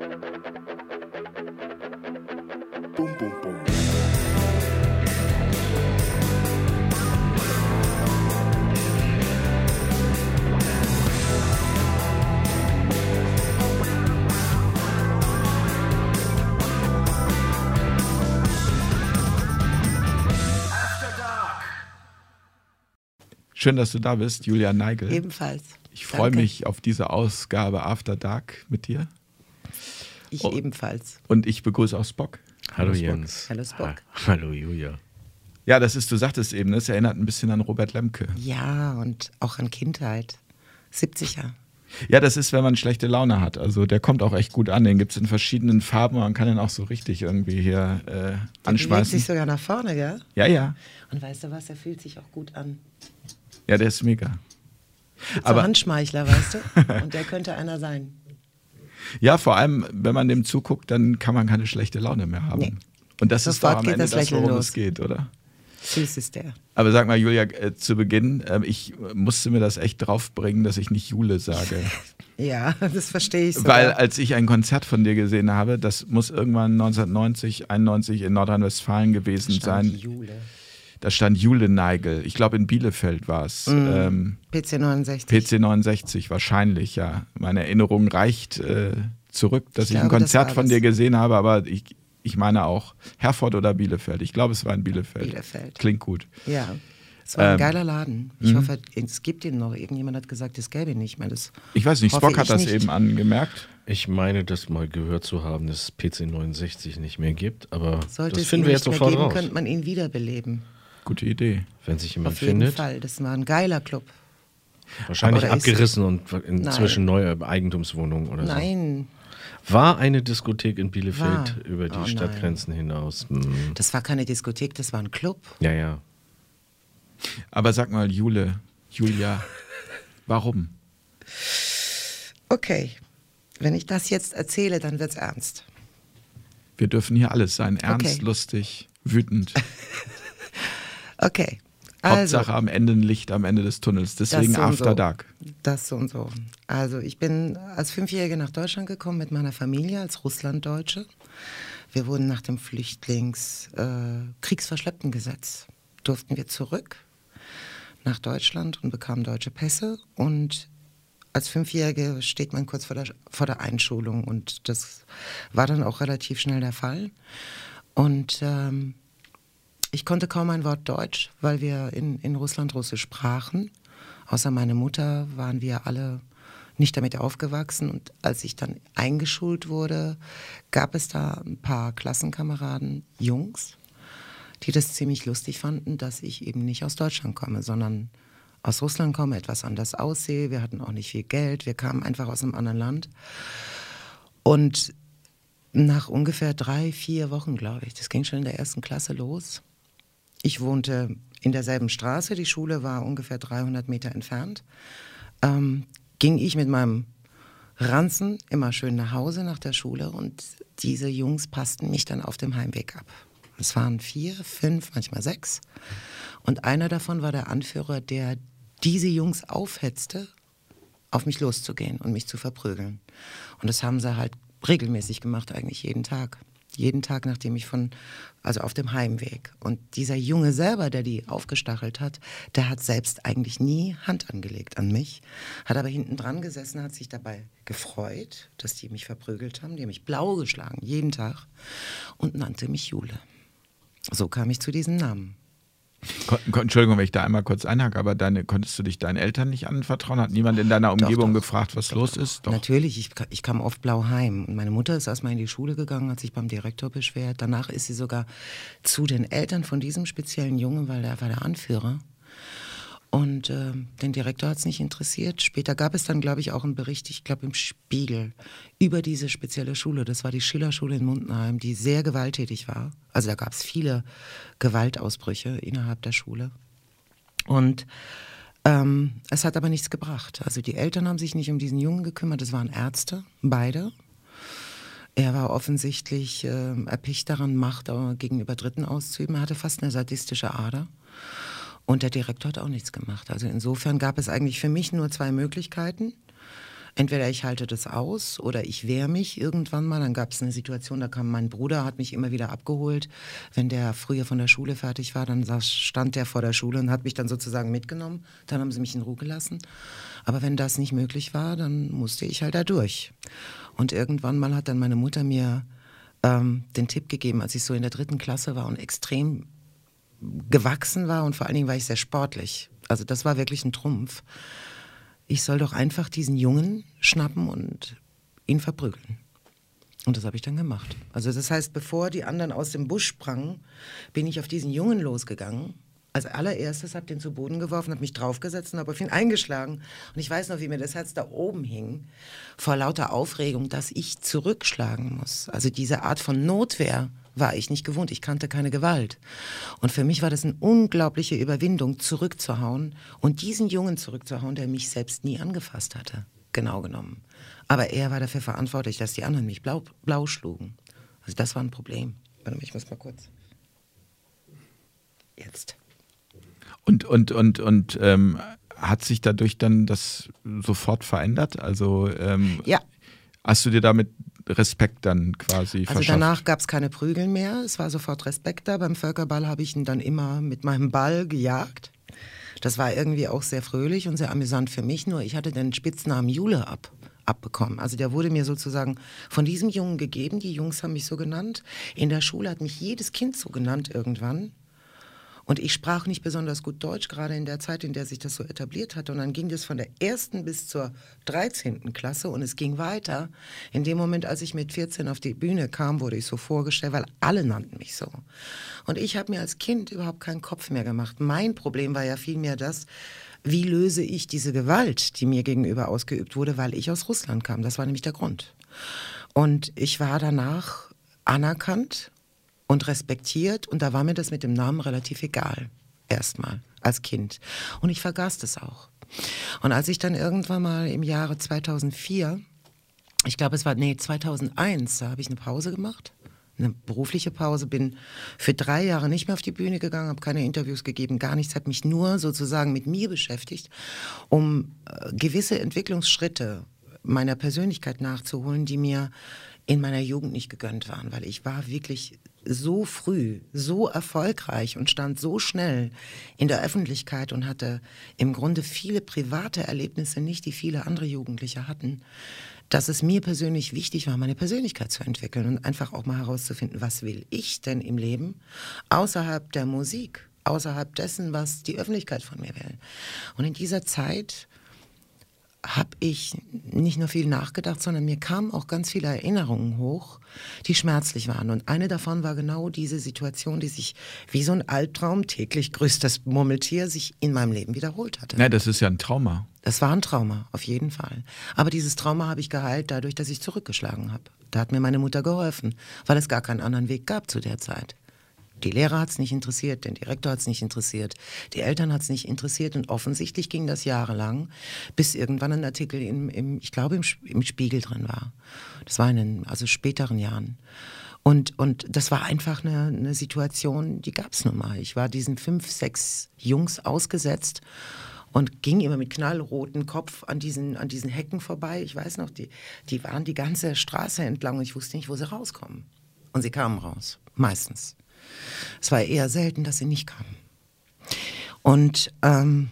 Bum, bum, bum. Schön, dass du da bist, Julia Neigel. Ebenfalls. Ich freue mich auf diese Ausgabe After Dark mit dir. Ich Oh. ebenfalls. Und ich begrüße auch Spock. Hallo Spock. Jens. Hallo Spock. Ha Hallo Julia. Ja, das ist, du sagtest eben, es erinnert ein bisschen an Robert Lemke. Ja, und auch an Kindheit. 70er. Ja, das ist, wenn man schlechte Laune hat. Also der kommt auch echt gut an. Den gibt es in verschiedenen Farben. Man kann den auch so richtig irgendwie hier äh, Der anschmeißen. sich sogar nach vorne, gell? Ja, ja. Und weißt du was, er fühlt sich auch gut an. Ja, der ist mega. So Aber Handschmeichler, weißt du? Und der könnte einer sein. Ja, vor allem, wenn man dem zuguckt, dann kann man keine schlechte Laune mehr haben. Nee. Und das ist Sofort doch am geht Ende das das, worum los. es geht, oder? Süß ist der. Aber sag mal, Julia, äh, zu Beginn, äh, ich musste mir das echt draufbringen, dass ich nicht Jule sage. Ja, das verstehe ich sogar. Weil als ich ein Konzert von dir gesehen habe, das muss irgendwann 1990, 91 in Nordrhein-Westfalen gewesen Stand sein. Jule. Da stand Jule Neigel. Ich glaube in Bielefeld war es. Mhm. Ähm, PC 69. PC 69 wahrscheinlich, ja. Meine Erinnerung reicht äh, zurück, dass Ich ich, ein glaube, das Konzert von dir gesehen habe, aber ich, ich meine auch Herford oder Bielefeld. Ich glaube, es war in Bielefeld. Bielefeld. Klingt gut. Ja. Es war ein Ähm, geiler Laden. Ich mhm. hoffe, es gibt ihn noch. Irgendjemand hat gesagt, es gäbe ihn nicht mehr. Das Ich weiß nicht, Spock hat ich das nicht. eben angemerkt. Ich meine, das mal gehört zu haben, dass es PC 69 nicht mehr gibt, aber Sollte das es ihn finden wir nicht jetzt mehr sofort geben, raus. könnte man ihn wiederbeleben. Gute Idee. Wenn sich jemand Auf jeden findet. Fall. Das war ein geiler Club. Wahrscheinlich er abgerissen und inzwischen neue Eigentumswohnungen oder so. Nein, War eine Diskothek in Bielefeld War. über die Oh nein. Stadtgrenzen hinaus. Hm. das war keine Diskothek, das war ein Club. Ja, ja. Aber sag mal, Jule, Julia, warum? Okay, wenn ich das jetzt erzähle, dann wird's ernst. Wir dürfen hier alles sein. Ernst, Okay. lustig, wütend. Okay, also Hauptsache am Ende ein Licht am Ende des Tunnels. Deswegen so After so. Dark. Das so und so. Also ich bin als Fünfjährige nach Deutschland gekommen mit meiner Familie als Russlanddeutsche. Wir wurden nach dem Flüchtlings-, äh, durften wir zurück nach Deutschland und bekamen deutsche Pässe. Und als Fünfjährige steht man kurz vor der, vor der Einschulung und das war dann auch relativ schnell der Fall. Und ähm, ich konnte kaum ein Wort Deutsch, weil wir in, in Russland Russisch sprachen. Außer meine Mutter waren wir alle nicht damit aufgewachsen. Und als ich dann eingeschult wurde, gab es da ein paar Klassenkameraden, Jungs, die das ziemlich lustig fanden, dass ich eben nicht aus Deutschland komme, sondern aus Russland komme, etwas anders aussehe. Wir hatten auch nicht viel Geld, wir kamen einfach aus einem anderen Land. Und nach ungefähr drei, vier Wochen, glaube ich, das ging schon in der ersten Klasse los. Ich wohnte in derselben Straße, die Schule war ungefähr 300 Meter entfernt. Ähm, ging ich mit meinem Ranzen immer schön nach Hause nach der Schule und diese Jungs passten mich dann auf dem Heimweg ab. Es waren vier, fünf, manchmal sechs. Und einer davon war der Anführer, der diese Jungs aufhetzte, auf mich loszugehen und mich zu verprügeln. Und das haben sie halt regelmäßig gemacht, eigentlich jeden Tag. Jeden Tag, nachdem ich von, also auf dem Heimweg. Und dieser Junge selber, der die aufgestachelt hat, der hat selbst eigentlich nie Hand angelegt an mich, hat aber hinten dran gesessen, hat sich dabei gefreut, dass die mich verprügelt haben. Die haben mich blau geschlagen, jeden Tag, und nannte mich Jule. So kam ich zu diesem Namen. Entschuldigung, wenn ich da einmal kurz einhake, aber deine, konntest du dich deinen Eltern nicht anvertrauen? Hat niemand in deiner Umgebung doch. gefragt, was los ist? Doch. Natürlich, ich, ich kam oft blau heim. Und meine Mutter ist erstmal in die Schule gegangen, hat sich beim Direktor beschwert. Danach ist sie sogar zu den Eltern von diesem speziellen Jungen, weil er war der Anführer. Und äh, den Direktor hat es nicht interessiert. Später gab es dann, glaube ich, auch einen Bericht, ich glaube im Spiegel, über diese spezielle Schule. Das war die Schillerschule in Mundenheim, die sehr gewalttätig war. Also da gab es viele Gewaltausbrüche innerhalb der Schule. Und ähm, es hat aber nichts gebracht. Also die Eltern haben sich nicht um diesen Jungen gekümmert. Es waren Ärzte, beide. Er war offensichtlich äh, erpicht daran, Macht gegenüber Dritten auszuüben. Er hatte fast eine sadistische Ader. Und der Direktor hat auch nichts gemacht. Also insofern gab es eigentlich für mich nur zwei Möglichkeiten. Entweder ich halte das aus oder ich wehre mich irgendwann mal. Dann gab es eine Situation, da kam mein Bruder, hat mich immer wieder abgeholt. Wenn der früher von der Schule fertig war, dann saß, stand der vor der Schule und hat mich dann sozusagen mitgenommen. Dann haben sie mich in Ruhe gelassen. Aber wenn das nicht möglich war, dann musste ich halt da durch. Und irgendwann mal hat dann meine Mutter mir ähm, den Tipp gegeben, als ich so in der dritten Klasse war und extrem gewachsen war und vor allen Dingen war ich sehr sportlich. Also das war wirklich ein Trumpf ich soll doch einfach diesen Jungen schnappen und ihn verprügeln. Und das habe ich dann gemacht. Also das heißt, bevor die anderen aus dem Busch sprangen, bin ich auf diesen Jungen losgegangen. Als allererstes habe ich den zu Boden geworfen, habe mich draufgesetzt und habe auf ihn eingeschlagen. Und ich weiß noch, wie mir das Herz da oben hing, vor lauter Aufregung, dass ich zurückschlagen muss. Also diese Art von Notwehr war ich nicht gewohnt. Ich kannte keine Gewalt. Und für mich war das eine unglaubliche Überwindung, zurückzuhauen und diesen Jungen zurückzuhauen, der mich selbst nie angefasst hatte. Genau genommen. Aber er war dafür verantwortlich, dass die anderen mich blau, blau schlugen. Also das war ein Problem. Warte mal, ich muss mal kurz. Jetzt. Und, und, und, und ähm, hat sich dadurch dann das sofort verändert? Also ähm, ja. hast du dir damit Respekt dann quasi Also danach gab es keine Prügel mehr, es war sofort Respekt da. Beim Völkerball habe ich ihn dann immer mit meinem Ball gejagt. Das war irgendwie auch sehr fröhlich und sehr amüsant für mich, nur ich hatte den Spitznamen Jule ab abbekommen. Also der wurde mir sozusagen von diesem Jungen gegeben. Die Jungs haben mich so genannt. In der Schule hat mich jedes Kind so genannt irgendwann. Und ich sprach nicht besonders gut Deutsch, gerade in der Zeit, in der sich das so etabliert hatte. Und dann ging das von der ersten bis zur 13. Klasse und es ging weiter. In dem Moment, als ich mit 14 auf die Bühne kam, wurde ich so vorgestellt, weil alle nannten mich so. Und ich habe mir als Kind überhaupt keinen Kopf mehr gemacht. Mein Problem war ja vielmehr das, wie löse ich diese Gewalt, die mir gegenüber ausgeübt wurde, weil ich aus Russland kam. Das war nämlich der Grund. Und ich war danach anerkannt und respektiert und da war mir das mit dem Namen relativ egal. Erstmal als Kind. Und ich vergaß das auch. Und als ich dann irgendwann mal im Jahre 2004, ich glaube es war, nee, 2001, da habe ich eine Pause gemacht eine berufliche Pause, bin für drei Jahre nicht mehr auf die Bühne gegangen, habe keine Interviews gegeben, gar nichts, habe mich nur sozusagen mit mir beschäftigt, um äh, gewisse Entwicklungsschritte meiner Persönlichkeit nachzuholen, die mir in meiner Jugend nicht gegönnt waren, weil ich war wirklich so früh, so erfolgreich und stand so schnell in der Öffentlichkeit und hatte im Grunde viele private Erlebnisse nicht, die viele andere Jugendliche hatten, dass es mir persönlich wichtig war, meine Persönlichkeit zu entwickeln und einfach auch mal herauszufinden, was will ich denn im Leben außerhalb der Musik, außerhalb dessen, was die Öffentlichkeit von mir will. Und in dieser Zeit habe ich nicht nur viel nachgedacht, sondern mir kamen auch ganz viele Erinnerungen hoch, die schmerzlich waren. Und eine davon war genau diese Situation, die sich wie so ein Albtraum, täglich grüßt das Murmeltier, sich in meinem Leben wiederholt hatte. Ja, das ist ja ein Trauma. Das war ein Trauma, auf jeden Fall. Aber dieses Trauma habe ich geheilt dadurch, dass ich zurückgeschlagen habe. Da hat mir meine Mutter geholfen, weil es gar keinen anderen Weg gab zu der Zeit. Die Lehrer hat es nicht interessiert, den Direktor hat es nicht interessiert, die Eltern hat es nicht interessiert und offensichtlich ging das jahrelang, bis irgendwann ein Artikel im, im ich glaube im, im, Spiegel drin war. Das war in den also späteren Jahren. Und, und das war einfach eine, eine Situation, die gab es nun mal. Ich war diesen fünf, sechs Jungs ausgesetzt und ging immer mit knallrotem Kopf an diesen, an diesen Hecken vorbei. Ich weiß noch, die, die waren die ganze Straße entlang und ich wusste nicht, wo sie rauskommen. Und sie kamen raus, meistens. Es war eher selten, dass sie nicht kamen. Und ähm,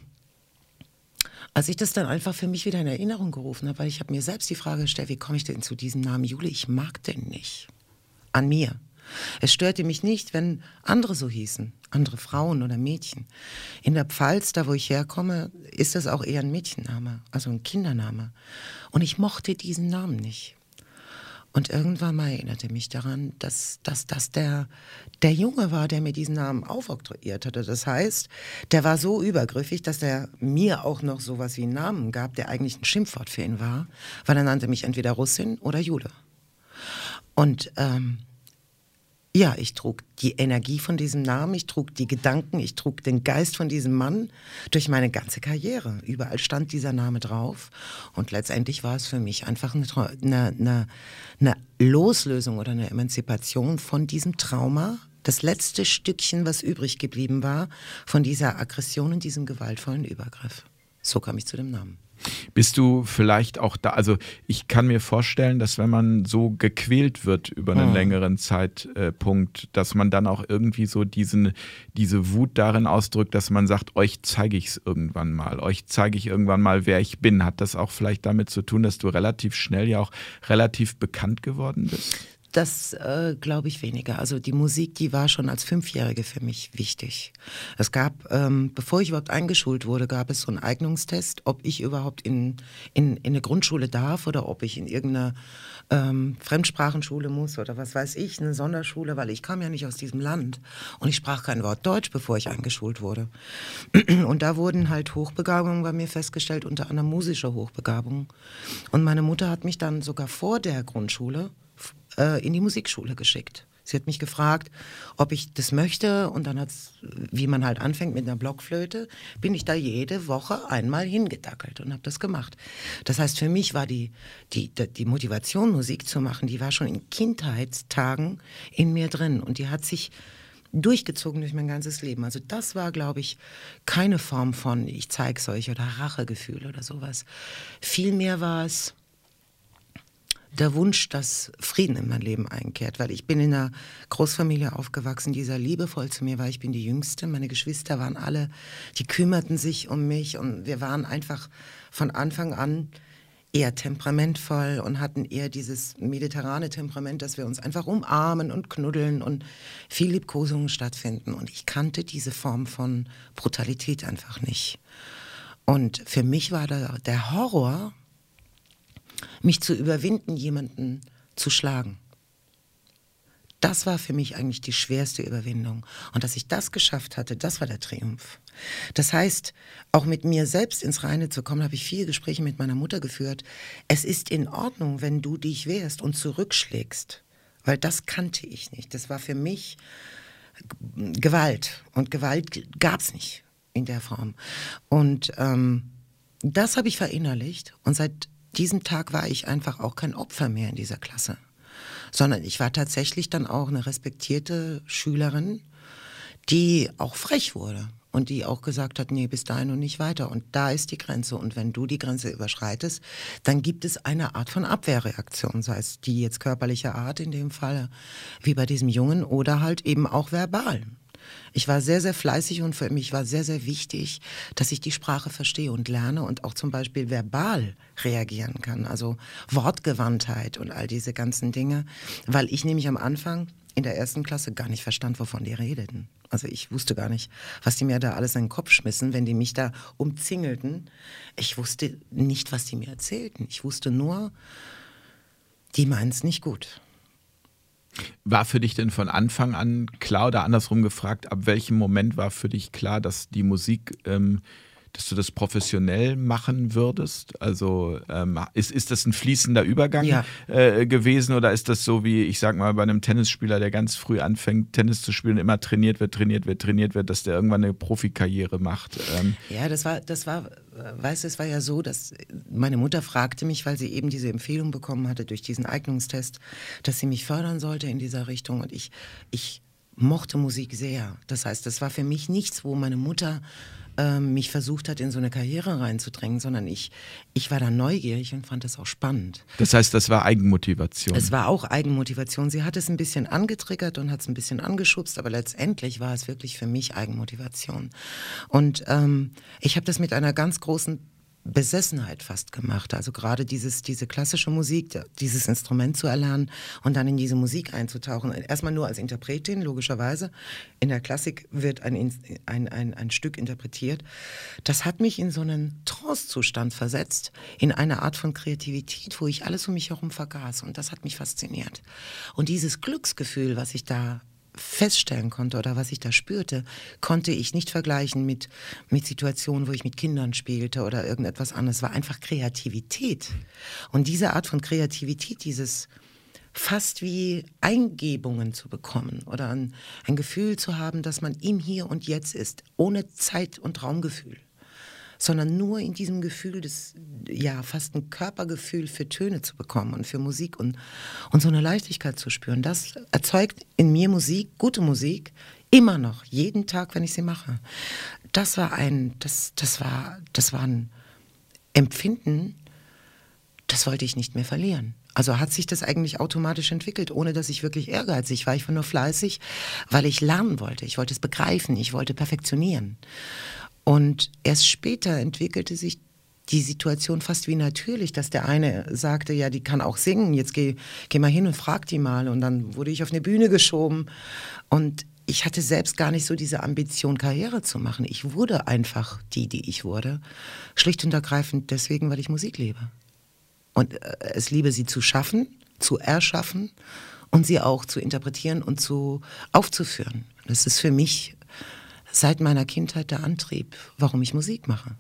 als ich das dann einfach für mich wieder in Erinnerung gerufen habe, weil ich habe mir selbst die Frage gestellt, wie komme ich denn zu diesem Namen Jule? Ich mag den nicht. An mir. Es störte mich nicht, wenn andere so hießen, andere Frauen oder Mädchen. In der Pfalz, da wo ich herkomme, ist das auch eher ein Mädchenname, also ein Kindername. Und ich mochte diesen Namen nicht. Und irgendwann mal erinnerte mich daran, dass, dass das der, der Junge war, der mir diesen Namen aufoktroyiert hatte. Das heißt, der war so übergriffig, dass er mir auch noch sowas wie einen Namen gab, der eigentlich ein Schimpfwort für ihn war, weil er nannte mich entweder Russin oder Jude. Und ähm, ja, ich trug die Energie von diesem Namen, ich trug die Gedanken, ich trug den Geist von diesem Mann durch meine ganze Karriere. Überall stand dieser Name drauf. Und letztendlich war es für mich einfach eine, eine, eine Loslösung oder eine Emanzipation von diesem Trauma. Das letzte Stückchen, was übrig geblieben war, von dieser Aggression und diesem gewaltvollen Übergriff. So kam ich zu dem Namen. Bist du vielleicht auch da, also ich kann mir vorstellen, dass wenn man so gequält wird über einen hm. längeren Zeitpunkt, dass man dann auch irgendwie so diesen, diese Wut darin ausdrückt, dass man sagt, euch zeige ich es irgendwann mal, euch zeige ich irgendwann mal, wer ich bin. Hat das auch vielleicht damit zu tun, dass du relativ schnell ja auch relativ bekannt geworden bist? Das äh, glaube ich weniger. Also die Musik, die war schon als Fünfjährige für mich wichtig. Es gab, ähm, bevor ich überhaupt eingeschult wurde, gab es so einen Eignungstest, ob ich überhaupt in, in, in eine Grundschule darf oder ob ich in irgendeine ähm, Fremdsprachenschule muss oder was weiß ich, eine Sonderschule, weil ich kam ja nicht aus diesem Land und ich sprach kein Wort Deutsch, bevor ich eingeschult wurde. Und da wurden halt Hochbegabungen bei mir festgestellt, unter anderem musische Hochbegabungen. Und meine Mutter hat mich dann sogar vor der Grundschule äh, in die Musikschule geschickt. Sie hat mich gefragt, ob ich das möchte und dann hat wie man halt anfängt mit einer Blockflöte, bin ich da jede Woche einmal hingedackelt und habe das gemacht. Das heißt, für mich war die, die, die Motivation, Musik zu machen, die war schon in Kindheitstagen in mir drin und die hat sich durchgezogen durch mein ganzes Leben. Also das war, glaube ich, keine Form von ich zeig's euch oder Rachegefühl oder sowas. Vielmehr war es der Wunsch, dass Frieden in mein Leben einkehrt, weil ich bin in einer Großfamilie aufgewachsen, die sehr liebevoll zu mir war. Ich bin die Jüngste, meine Geschwister waren alle, die kümmerten sich um mich und wir waren einfach von Anfang an eher temperamentvoll und hatten eher dieses mediterrane Temperament, dass wir uns einfach umarmen und knuddeln und viel Liebkosungen stattfinden. Und ich kannte diese Form von Brutalität einfach nicht. Und für mich war der, der Horror, mich zu überwinden, jemanden zu schlagen. Das war für mich eigentlich die schwerste Überwindung. Und dass ich das geschafft hatte, das war der Triumph. Das heißt, auch mit mir selbst ins Reine zu kommen, habe ich viele Gespräche mit meiner Mutter geführt. Es ist in Ordnung, wenn du dich wehrst und zurückschlägst, weil das kannte ich nicht. Das war für mich Gewalt. Und Gewalt gab es nicht in der Form. Und ähm, das habe ich verinnerlicht. Und seit diesem Tag war ich einfach auch kein Opfer mehr in dieser Klasse, sondern ich war tatsächlich dann auch eine respektierte Schülerin, die auch frech wurde und die auch gesagt hat, nee, bis dahin und nicht weiter. Und da ist die Grenze. Und wenn du die Grenze überschreitest, dann gibt es eine Art von Abwehrreaktion, sei es die jetzt körperliche Art in dem Fall, wie bei diesem Jungen, oder halt eben auch verbal. Ich war sehr, sehr fleißig und für mich war sehr, sehr wichtig, dass ich die Sprache verstehe und lerne und auch zum Beispiel verbal reagieren kann. Also Wortgewandtheit und all diese ganzen Dinge, weil ich nämlich am Anfang in der ersten Klasse gar nicht verstand, wovon die redeten. Also ich wusste gar nicht, was die mir da alles in den Kopf schmissen, wenn die mich da umzingelten. Ich wusste nicht, was die mir erzählten. Ich wusste nur, die meinen es nicht gut. War für dich denn von Anfang an klar oder andersrum gefragt, ab welchem Moment war für dich klar, dass die Musik ähm, dass du das professionell machen würdest? Also ähm, ist, ist das ein fließender Übergang ja. äh, gewesen oder ist das so wie, ich sag mal, bei einem Tennisspieler, der ganz früh anfängt, Tennis zu spielen, immer trainiert wird, trainiert wird, trainiert wird, dass der irgendwann eine Profikarriere macht? Ähm. Ja, das war, das war, weißt du, es war ja so, dass meine Mutter fragte mich, weil sie eben diese Empfehlung bekommen hatte durch diesen Eignungstest, dass sie mich fördern sollte in dieser Richtung und ich, ich mochte Musik sehr. Das heißt, das war für mich nichts, wo meine Mutter ähm, mich versucht hat, in so eine Karriere reinzudrängen, sondern ich, ich war da neugierig und fand das auch spannend. Das heißt, das war Eigenmotivation. Es war auch Eigenmotivation. Sie hat es ein bisschen angetriggert und hat es ein bisschen angeschubst, aber letztendlich war es wirklich für mich Eigenmotivation. Und ähm, ich habe das mit einer ganz großen Besessenheit fast gemacht. Also gerade dieses, diese klassische Musik, dieses Instrument zu erlernen und dann in diese Musik einzutauchen. Erstmal nur als Interpretin, logischerweise. In der Klassik wird ein, ein, ein, ein Stück interpretiert. Das hat mich in so einen Trance-Zustand versetzt, in eine Art von Kreativität, wo ich alles um mich herum vergaß. Und das hat mich fasziniert. Und dieses Glücksgefühl, was ich da feststellen konnte oder was ich da spürte, konnte ich nicht vergleichen mit, mit Situationen, wo ich mit Kindern spielte oder irgendetwas anderes. Es war einfach Kreativität. Und diese Art von Kreativität, dieses fast wie Eingebungen zu bekommen oder ein, ein Gefühl zu haben, dass man im Hier und Jetzt ist, ohne Zeit- und Raumgefühl sondern nur in diesem Gefühl des, ja, fast ein Körpergefühl für Töne zu bekommen und für Musik und, und so eine Leichtigkeit zu spüren. Das erzeugt in mir Musik, gute Musik, immer noch, jeden Tag, wenn ich sie mache. Das war ein, das, das war, das war ein Empfinden, das wollte ich nicht mehr verlieren. Also hat sich das eigentlich automatisch entwickelt, ohne dass ich wirklich ehrgeizig war. Ich war nur fleißig, weil ich lernen wollte. Ich wollte es begreifen, ich wollte perfektionieren. Und erst später entwickelte sich die Situation fast wie natürlich, dass der eine sagte, ja, die kann auch singen, jetzt geh, geh mal hin und frag die mal. Und dann wurde ich auf eine Bühne geschoben. Und ich hatte selbst gar nicht so diese Ambition, Karriere zu machen. Ich wurde einfach die, die ich wurde. Schlicht und ergreifend deswegen, weil ich Musik liebe. Und äh, es liebe, sie zu schaffen, zu erschaffen und sie auch zu interpretieren und zu aufzuführen. Das ist für mich seit meiner Kindheit der Antrieb, warum ich Musik mache.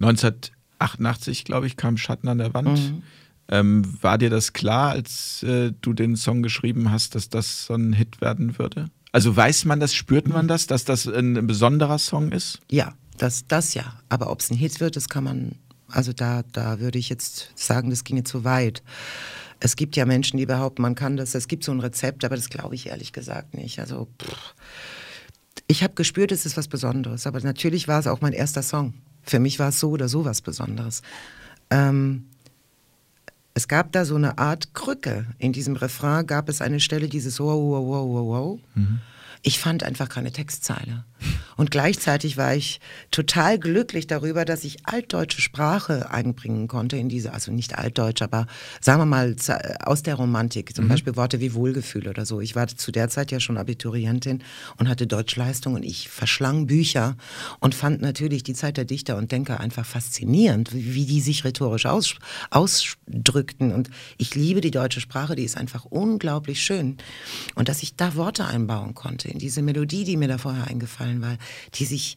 1988, glaube ich, kam Schatten an der Wand. Mhm. Ähm, war dir das klar, als äh, du den Song geschrieben hast, dass das so ein Hit werden würde? Also weiß man das, spürt man mhm. das, dass das ein, ein besonderer Song ist? Ja, das, das ja. Aber ob es ein Hit wird, das kann man, also da, da würde ich jetzt sagen, das ginge zu weit. Es gibt ja Menschen, die behaupten, man kann das, es gibt so ein Rezept, aber das glaube ich ehrlich gesagt nicht. Also pff. Ich habe gespürt, es ist was Besonderes, aber natürlich war es auch mein erster Song. Für mich war es so oder so was Besonderes. Ähm, es gab da so eine Art Krücke. In diesem Refrain gab es eine Stelle, dieses Wow, wow, wow, wow, wow. Mhm. Ich fand einfach keine Textzeile. Und gleichzeitig war ich total glücklich darüber, dass ich altdeutsche Sprache einbringen konnte in diese, also nicht altdeutsch, aber sagen wir mal aus der Romantik, zum mhm. Beispiel Worte wie Wohlgefühl oder so. Ich war zu der Zeit ja schon Abiturientin und hatte Deutschleistung und ich verschlang Bücher und fand natürlich die Zeit der Dichter und Denker einfach faszinierend, wie die sich rhetorisch aus, ausdrückten. Und ich liebe die deutsche Sprache, die ist einfach unglaublich schön. Und dass ich da Worte einbauen konnte in diese Melodie, die mir da vorher eingefallen war, die sich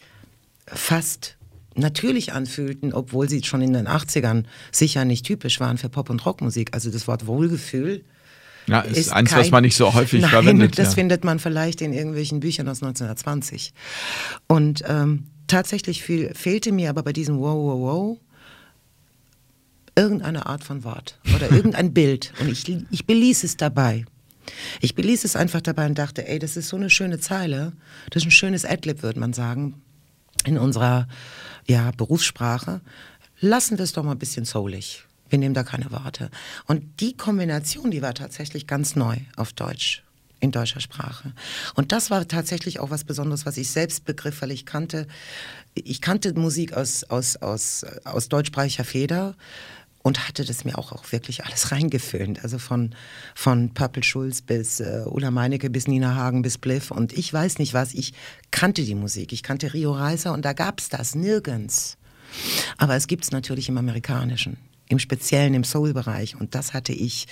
fast natürlich anfühlten, obwohl sie schon in den 80ern sicher nicht typisch waren für Pop- und Rockmusik. Also das Wort Wohlgefühl. Ja, ist, ist eins, kein, was man nicht so häufig nein, verwendet. Das ja. findet man vielleicht in irgendwelchen Büchern aus 1920. Und ähm, tatsächlich viel, fehlte mir aber bei diesem Wow, wow, wow irgendeine Art von Wort oder irgendein Bild. Und ich, ich beließ es dabei. Ich beließ es einfach dabei und dachte, ey, das ist so eine schöne Zeile. Das ist ein schönes Adlib, würde man sagen, in unserer ja, Berufssprache. Lassen wir es doch mal ein bisschen soulig. Wir nehmen da keine Worte. Und die Kombination, die war tatsächlich ganz neu auf Deutsch in deutscher Sprache. Und das war tatsächlich auch was Besonderes, was ich selbst begriff, weil ich kannte, ich kannte Musik aus, aus, aus, aus deutschsprachiger Feder, und hatte das mir auch, auch wirklich alles reingefilmt. Also von, von Purple Schulz bis äh, Ulla Meinecke bis Nina Hagen bis Bliff und ich weiß nicht was, ich kannte die Musik, ich kannte Rio Reiser und da gab es das nirgends. Aber es gibt es natürlich im Amerikanischen im Speziellen im Soul-Bereich. Und das hatte ich,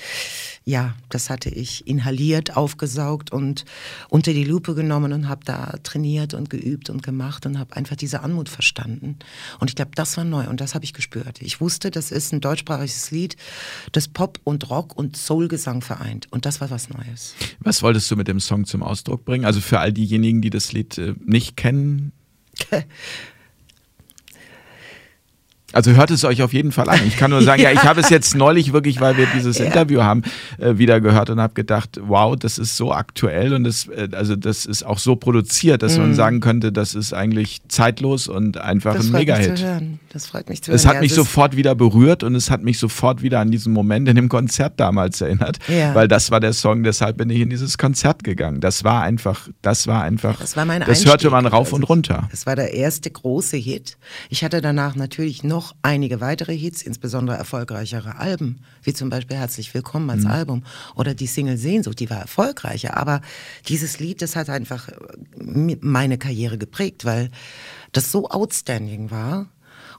ja, das hatte ich inhaliert, aufgesaugt und unter die Lupe genommen und habe da trainiert und geübt und gemacht und habe einfach diese Anmut verstanden. Und ich glaube, das war neu und das habe ich gespürt. Ich wusste, das ist ein deutschsprachiges Lied, das Pop und Rock und Soul-Gesang vereint. Und das war was Neues. Was wolltest du mit dem Song zum Ausdruck bringen? Also für all diejenigen, die das Lied äh, nicht kennen. Also hört es euch auf jeden Fall an. Ich kann nur sagen, ja, ja ich habe es jetzt neulich wirklich, weil wir dieses ja. Interview haben, äh, wieder gehört und habe gedacht, wow, das ist so aktuell und das, äh, also das ist auch so produziert, dass mm. man mhm. sagen könnte, das ist eigentlich zeitlos und einfach das ein Mega-Hit. Das freut mich zu hören. Es hat ja, mich sofort wieder berührt und es hat mich sofort wieder an diesen Moment in dem Konzert damals erinnert, weil das war der Song, deshalb bin ich in dieses Konzert gegangen. Das war einfach, das war einfach, das war mein Das Einstieg. hörte man rauf also, und runter. Das war der erste große Hit. Ich hatte danach natürlich noch noch einige weitere Hits, insbesondere erfolgreichere Alben, wie zum Beispiel Herzlich Willkommen als mhm. Album oder die Single Sehnsucht, die war erfolgreicher. Aber dieses Lied, das hat einfach äh, meine Karriere geprägt, weil das so outstanding war.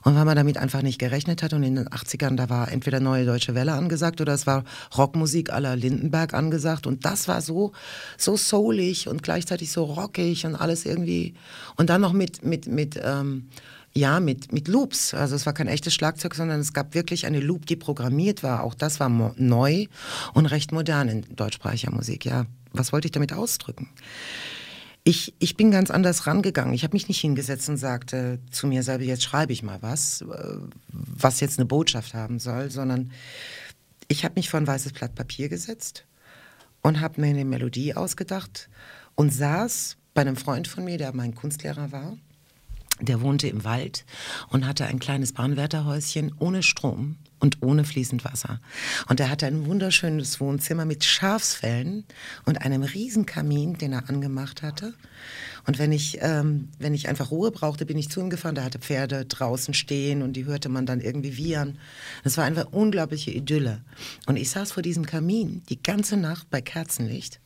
Und weil man damit einfach nicht gerechnet hat und in den 80ern, da war entweder Neue Deutsche Welle angesagt oder es war Rockmusik aller Lindenberg angesagt und das war so, so soulig und gleichzeitig so rockig und alles irgendwie und dann noch mit, mit, mit, ähm, ja, mit, mit Loops. Also es war kein echtes Schlagzeug, sondern es gab wirklich eine Loop, die programmiert war. Auch das war neu und recht modern in deutschsprachiger Musik. Ja, was wollte ich damit ausdrücken? Ich, ich bin ganz anders rangegangen. Ich habe mich nicht hingesetzt und sagte zu mir selber, jetzt schreibe ich mal was, äh, was jetzt eine Botschaft haben soll, sondern ich habe mich vor ein weißes Blatt Papier gesetzt und habe mir eine Melodie ausgedacht und saß bei einem Freund von mir, der mein Kunstlehrer war, der wohnte im Wald und hatte ein kleines Bahnwärterhäuschen ohne Strom und ohne fließend Wasser. Und er hatte ein wunderschönes Wohnzimmer mit Schafsfällen und einem riesen Kamin, den er angemacht hatte. Und wenn ich, ähm, wenn ich einfach Ruhe brauchte, bin ich zu ihm gefahren. Da hatte Pferde draußen stehen und die hörte man dann irgendwie wiehern. Das war einfach unglaubliche Idylle. Und ich saß vor diesem Kamin die ganze Nacht bei Kerzenlicht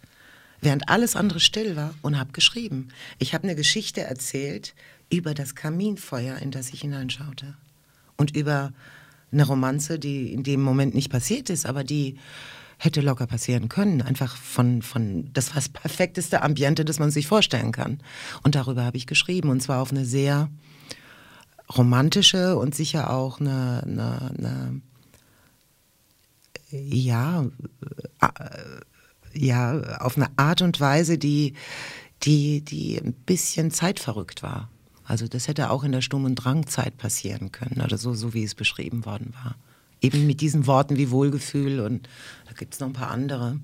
während alles andere still war und habe geschrieben. Ich habe eine Geschichte erzählt über das Kaminfeuer, in das ich hineinschaute. Und über eine Romanze, die in dem Moment nicht passiert ist, aber die hätte locker passieren können. Einfach von, von, das war das perfekteste Ambiente, das man sich vorstellen kann. Und darüber habe ich geschrieben. Und zwar auf eine sehr romantische und sicher auch eine, eine, eine ja, äh, ja, auf eine Art und Weise, die, die, die ein bisschen zeitverrückt war. Also das hätte auch in der Sturm- und Drangzeit passieren können, oder so, so wie es beschrieben worden war. Eben mit diesen Worten wie Wohlgefühl und da gibt es noch ein paar andere.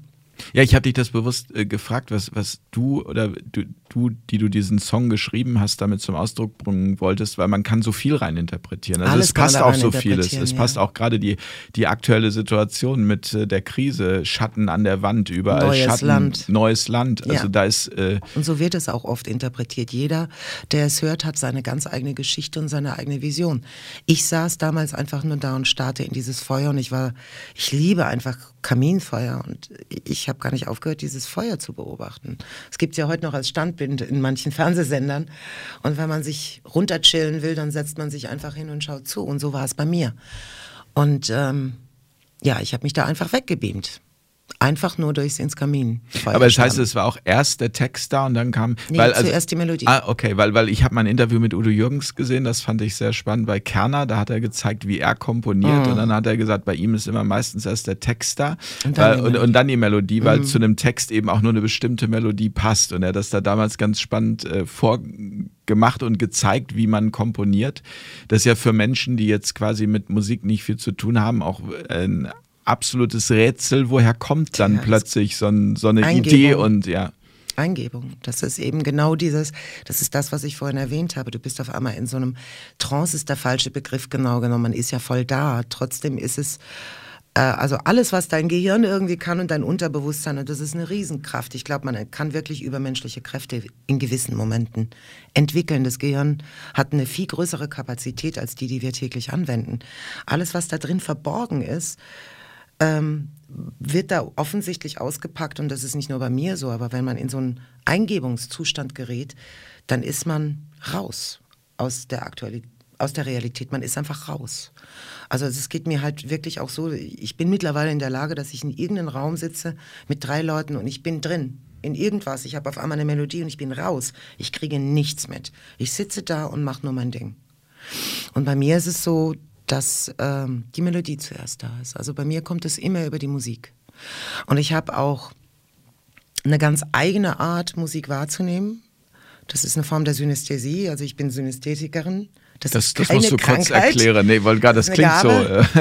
Ja, ich habe dich das bewusst äh, gefragt, was, was du oder du, du, die du diesen Song geschrieben hast, damit zum Ausdruck bringen wolltest, weil man kann so viel reininterpretieren. Also Alles es passt auch so vieles. Es ja. passt auch gerade die, die aktuelle Situation mit äh, der Krise, Schatten an der Wand, überall Neues Schatten, Land. neues Land. Also Ja. da ist äh, Und so wird es auch oft interpretiert. Jeder, der es hört, hat seine ganz eigene Geschichte und seine eigene Vision. Ich saß damals einfach nur da und starrte in dieses Feuer und ich war, ich liebe einfach Kaminfeuer und ich habe gar nicht aufgehört, dieses Feuer zu beobachten. Es gibt ja heute noch als Standbild in manchen Fernsehsendern und wenn man sich runterchillen will, dann setzt man sich einfach hin und schaut zu und so war es bei mir. Und ähm, ja, ich habe mich da einfach weggebeamt. Einfach nur durchs ins Kamin. Aber das heißt, es war auch erst der Text da und dann kam. Nee, weil, also, zuerst die Melodie. Ah, okay, weil, weil ich habe mal ein Interview mit Udo Jürgens gesehen, das fand ich sehr spannend bei Kerner. Da hat er gezeigt, wie er komponiert Mhm. und dann hat er gesagt, bei ihm ist immer meistens erst der Text da Und dann weil, die und, Melodie. Mhm. und dann die Melodie, weil zu einem Text eben auch nur eine bestimmte Melodie passt. Und er hat das da damals ganz spannend äh, vorgemacht und gezeigt, wie man komponiert. Das ist ja für Menschen, die jetzt quasi mit Musik nicht viel zu tun haben, auch ein absolutes Rätsel, woher kommt dann Ja, plötzlich so, ein, so eine Eingebung. Idee und ja. Eingebung. Das ist eben genau dieses, das ist das, was ich vorhin erwähnt habe. Du bist auf einmal in so einem Trance, ist der falsche Begriff genau genommen. Man ist ja voll da. Trotzdem ist es, äh, also alles, was dein Gehirn irgendwie kann und dein Unterbewusstsein, und das ist eine Riesenkraft. Ich glaube, man kann wirklich übermenschliche Kräfte in gewissen Momenten entwickeln. Das Gehirn hat eine viel größere Kapazität als die, die wir täglich anwenden. Alles, was da drin verborgen ist, ähm, wird da offensichtlich ausgepackt und das ist nicht nur bei mir so, aber wenn man in so einen Eingebungszustand gerät, dann ist man raus aus der Aktualität. Aus der Realität, man ist einfach raus. Also es geht mir halt wirklich auch so, ich bin mittlerweile in der Lage, dass ich in irgendeinem Raum sitze mit drei Leuten und ich bin drin in irgendwas. Ich habe auf einmal eine Melodie und ich bin raus. Ich kriege nichts mit. Ich sitze da und mache nur mein Ding. Und bei mir ist es so, dass ähm, die Melodie zuerst da ist. Also bei mir kommt es immer über die Musik. Und ich habe auch eine ganz eigene Art, Musik wahrzunehmen. Das ist eine Form der Synästhesie. Also ich bin Synästhetikerin. Das, Das, ist das musst du kurz Krankheit. erklären. Nee, weil gerade das klingt so. Äh,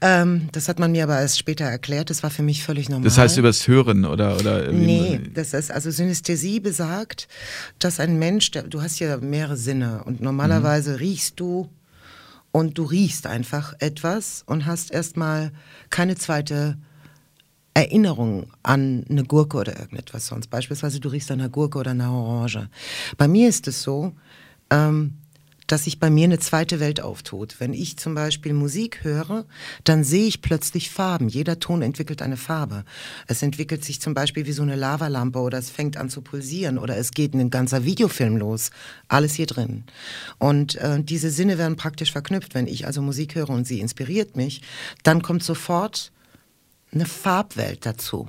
Ähm, das hat man mir aber erst später erklärt. Das war für mich völlig normal. das heißt übers Hören oder oder Nee, das ist also Synästhesie besagt, dass ein Mensch, du hast ja mehrere Sinne und normalerweise riechst du und du riechst einfach etwas und hast erstmal keine zweite Erinnerung an eine Gurke oder irgendetwas sonst. Beispielsweise du riechst an einer Gurke oder einer Orange. Bei mir ist es so, ähm, dass sich bei mir eine zweite Welt auftut. Wenn ich zum Beispiel Musik höre, dann sehe ich plötzlich Farben. Jeder Ton entwickelt eine Farbe. Es entwickelt sich zum Beispiel wie so eine Lavalampe oder es fängt an zu pulsieren oder es geht ein ganzer Videofilm los. Alles hier drin. Und äh, diese Sinne werden praktisch verknüpft. Wenn ich also Musik höre und sie inspiriert mich, dann kommt sofort eine Farbwelt dazu.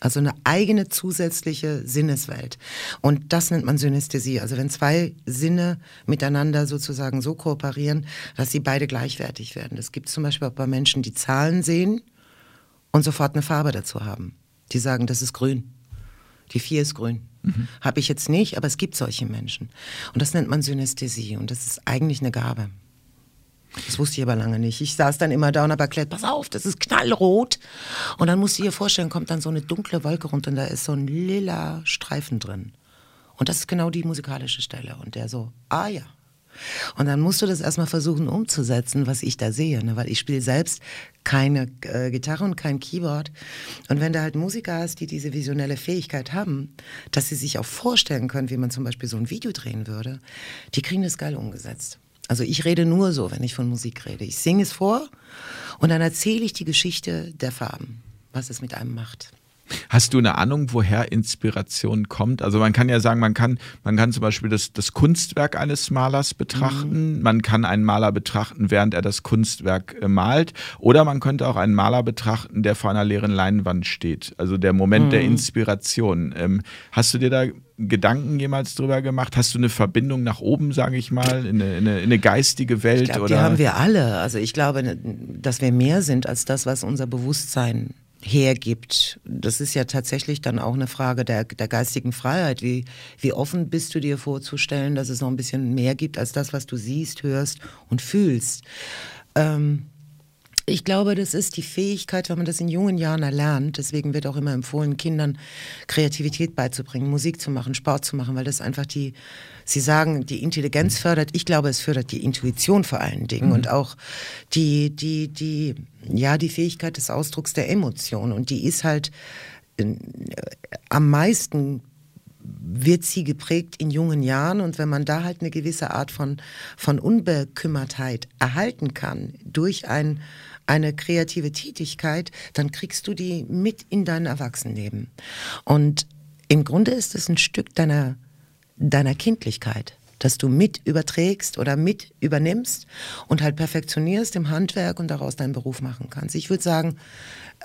Also eine eigene zusätzliche Sinneswelt. Und das nennt man Synästhesie. Also wenn zwei Sinne miteinander sozusagen so kooperieren, dass sie beide gleichwertig werden. Das gibt es zum Beispiel auch bei Menschen, die Zahlen sehen und sofort eine Farbe dazu haben. Die sagen, das ist grün. Die vier ist grün. Habe ich jetzt nicht, aber es gibt solche Menschen. Und das nennt man Synästhesie. Und das ist eigentlich eine Gabe. Das wusste ich aber lange nicht. Ich saß dann immer da und habe erklärt, pass auf, das ist knallrot. Und dann musst du dir vorstellen, kommt dann so eine dunkle Wolke runter und da ist so ein lila Streifen drin. Und das ist genau die musikalische Stelle. Und der so, ah ja. Und dann musst du das erstmal versuchen umzusetzen, was ich da sehe, ne? weil ich spiele selbst keine äh, Gitarre und kein Keyboard. Und wenn du halt Musiker hast, die diese visionelle Fähigkeit haben, dass sie sich auch vorstellen können, wie man zum Beispiel so ein Video drehen würde, die kriegen das geil umgesetzt. Also ich rede nur so, wenn ich von Musik rede. Ich singe es vor und dann erzähle ich die Geschichte der Farben, was es mit einem macht. Hast du eine Ahnung, woher Inspiration kommt? Also man kann ja sagen, man kann, man kann zum Beispiel das, das Kunstwerk eines Malers betrachten, mhm. man kann einen Maler betrachten, während er das Kunstwerk äh, malt, oder man könnte auch einen Maler betrachten, der vor einer leeren Leinwand steht. Also der Moment mhm. der Inspiration. Ähm, hast du dir da Gedanken jemals drüber gemacht? Hast du eine Verbindung nach oben, sage ich mal, in eine, in eine, in eine geistige Welt? Ich glaub, oder? Die haben wir alle. Also ich glaube, dass wir mehr sind als das, was unser Bewusstsein hergibt. Das ist ja tatsächlich dann auch eine Frage der, der geistigen Freiheit. Wie, wie offen bist du dir vorzustellen, dass es noch ein bisschen mehr gibt als das, was du siehst, hörst und fühlst? Ähm, ich glaube, das ist die Fähigkeit, wenn man das in jungen Jahren erlernt. Deswegen wird auch immer empfohlen, Kindern Kreativität beizubringen, Musik zu machen, Sport zu machen, weil das einfach die, Sie sagen, die Intelligenz fördert. Ich glaube, es fördert die Intuition vor allen Dingen mhm. und auch die, die, die, ja, die Fähigkeit des Ausdrucks der Emotion. Und die ist halt äh, am meisten wird sie geprägt in jungen Jahren und wenn man da halt eine gewisse Art von, von Unbekümmertheit erhalten kann durch ein eine kreative Tätigkeit, dann kriegst du die mit in dein Erwachsenenleben. Und im Grunde ist es ein Stück deiner, deiner Kindlichkeit, dass du mit überträgst oder mit übernimmst und halt perfektionierst im Handwerk und daraus deinen Beruf machen kannst. Ich würde sagen,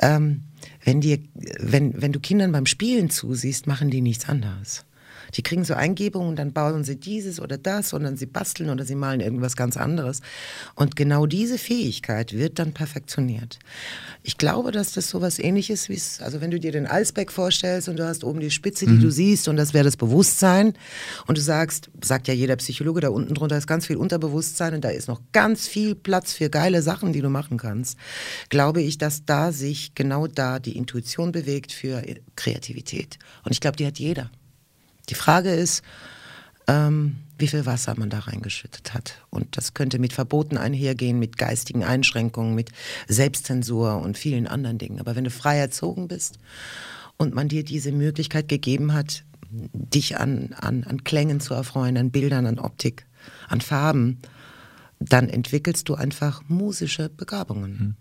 ähm, wenn, dir, wenn, wenn du Kindern beim Spielen zusiehst, machen die nichts anderes. Die kriegen so Eingebungen und dann bauen sie dieses oder das und dann sie basteln oder sie malen irgendwas ganz anderes. Und genau diese Fähigkeit wird dann perfektioniert. Ich glaube, dass das so was ähnliches wie, also wenn du dir den Eisberg vorstellst und du hast oben die Spitze, die mhm. du siehst und das wäre das Bewusstsein und du sagst, sagt ja jeder Psychologe, da unten drunter ist ganz viel Unterbewusstsein und da ist noch ganz viel Platz für geile Sachen, die du machen kannst, glaube ich, dass da sich genau da die Intuition bewegt für Kreativität. Und ich glaube, die hat jeder. Die Frage ist, ähm, wie viel Wasser man da reingeschüttet hat. Und das könnte mit Verboten einhergehen, mit geistigen Einschränkungen, mit Selbstzensur und vielen anderen Dingen. Aber wenn du frei erzogen bist und man dir diese Möglichkeit gegeben hat, dich an, an, an Klängen zu erfreuen, an Bildern, an Optik, an Farben, dann entwickelst du einfach musische Begabungen.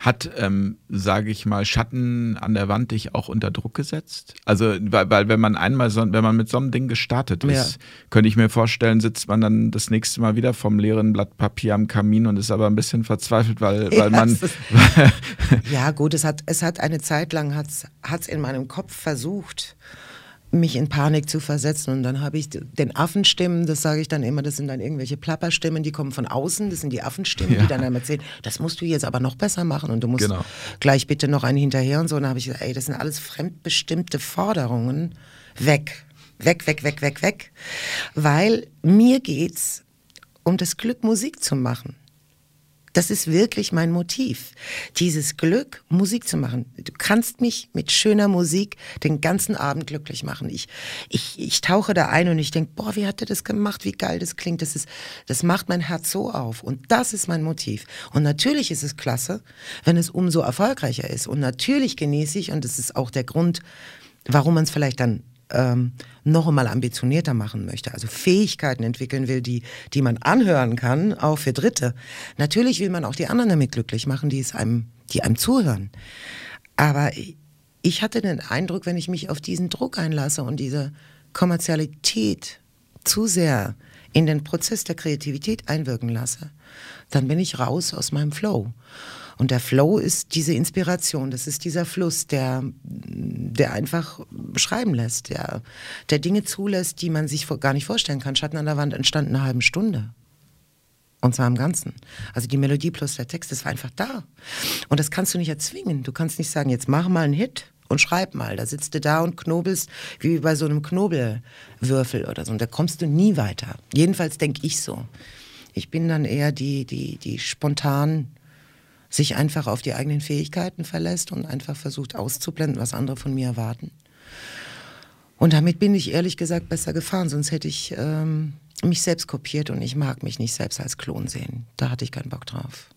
Hat, ähm, sage ich mal, Schatten an der Wand dich auch unter Druck gesetzt? Also, weil, weil wenn man einmal so, wenn man mit so einem Ding gestartet ist, ja. könnte ich mir vorstellen, sitzt man dann das nächste Mal wieder vom leeren Blatt Papier am Kamin und ist aber ein bisschen verzweifelt, weil, weil ja, man. ja, gut, es hat, es hat eine Zeit lang hat's, hat's in meinem Kopf versucht, mich in Panik zu versetzen. Und dann habe ich den Affenstimmen, das sage ich dann immer, das sind dann irgendwelche Plapperstimmen, die kommen von außen, das sind die Affenstimmen, ja. die dann einmal erzählen, das musst du jetzt aber noch besser machen und du musst genau. gleich bitte noch einen hinterher und so. Und dann habe ich gesagt, ey, das sind alles fremdbestimmte Forderungen. Weg, weg, weg, weg, weg, weg. Weil mir geht's um das Glück, Musik zu machen. Das ist wirklich mein Motiv. Dieses Glück, Musik zu machen. Du kannst mich mit schöner Musik den ganzen Abend glücklich machen. Ich, ich, ich tauche da ein und ich denke, boah, wie hat er das gemacht? Wie geil das klingt. Das ist, das macht mein Herz so auf. Und das ist mein Motiv. Und natürlich ist es klasse, wenn es umso erfolgreicher ist. Und natürlich genieße ich, und das ist auch der Grund, warum man es vielleicht dann ähm, noch einmal ambitionierter machen möchte, also Fähigkeiten entwickeln will, die, die man anhören kann, auch für Dritte. Natürlich will man auch die anderen damit glücklich machen, die es einem, die einem zuhören. Aber ich hatte den Eindruck, wenn ich mich auf diesen Druck einlasse und diese Kommerzialität zu sehr in den Prozess der Kreativität einwirken lasse, dann bin ich raus aus meinem Flow. Und der Flow ist diese Inspiration, das ist dieser Fluss, der, der einfach schreiben lässt, der, der Dinge zulässt, die man sich gar nicht vorstellen kann. Schatten an der Wand entstand in einer halben Stunde. Und zwar im Ganzen. Also die Melodie plus der Text, das war einfach da. Und das kannst du nicht erzwingen. Du kannst nicht sagen, jetzt mach mal einen Hit und schreib mal. Da sitzt du da und knobelst wie bei so einem Knobelwürfel oder so. Und da kommst du nie weiter. Jedenfalls denke ich so. Ich bin dann eher die, die, die spontan sich einfach auf die eigenen Fähigkeiten verlässt und einfach versucht auszublenden, was andere von mir erwarten. Und damit bin ich ehrlich gesagt besser gefahren, sonst hätte ich, ähm, mich selbst kopiert und ich mag mich nicht selbst als Klon sehen. Da hatte ich keinen Bock drauf.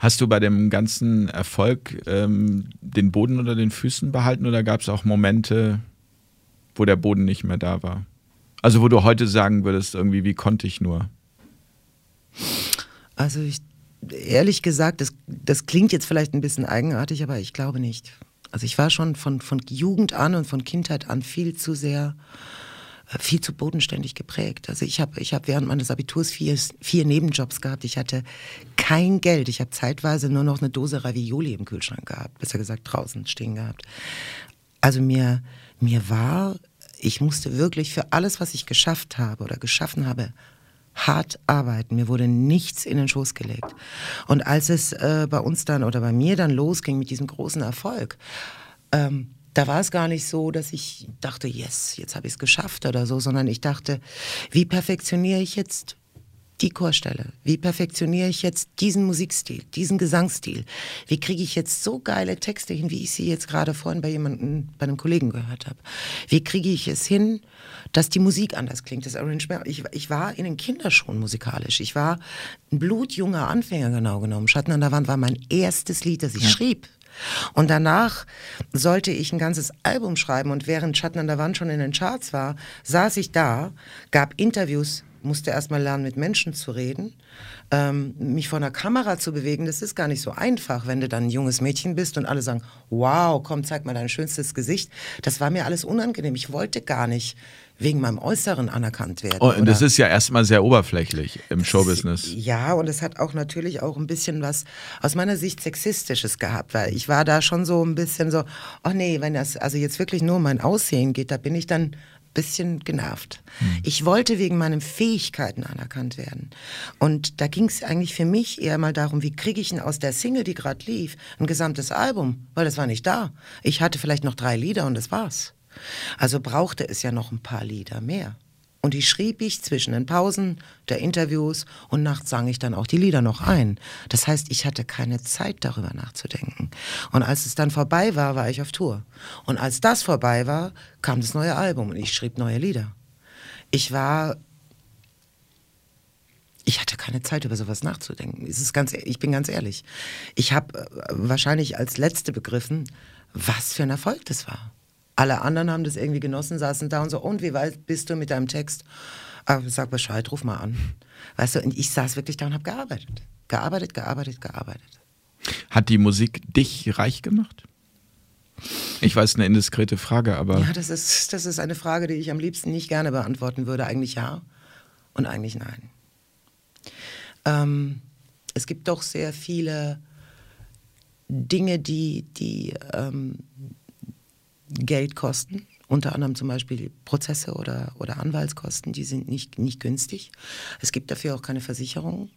Hast du bei dem ganzen Erfolg ähm, den Boden unter den Füßen behalten oder gab es auch Momente, wo der Boden nicht mehr da war? Also wo du heute sagen würdest, irgendwie, wie konnte ich nur? Also ich, ehrlich gesagt, das, das klingt jetzt vielleicht ein bisschen eigenartig, aber ich glaube nicht. Also ich war schon von, von Jugend an und von Kindheit an viel zu sehr viel zu bodenständig geprägt. Also ich habe ich hab während meines Abiturs vier, vier Nebenjobs gehabt. Ich hatte kein Geld. Ich habe zeitweise nur noch eine Dose Ravioli im Kühlschrank gehabt, besser gesagt draußen stehen gehabt. Also mir, mir war, ich musste wirklich für alles, was ich geschafft habe oder geschaffen habe, hart arbeiten. Mir wurde nichts in den Schoß gelegt. Und als es äh, bei uns dann oder bei mir dann losging mit diesem großen Erfolg, ähm, da war es gar nicht so, dass ich dachte, yes, jetzt habe ich es geschafft oder so, sondern ich dachte, wie perfektioniere ich jetzt die Chorstelle? Wie perfektioniere ich jetzt diesen Musikstil, diesen Gesangsstil? Wie kriege ich jetzt so geile Texte hin, wie ich sie jetzt gerade vorhin bei jemandem, bei einem Kollegen gehört habe? Wie kriege ich es hin, dass die Musik anders klingt, das Arrangement? Ich, ich war in den Kinderschuhen musikalisch. Ich war ein blutjunger Anfänger genau genommen. Schatten an der Wand war mein erstes Lied, das ich ja. schrieb. Und danach sollte ich ein ganzes Album schreiben und während Schatten an der Wand schon in den Charts war, saß ich da, gab Interviews, musste erstmal lernen, mit Menschen zu reden. Ähm, mich vor einer Kamera zu bewegen, das ist gar nicht so einfach, wenn du dann ein junges Mädchen bist und alle sagen, wow, komm, zeig mal dein schönstes Gesicht. Das war mir alles unangenehm. Ich wollte gar nicht wegen meinem Äußeren anerkannt werden. Oh, und das ist ja erstmal sehr oberflächlich im Showbusiness. Ja, und es hat auch natürlich auch ein bisschen was aus meiner Sicht Sexistisches gehabt, weil ich war da schon so ein bisschen so, oh nee, wenn das also jetzt wirklich nur um mein Aussehen geht, da bin ich dann bisschen genervt. Hm. Ich wollte wegen meinen Fähigkeiten anerkannt werden. Und da ging es eigentlich für mich eher mal darum, wie kriege ich denn aus der Single, die gerade lief, ein gesamtes Album, weil das war nicht da. Ich hatte vielleicht noch drei Lieder und das war's. Also brauchte es ja noch ein paar Lieder mehr. Und die schrieb ich zwischen den Pausen der Interviews und nachts sang ich dann auch die Lieder noch ein. Das heißt, ich hatte keine Zeit darüber nachzudenken. Und als es dann vorbei war, war ich auf Tour. Und als das vorbei war, kam das neue Album und ich schrieb neue Lieder. Ich war ich hatte keine Zeit, über sowas nachzudenken. Es ist ganz, ich bin ganz ehrlich. Ich habe äh, wahrscheinlich als Letzte begriffen, was für ein Erfolg das war. Alle anderen haben das irgendwie genossen, saßen da und so, und wie weit bist du mit deinem Text? Aber sag Bescheid, ruf mal an. Weißt du, und ich saß wirklich da und habe gearbeitet. Gearbeitet, gearbeitet, gearbeitet. Hat die Musik dich reich gemacht? Ich weiß, eine indiskrete Frage, aber. Ja, das ist, das ist eine Frage, die ich am liebsten nicht gerne beantworten würde. Eigentlich ja und eigentlich nein. Ähm, es gibt doch sehr viele Dinge, die, die ähm, Geld kosten. Unter anderem zum Beispiel Prozesse oder, oder Anwaltskosten, die sind nicht, nicht günstig. Es gibt dafür auch keine Versicherungen,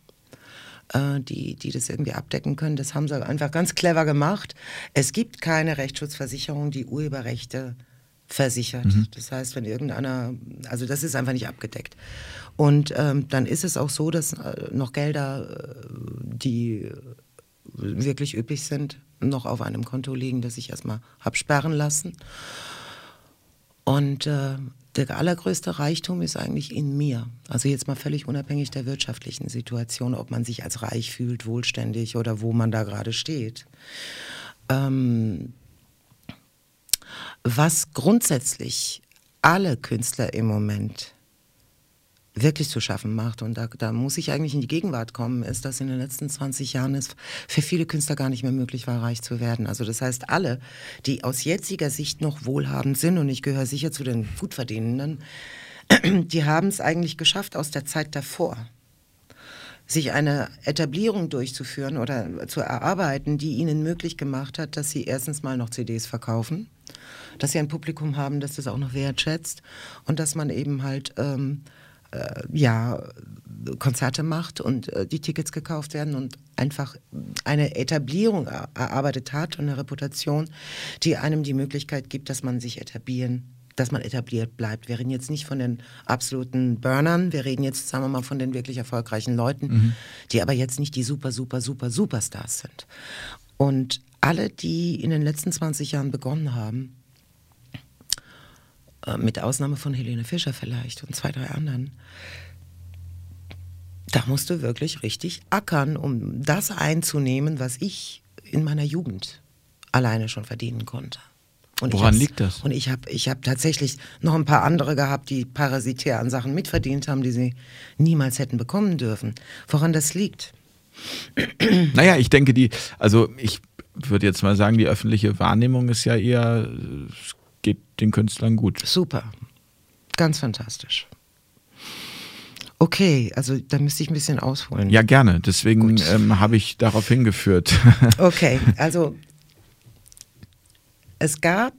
äh, die, die das irgendwie abdecken können. Das haben sie einfach ganz clever gemacht. Es gibt keine Rechtsschutzversicherung, die Urheberrechte versichert. Mhm. Das heißt, wenn irgendeiner, also das ist einfach nicht abgedeckt. Und ähm, dann ist es auch so, dass äh, noch Gelder, äh, die wirklich üppig sind, noch auf einem Konto liegen, das ich erstmal habe sperren lassen. Und äh, der allergrößte Reichtum ist eigentlich in mir. Also jetzt mal völlig unabhängig der wirtschaftlichen Situation, ob man sich als reich fühlt, wohlständig oder wo man da gerade steht. Ähm, was grundsätzlich alle Künstler im Moment wirklich zu schaffen macht. Und da, da muss ich eigentlich in die Gegenwart kommen, ist, dass in den letzten 20 Jahren es für viele Künstler gar nicht mehr möglich war, reich zu werden. Also das heißt, alle, die aus jetziger Sicht noch wohlhabend sind, und ich gehöre sicher zu den Gutverdienenden, die haben es eigentlich geschafft aus der Zeit davor sich eine Etablierung durchzuführen oder zu erarbeiten, die ihnen möglich gemacht hat, dass sie erstens mal noch CDs verkaufen, dass sie ein Publikum haben, das das auch noch wertschätzt und dass man eben halt ähm, äh, ja, Konzerte macht und äh, die Tickets gekauft werden und einfach eine Etablierung erarbeitet hat und eine Reputation, die einem die Möglichkeit gibt, dass man sich etablieren dass man etabliert bleibt. Wir reden jetzt nicht von den absoluten Burnern, wir reden jetzt, sagen wir mal, von den wirklich erfolgreichen Leuten, mhm. die aber jetzt nicht die super, super, super, Superstars sind. Und alle, die in den letzten 20 Jahren begonnen haben, mit Ausnahme von Helene Fischer vielleicht und zwei, drei anderen, da musst du wirklich richtig ackern, um das einzunehmen, was ich in meiner Jugend alleine schon verdienen konnte. Und Woran liegt das? Und ich habe ich hab tatsächlich noch ein paar andere gehabt, die parasitär an Sachen mitverdient haben, die sie niemals hätten bekommen dürfen. Woran das liegt? Naja, ich denke, die, also ich würde jetzt mal sagen, die öffentliche Wahrnehmung ist ja eher, es geht den Künstlern gut. Super. Ganz fantastisch. Okay, also da müsste ich ein bisschen ausholen. Ja, gerne. Deswegen ähm, habe ich darauf hingeführt. okay, also es gab,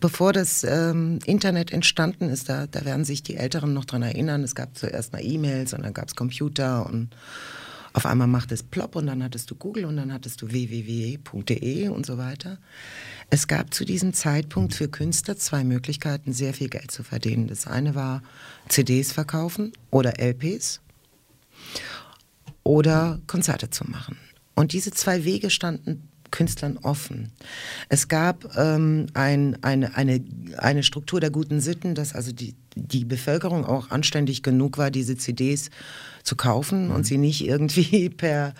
bevor das ähm, Internet entstanden ist, da, da werden sich die Älteren noch dran erinnern, es gab zuerst mal E-Mails und dann gab es Computer und auf einmal macht es plopp und dann hattest du Google und dann hattest du www.de und so weiter. Es gab zu diesem Zeitpunkt für Künstler zwei Möglichkeiten, sehr viel Geld zu verdienen. Das eine war CDs verkaufen oder LPs oder Konzerte zu machen. Und diese zwei Wege standen Künstlern offen. Es gab ähm, ein, eine, eine, eine Struktur der guten Sitten, dass also die, die Bevölkerung auch anständig genug war, diese CDs zu kaufen mhm. und sie nicht irgendwie per,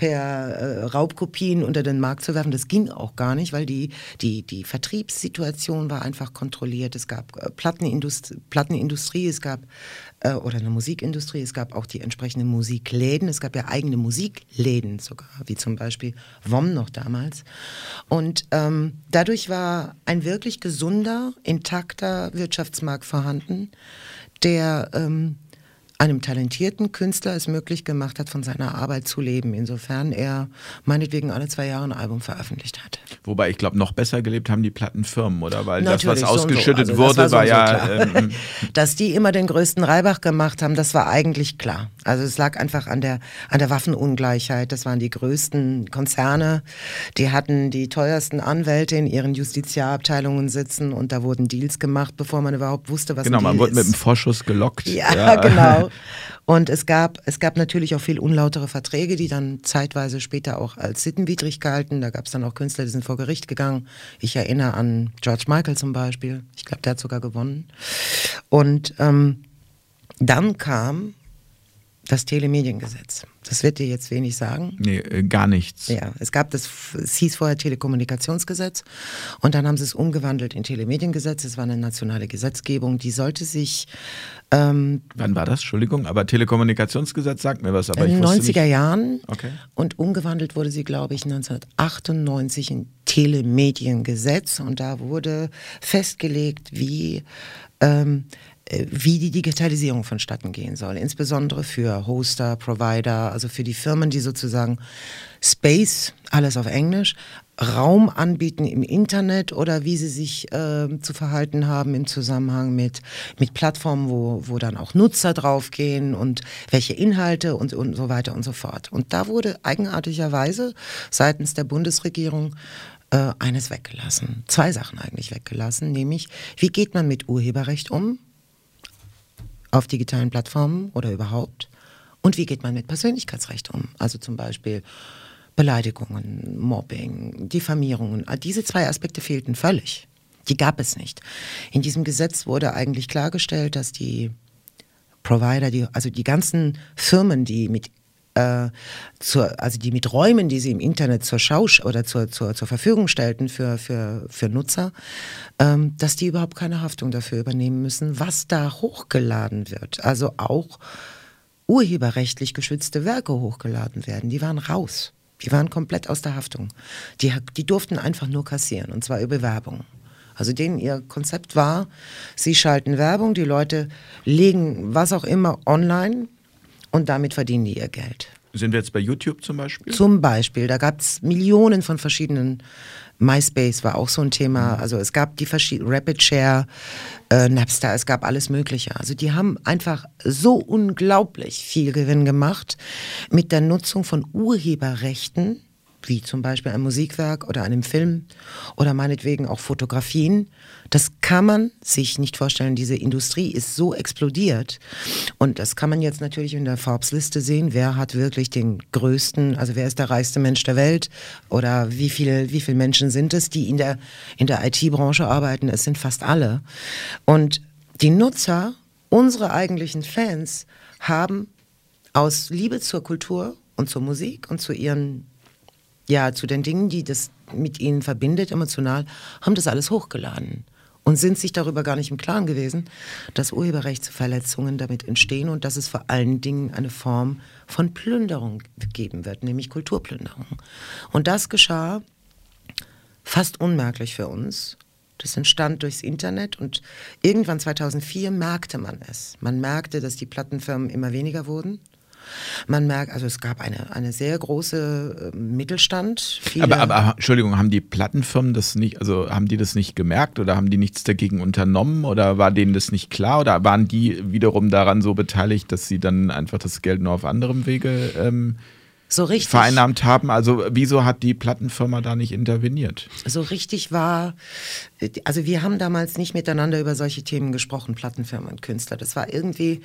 per äh, Raubkopien unter den Markt zu werfen. Das ging auch gar nicht, weil die, die, die Vertriebssituation war einfach kontrolliert. Es gab äh, Plattenindust Plattenindustrie, es gab äh, oder eine Musikindustrie, es gab auch die entsprechenden Musikläden, es gab ja eigene Musikläden sogar, wie zum Beispiel WOM noch damals. Und ähm, dadurch war ein wirklich gesunder, intakter Wirtschaftsmarkt vorhanden, der ähm, einem talentierten Künstler es möglich gemacht hat, von seiner Arbeit zu leben, insofern er meinetwegen alle zwei Jahre ein Album veröffentlicht hat. Wobei ich glaube, noch besser gelebt haben die Plattenfirmen, oder? Weil Natürlich, das, was ausgeschüttet so. also, wurde, war, war so ja. So ähm, Dass die immer den größten Reibach gemacht haben, das war eigentlich klar. Also es lag einfach an der, an der Waffenungleichheit. Das waren die größten Konzerne, die hatten die teuersten Anwälte in ihren Justiziarabteilungen sitzen und da wurden Deals gemacht, bevor man überhaupt wusste, was Genau, man wurde mit einem Vorschuss gelockt. Ja, ja. genau. Und es gab, es gab natürlich auch viel unlautere Verträge, die dann zeitweise später auch als sittenwidrig galten. Da gab es dann auch Künstler, die sind vor Gericht gegangen. Ich erinnere an George Michael zum Beispiel. Ich glaube, der hat sogar gewonnen. Und ähm, dann kam das Telemediengesetz. Das wird dir jetzt wenig sagen. Nee, äh, gar nichts. Ja, es gab das, es hieß vorher Telekommunikationsgesetz und dann haben sie es umgewandelt in Telemediengesetz. Es war eine nationale Gesetzgebung, die sollte sich. Ähm, Wann war das? Entschuldigung, aber Telekommunikationsgesetz sagt mir was. Aber in den 90er Jahren. Okay. Und umgewandelt wurde sie, glaube ich, 1998 in Telemediengesetz und da wurde festgelegt, wie ähm, äh, wie die Digitalisierung vonstatten gehen soll, insbesondere für Hoster, Provider, also für die Firmen, die sozusagen Space, alles auf Englisch, Raum anbieten im Internet oder wie sie sich äh, zu verhalten haben im Zusammenhang mit, mit Plattformen, wo, wo dann auch Nutzer draufgehen und welche Inhalte und, und so weiter und so fort. Und da wurde eigenartigerweise seitens der Bundesregierung äh, eines weggelassen. Zwei Sachen eigentlich weggelassen, nämlich wie geht man mit Urheberrecht um? Auf digitalen Plattformen oder überhaupt? Und wie geht man mit Persönlichkeitsrecht um? Also zum Beispiel Beleidigungen, Mobbing, Diffamierungen. Diese zwei Aspekte fehlten völlig. Die gab es nicht. In diesem Gesetz wurde eigentlich klargestellt, dass die Provider, die, also die ganzen Firmen, die mit äh, zur, also die mit Räumen, die sie im Internet zur Schau oder zur, zur, zur Verfügung stellten für, für, für Nutzer, ähm, dass die überhaupt keine Haftung dafür übernehmen müssen, was da hochgeladen wird. Also auch urheberrechtlich geschützte Werke hochgeladen werden. Die waren raus. Die waren komplett aus der Haftung. Die, die durften einfach nur kassieren, und zwar über Werbung. Also denen ihr Konzept war, sie schalten Werbung, die Leute legen was auch immer online, und damit verdienen die ihr Geld. Sind wir jetzt bei YouTube zum Beispiel? Zum Beispiel. Da gab es Millionen von verschiedenen. MySpace war auch so ein Thema. Mhm. Also es gab die verschiedenen Rapid Share, äh, Napster, es gab alles Mögliche. Also die haben einfach so unglaublich viel Gewinn gemacht mit der Nutzung von Urheberrechten wie zum Beispiel ein Musikwerk oder einem Film oder meinetwegen auch Fotografien. Das kann man sich nicht vorstellen. Diese Industrie ist so explodiert. Und das kann man jetzt natürlich in der Forbes-Liste sehen. Wer hat wirklich den größten, also wer ist der reichste Mensch der Welt? Oder wie viele, wie viele Menschen sind es, die in der, in der IT-Branche arbeiten? Es sind fast alle. Und die Nutzer, unsere eigentlichen Fans, haben aus Liebe zur Kultur und zur Musik und zu ihren, ja, zu den Dingen, die das mit ihnen verbindet, emotional, haben das alles hochgeladen und sind sich darüber gar nicht im Klaren gewesen, dass Urheberrechtsverletzungen damit entstehen und dass es vor allen Dingen eine Form von Plünderung geben wird, nämlich Kulturplünderung. Und das geschah fast unmerklich für uns. Das entstand durchs Internet und irgendwann 2004 merkte man es. Man merkte, dass die Plattenfirmen immer weniger wurden man merkt, also es gab eine, eine sehr große äh, Mittelstand. Aber, aber, Entschuldigung, haben die Plattenfirmen das nicht, also haben die das nicht gemerkt oder haben die nichts dagegen unternommen oder war denen das nicht klar oder waren die wiederum daran so beteiligt, dass sie dann einfach das Geld nur auf anderem Wege ähm, so richtig, vereinnahmt haben. Also wieso hat die Plattenfirma da nicht interveniert? So richtig war, also wir haben damals nicht miteinander über solche Themen gesprochen, Plattenfirma und Künstler. Das war irgendwie,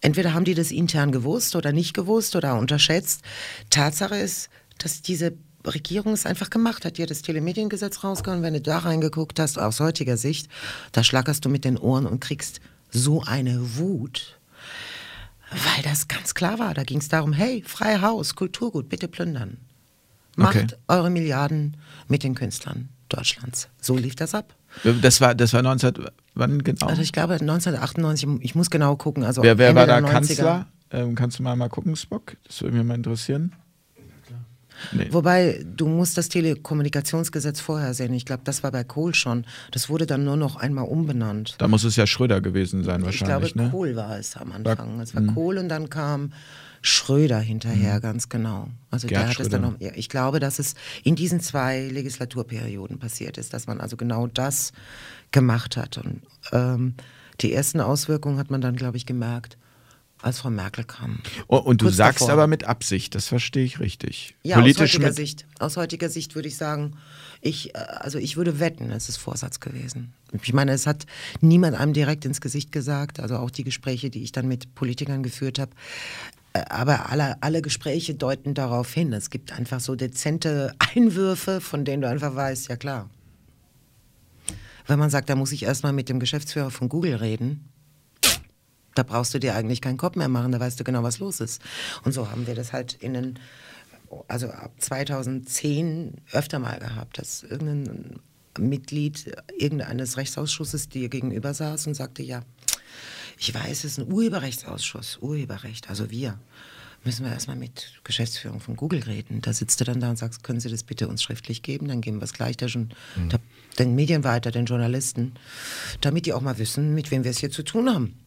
entweder haben die das intern gewusst oder nicht gewusst oder unterschätzt. Tatsache ist, dass diese Regierung es einfach gemacht hat, dir das Telemediengesetz rausgehauen. Wenn du da reingeguckt hast, aus heutiger Sicht, da schlackerst du mit den Ohren und kriegst so eine Wut weil das ganz klar war. Da ging es darum, hey, freie Haus, Kulturgut, bitte plündern. Macht okay. eure Milliarden mit den Künstlern Deutschlands. So lief das ab. Das war, das war 19, wann genau? Also ich glaube 1998, ich muss genau gucken. Also wer wer war da Kanzler? Ähm, kannst du mal, mal gucken, Spock? Das würde mich mal interessieren. Nee. Wobei, du musst das Telekommunikationsgesetz vorher sehen. Ich glaube, das war bei Kohl schon. Das wurde dann nur noch einmal umbenannt. Da muss es ja Schröder gewesen sein wahrscheinlich. Ich glaube, ne? Kohl war es am Anfang. es war mh. Kohl und dann kam Schröder hinterher, mhm. ganz genau. Also Gerd der hat Schröder. es dann noch. Ja, ich glaube, dass es in diesen zwei Legislaturperioden passiert ist, dass man also genau das gemacht hat. Und ähm, die ersten Auswirkungen hat man dann, glaube ich, gemerkt als Frau Merkel kam. Oh, und du sagst davor. aber mit Absicht, das verstehe ich richtig. Ja, Politisch aus heutiger Sicht. Aus heutiger Sicht würde ich sagen, ich, äh, also ich würde wetten, es ist Vorsatz gewesen. Ich meine, es hat niemand einem direkt ins Gesicht gesagt, also auch die Gespräche, die ich dann mit Politikern geführt habe. Äh, aber alle, alle Gespräche deuten darauf hin. Es gibt einfach so dezente Einwürfe, von denen du einfach weißt, ja klar. Wenn man sagt, da muss ich erstmal mit dem Geschäftsführer von Google reden, da brauchst du dir eigentlich keinen Kopf mehr machen, da weißt du genau, was los ist. Und so haben wir das halt in den, also ab 2010 öfter mal gehabt, dass irgendein Mitglied irgendeines Rechtsausschusses dir gegenüber saß und sagte, ja, ich weiß, es ist ein Urheberrechtsausschuss, Urheberrecht, also wir müssen wir erstmal mit Geschäftsführung von Google reden. Da sitzt du dann da und sagst, können Sie das bitte uns schriftlich geben? Dann geben wir es gleich der, mhm. der, den Medien weiter, den Journalisten, damit die auch mal wissen, mit wem wir es hier zu tun haben.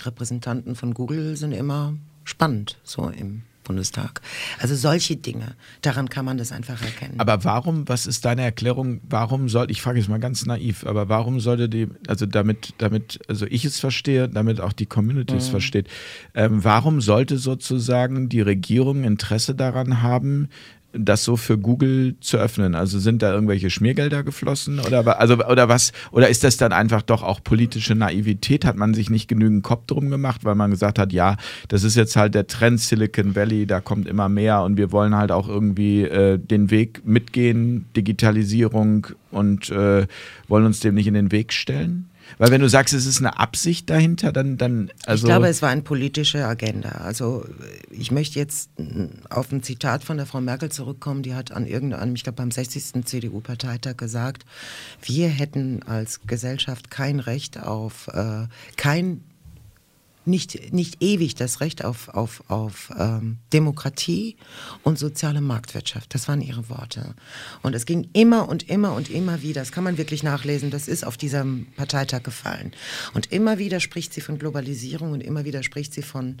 Repräsentanten von Google sind immer spannend, so im Bundestag. Also solche Dinge, daran kann man das einfach erkennen. Aber warum, was ist deine Erklärung, warum soll, ich frage jetzt mal ganz naiv, aber warum sollte die, also damit, damit, also ich es verstehe, damit auch die Community es mhm. versteht, ähm, warum sollte sozusagen die Regierung Interesse daran haben, das so für Google zu öffnen? Also sind da irgendwelche Schmiergelder geflossen oder also oder was oder ist das dann einfach doch auch politische Naivität? Hat man sich nicht genügend Kopf drum gemacht, weil man gesagt hat, ja, das ist jetzt halt der Trend Silicon Valley, da kommt immer mehr und wir wollen halt auch irgendwie äh, den Weg mitgehen, Digitalisierung und äh, wollen uns dem nicht in den Weg stellen? Weil wenn du sagst, es ist eine Absicht dahinter, dann, dann also. Ich glaube, es war eine politische Agenda. Also ich möchte jetzt auf ein Zitat von der Frau Merkel zurückkommen, die hat an irgendeinem, ich glaube beim 60. CDU-Parteitag gesagt, wir hätten als Gesellschaft kein Recht auf, äh, kein nicht, nicht ewig das Recht auf, auf, auf ähm, Demokratie und soziale Marktwirtschaft. Das waren ihre Worte. Und es ging immer und immer und immer wieder, das kann man wirklich nachlesen, das ist auf diesem Parteitag gefallen. Und immer wieder spricht sie von Globalisierung und immer wieder spricht sie von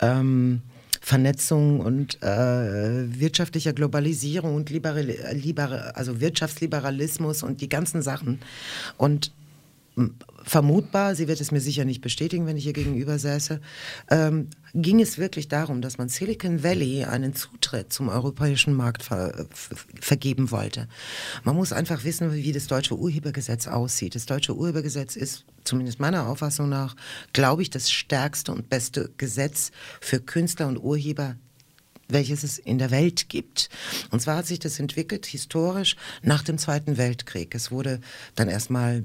ähm, Vernetzung und äh, wirtschaftlicher Globalisierung und Liberal, Liber, also Wirtschaftsliberalismus und die ganzen Sachen. Und vermutbar, sie wird es mir sicher nicht bestätigen, wenn ich ihr gegenüber säße, ähm, ging es wirklich darum, dass man Silicon Valley einen Zutritt zum europäischen Markt ver vergeben wollte. Man muss einfach wissen, wie das deutsche Urhebergesetz aussieht. Das deutsche Urhebergesetz ist, zumindest meiner Auffassung nach, glaube ich, das stärkste und beste Gesetz für Künstler und Urheber welches es in der Welt gibt. Und zwar hat sich das entwickelt historisch nach dem Zweiten Weltkrieg. Es wurde dann erstmal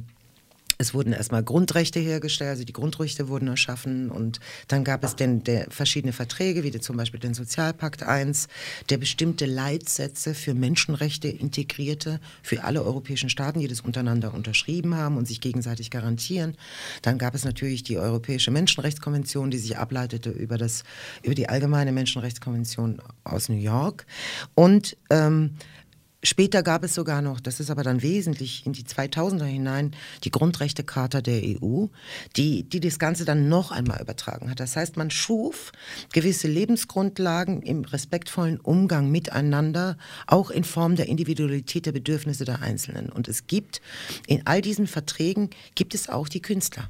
es wurden erstmal Grundrechte hergestellt, also die Grundrechte wurden erschaffen und dann gab es denn der, verschiedene Verträge, wie zum Beispiel den Sozialpakt I, der bestimmte Leitsätze für Menschenrechte integrierte, für alle europäischen Staaten, die das untereinander unterschrieben haben und sich gegenseitig garantieren. Dann gab es natürlich die Europäische Menschenrechtskonvention, die sich ableitete über, das, über die Allgemeine Menschenrechtskonvention aus New York. Und ähm, Später gab es sogar noch, das ist aber dann wesentlich in die 2000er hinein, die Grundrechtecharta der EU, die, die das Ganze dann noch einmal übertragen hat. Das heißt, man schuf gewisse Lebensgrundlagen im respektvollen Umgang miteinander, auch in Form der Individualität der Bedürfnisse der Einzelnen. Und es gibt in all diesen Verträgen gibt es auch die Künstler.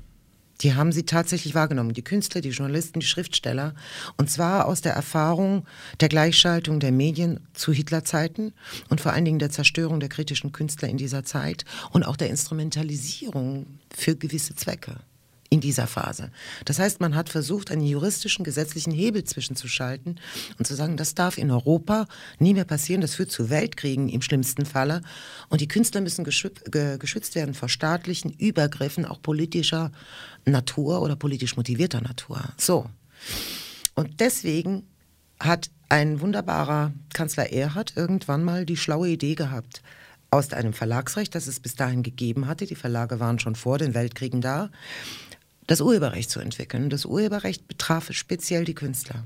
Die haben sie tatsächlich wahrgenommen, die Künstler, die Journalisten, die Schriftsteller. Und zwar aus der Erfahrung der Gleichschaltung der Medien zu Hitlerzeiten und vor allen Dingen der Zerstörung der kritischen Künstler in dieser Zeit und auch der Instrumentalisierung für gewisse Zwecke in dieser Phase. Das heißt, man hat versucht, einen juristischen, gesetzlichen Hebel zwischenzuschalten und zu sagen, das darf in Europa nie mehr passieren, das führt zu Weltkriegen im schlimmsten Falle. Und die Künstler müssen geschützt werden vor staatlichen Übergriffen, auch politischer Natur oder politisch motivierter Natur. So. Und deswegen hat ein wunderbarer Kanzler Erhard irgendwann mal die schlaue Idee gehabt, aus einem Verlagsrecht, das es bis dahin gegeben hatte, die Verlage waren schon vor den Weltkriegen da, das Urheberrecht zu entwickeln. Das Urheberrecht betraf speziell die Künstler.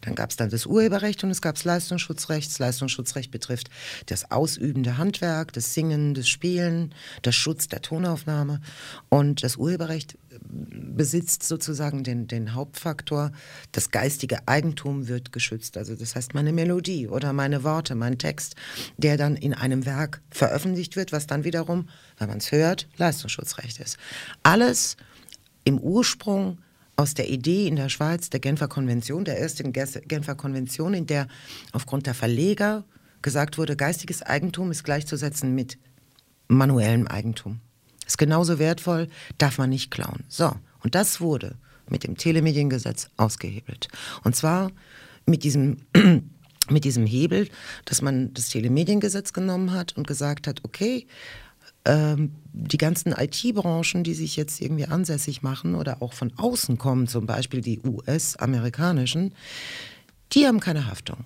Dann gab es dann das Urheberrecht und es gab das Leistungsschutzrecht. Das Leistungsschutzrecht betrifft das ausübende Handwerk, das Singen, das Spielen, das Schutz der Tonaufnahme. Und das Urheberrecht besitzt sozusagen den, den Hauptfaktor, das geistige Eigentum wird geschützt. Also das heißt meine Melodie oder meine Worte, mein Text, der dann in einem Werk veröffentlicht wird, was dann wiederum, wenn man es hört, Leistungsschutzrecht ist. Alles im Ursprung aus der Idee in der Schweiz der Genfer Konvention, der ersten Genfer Konvention, in der aufgrund der Verleger gesagt wurde, geistiges Eigentum ist gleichzusetzen mit manuellem Eigentum. Ist genauso wertvoll, darf man nicht klauen. So, und das wurde mit dem Telemediengesetz ausgehebelt. Und zwar mit diesem mit diesem Hebel, dass man das Telemediengesetz genommen hat und gesagt hat, okay, ähm, die ganzen IT-Branchen, die sich jetzt irgendwie ansässig machen oder auch von außen kommen, zum Beispiel die US-amerikanischen, die haben keine Haftung.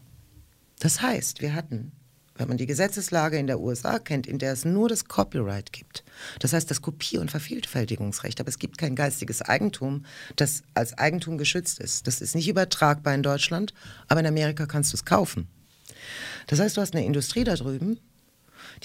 Das heißt, wir hatten, wenn man die Gesetzeslage in der USA kennt, in der es nur das Copyright gibt, das heißt das Kopier- und Vervielfältigungsrecht, aber es gibt kein geistiges Eigentum, das als Eigentum geschützt ist. Das ist nicht übertragbar in Deutschland, aber in Amerika kannst du es kaufen. Das heißt, du hast eine Industrie da drüben,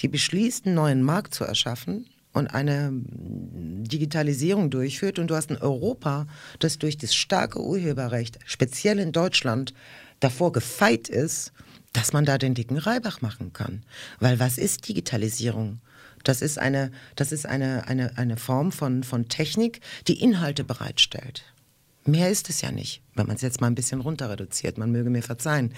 die beschließt, einen neuen Markt zu erschaffen und eine Digitalisierung durchführt und du hast ein Europa, das durch das starke Urheberrecht, speziell in Deutschland, davor gefeit ist, dass man da den dicken Reibach machen kann. Weil was ist Digitalisierung? Das ist eine, das ist eine, eine, eine Form von, von Technik, die Inhalte bereitstellt. Mehr ist es ja nicht, wenn man es jetzt mal ein bisschen runter reduziert. Man möge mir verzeihen.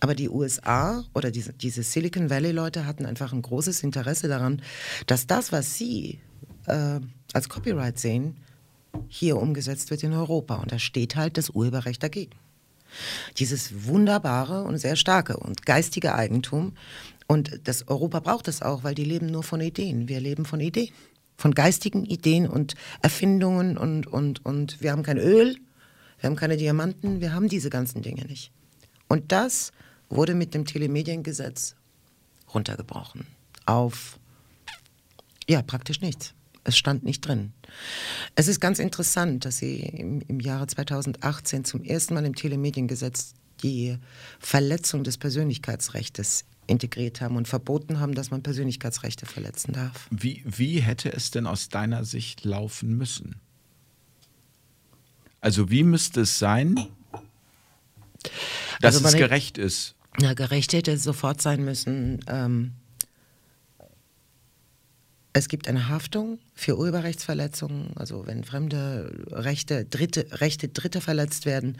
Aber die USA oder diese, diese Silicon Valley-Leute hatten einfach ein großes Interesse daran, dass das, was sie äh, als Copyright sehen, hier umgesetzt wird in Europa. Und da steht halt das Urheberrecht dagegen. Dieses wunderbare und sehr starke und geistige Eigentum. Und das Europa braucht es auch, weil die leben nur von Ideen. Wir leben von Ideen von geistigen Ideen und Erfindungen und, und, und wir haben kein Öl, wir haben keine Diamanten, wir haben diese ganzen Dinge nicht. Und das wurde mit dem Telemediengesetz runtergebrochen auf, ja, praktisch nichts. Es stand nicht drin. Es ist ganz interessant, dass Sie im, im Jahre 2018 zum ersten Mal im Telemediengesetz die Verletzung des Persönlichkeitsrechts integriert haben und verboten haben, dass man Persönlichkeitsrechte verletzen darf. Wie, wie hätte es denn aus deiner Sicht laufen müssen? Also wie müsste es sein, dass also es gerecht ist? Na, gerecht hätte es sofort sein müssen. Ähm, es gibt eine Haftung für Urheberrechtsverletzungen, also wenn fremde Rechte, Dritte, Rechte Dritte verletzt werden,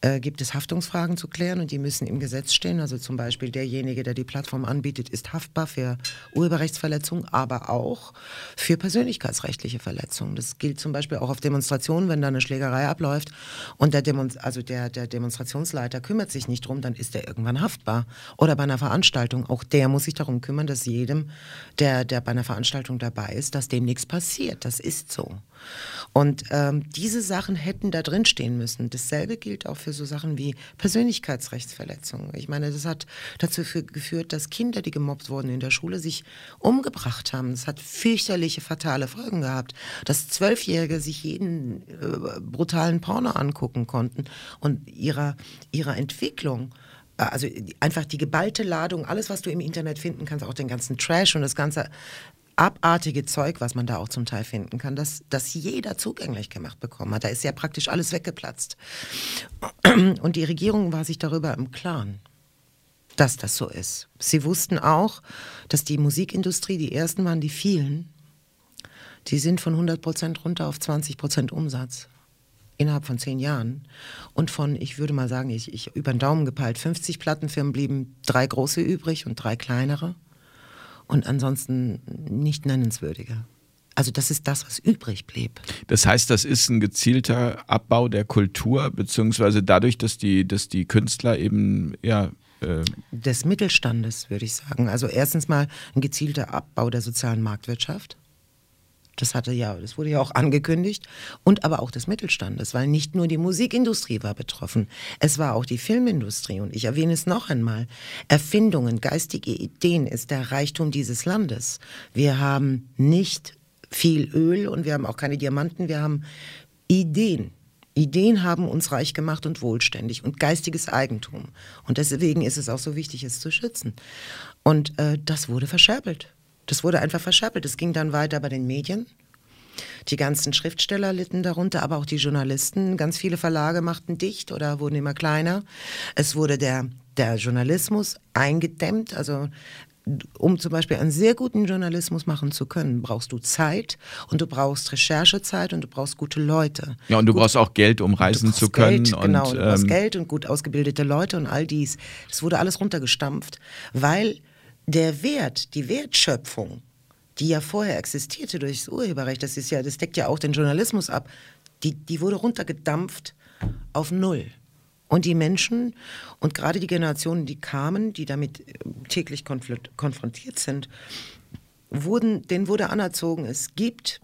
äh, gibt es Haftungsfragen zu klären und die müssen im Gesetz stehen. Also zum Beispiel derjenige, der die Plattform anbietet, ist haftbar für Urheberrechtsverletzungen, aber auch für persönlichkeitsrechtliche Verletzungen. Das gilt zum Beispiel auch auf Demonstrationen, wenn da eine Schlägerei abläuft und der, Demon also der, der Demonstrationsleiter kümmert sich nicht drum, dann ist der irgendwann haftbar. Oder bei einer Veranstaltung, auch der muss sich darum kümmern, dass jedem, der, der bei einer Veranstaltung dabei ist, dass dem nichts passiert passiert. Das ist so. Und ähm, diese Sachen hätten da drin stehen müssen. Dasselbe gilt auch für so Sachen wie Persönlichkeitsrechtsverletzungen. Ich meine, das hat dazu geführt, dass Kinder, die gemobbt wurden in der Schule, sich umgebracht haben. Das hat fürchterliche, fatale Folgen gehabt. Dass Zwölfjährige sich jeden äh, brutalen Porno angucken konnten und ihrer, ihrer Entwicklung also einfach die geballte Ladung, alles, was du im Internet finden kannst, auch den ganzen Trash und das ganze abartige Zeug, was man da auch zum Teil finden kann, dass das jeder zugänglich gemacht bekommen hat. Da ist ja praktisch alles weggeplatzt. Und die Regierung war sich darüber im Klaren, dass das so ist. Sie wussten auch, dass die Musikindustrie, die ersten waren die vielen, die sind von 100 Prozent runter auf 20 Prozent Umsatz innerhalb von zehn Jahren. Und von, ich würde mal sagen, ich, ich über den Daumen gepeilt, 50 Plattenfirmen blieben drei große übrig und drei kleinere und ansonsten nicht nennenswürdiger. Also das ist das, was übrig blieb. Das heißt, das ist ein gezielter Abbau der Kultur, beziehungsweise dadurch, dass die, dass die Künstler eben ja äh des Mittelstandes, würde ich sagen. Also erstens mal ein gezielter Abbau der sozialen Marktwirtschaft. Das hatte ja, das wurde ja auch angekündigt. Und aber auch des Mittelstandes, weil nicht nur die Musikindustrie war betroffen, es war auch die Filmindustrie. Und ich erwähne es noch einmal. Erfindungen, geistige Ideen ist der Reichtum dieses Landes. Wir haben nicht viel Öl und wir haben auch keine Diamanten, wir haben Ideen. Ideen haben uns reich gemacht und wohlständig und geistiges Eigentum. Und deswegen ist es auch so wichtig, es zu schützen. Und äh, das wurde verscherbelt. Das wurde einfach verscheppelt. Es ging dann weiter bei den Medien. Die ganzen Schriftsteller litten darunter, aber auch die Journalisten. Ganz viele Verlage machten dicht oder wurden immer kleiner. Es wurde der, der Journalismus eingedämmt. Also um zum Beispiel einen sehr guten Journalismus machen zu können, brauchst du Zeit und du brauchst Recherchezeit und du brauchst gute Leute. Ja, und du Gut, brauchst auch Geld, um reisen zu können. Geld, genau, und, du brauchst ähm, Geld und gut ausgebildete Leute und all dies. Das wurde alles runtergestampft, weil der Wert, die Wertschöpfung, die ja vorher existierte durch das Urheberrecht, das ist ja, das deckt ja auch den Journalismus ab, die, die wurde runtergedampft auf Null. Und die Menschen und gerade die Generationen, die kamen, die damit äh, täglich konfrontiert sind, wurden, denen wurde anerzogen, es gibt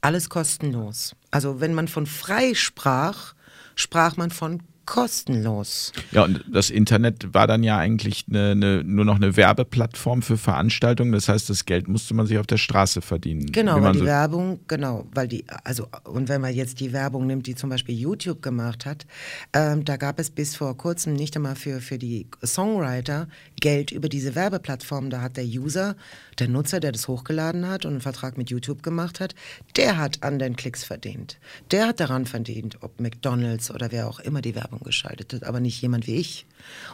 alles kostenlos. Also wenn man von frei sprach, sprach man von kostenlos. Ja, und das Internet war dann ja eigentlich eine, eine, nur noch eine Werbeplattform für Veranstaltungen. Das heißt, das Geld musste man sich auf der Straße verdienen. Genau, weil die so Werbung, genau, weil die, also, und wenn man jetzt die Werbung nimmt, die zum Beispiel YouTube gemacht hat, ähm, da gab es bis vor kurzem nicht einmal für, für die Songwriter Geld über diese Werbeplattform. Da hat der User, der Nutzer, der das hochgeladen hat und einen Vertrag mit YouTube gemacht hat, der hat an den Klicks verdient. Der hat daran verdient, ob McDonalds oder wer auch immer die Werbung Geschaltet, aber nicht jemand wie ich.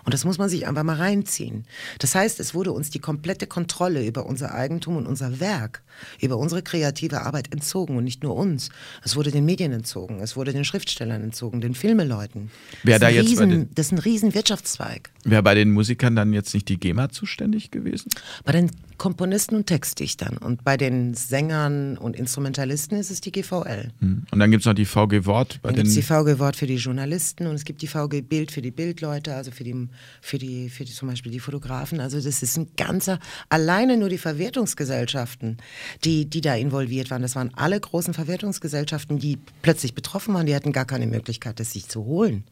Und das muss man sich einfach mal reinziehen. Das heißt, es wurde uns die komplette Kontrolle über unser Eigentum und unser Werk, über unsere kreative Arbeit entzogen und nicht nur uns. Es wurde den Medien entzogen, es wurde den Schriftstellern entzogen, den Filmeleuten. Wer da jetzt riesen, den, das ist ein riesen Wirtschaftszweig. Wäre bei den Musikern dann jetzt nicht die GEMA zuständig gewesen? Bei den Komponisten und Textdichtern. Und bei den Sängern und Instrumentalisten ist es die GVL. Hm. Und dann gibt es noch die VG Wort. Bei dann gibt es die VG Wort für die Journalisten und es gibt die VG Bild für die Bildleute, also für die, für die, für die zum Beispiel die Fotografen. Also das ist ein ganzer, alleine nur die Verwertungsgesellschaften, die, die da involviert waren. Das waren alle großen Verwertungsgesellschaften, die plötzlich betroffen waren. Die hatten gar keine Möglichkeit, das sich zu holen.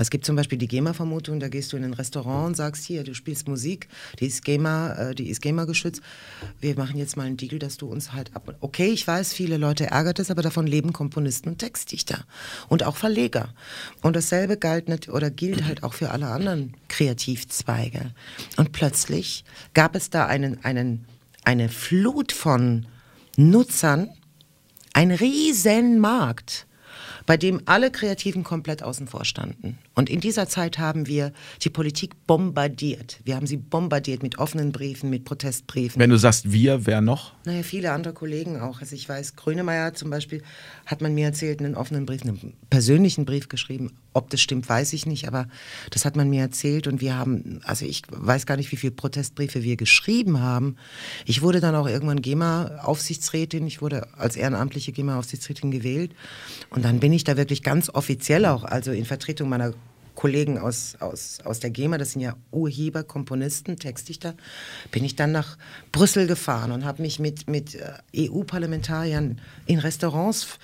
Es gibt zum Beispiel die GEMA-Vermutung, da gehst du in ein Restaurant und sagst, hier, du spielst Musik, die ist GEMA, äh, die ist GEMA geschützt. Wir machen jetzt mal einen Deal, dass du uns halt ab. Okay, ich weiß, viele Leute ärgert es, aber davon leben Komponisten und Textdichter und auch Verleger. Und dasselbe galt nicht oder gilt halt auch für alle anderen Kreativzweige. Und plötzlich gab es da einen, einen, eine Flut von Nutzern, ein riesen Markt bei dem alle Kreativen komplett außen vor standen. Und in dieser Zeit haben wir die Politik bombardiert. Wir haben sie bombardiert mit offenen Briefen, mit Protestbriefen. Wenn du sagst wir, wer noch? Naja, viele andere Kollegen auch. Also ich weiß, Grönemeyer zum Beispiel hat man mir erzählt, einen offenen Brief, einen persönlichen Brief geschrieben. Ob das stimmt, weiß ich nicht, aber das hat man mir erzählt und wir haben, also ich weiß gar nicht, wie viele Protestbriefe wir geschrieben haben. Ich wurde dann auch irgendwann GEMA-Aufsichtsrätin. Ich wurde als ehrenamtliche GEMA-Aufsichtsrätin gewählt und dann bin ich da wirklich ganz offiziell auch, also in Vertretung meiner Kollegen aus, aus, aus der GEMA, das sind ja Urheber, Komponisten, Textdichter, bin ich dann nach Brüssel gefahren und habe mich mit, mit äh, EU-Parlamentariern in Restaurants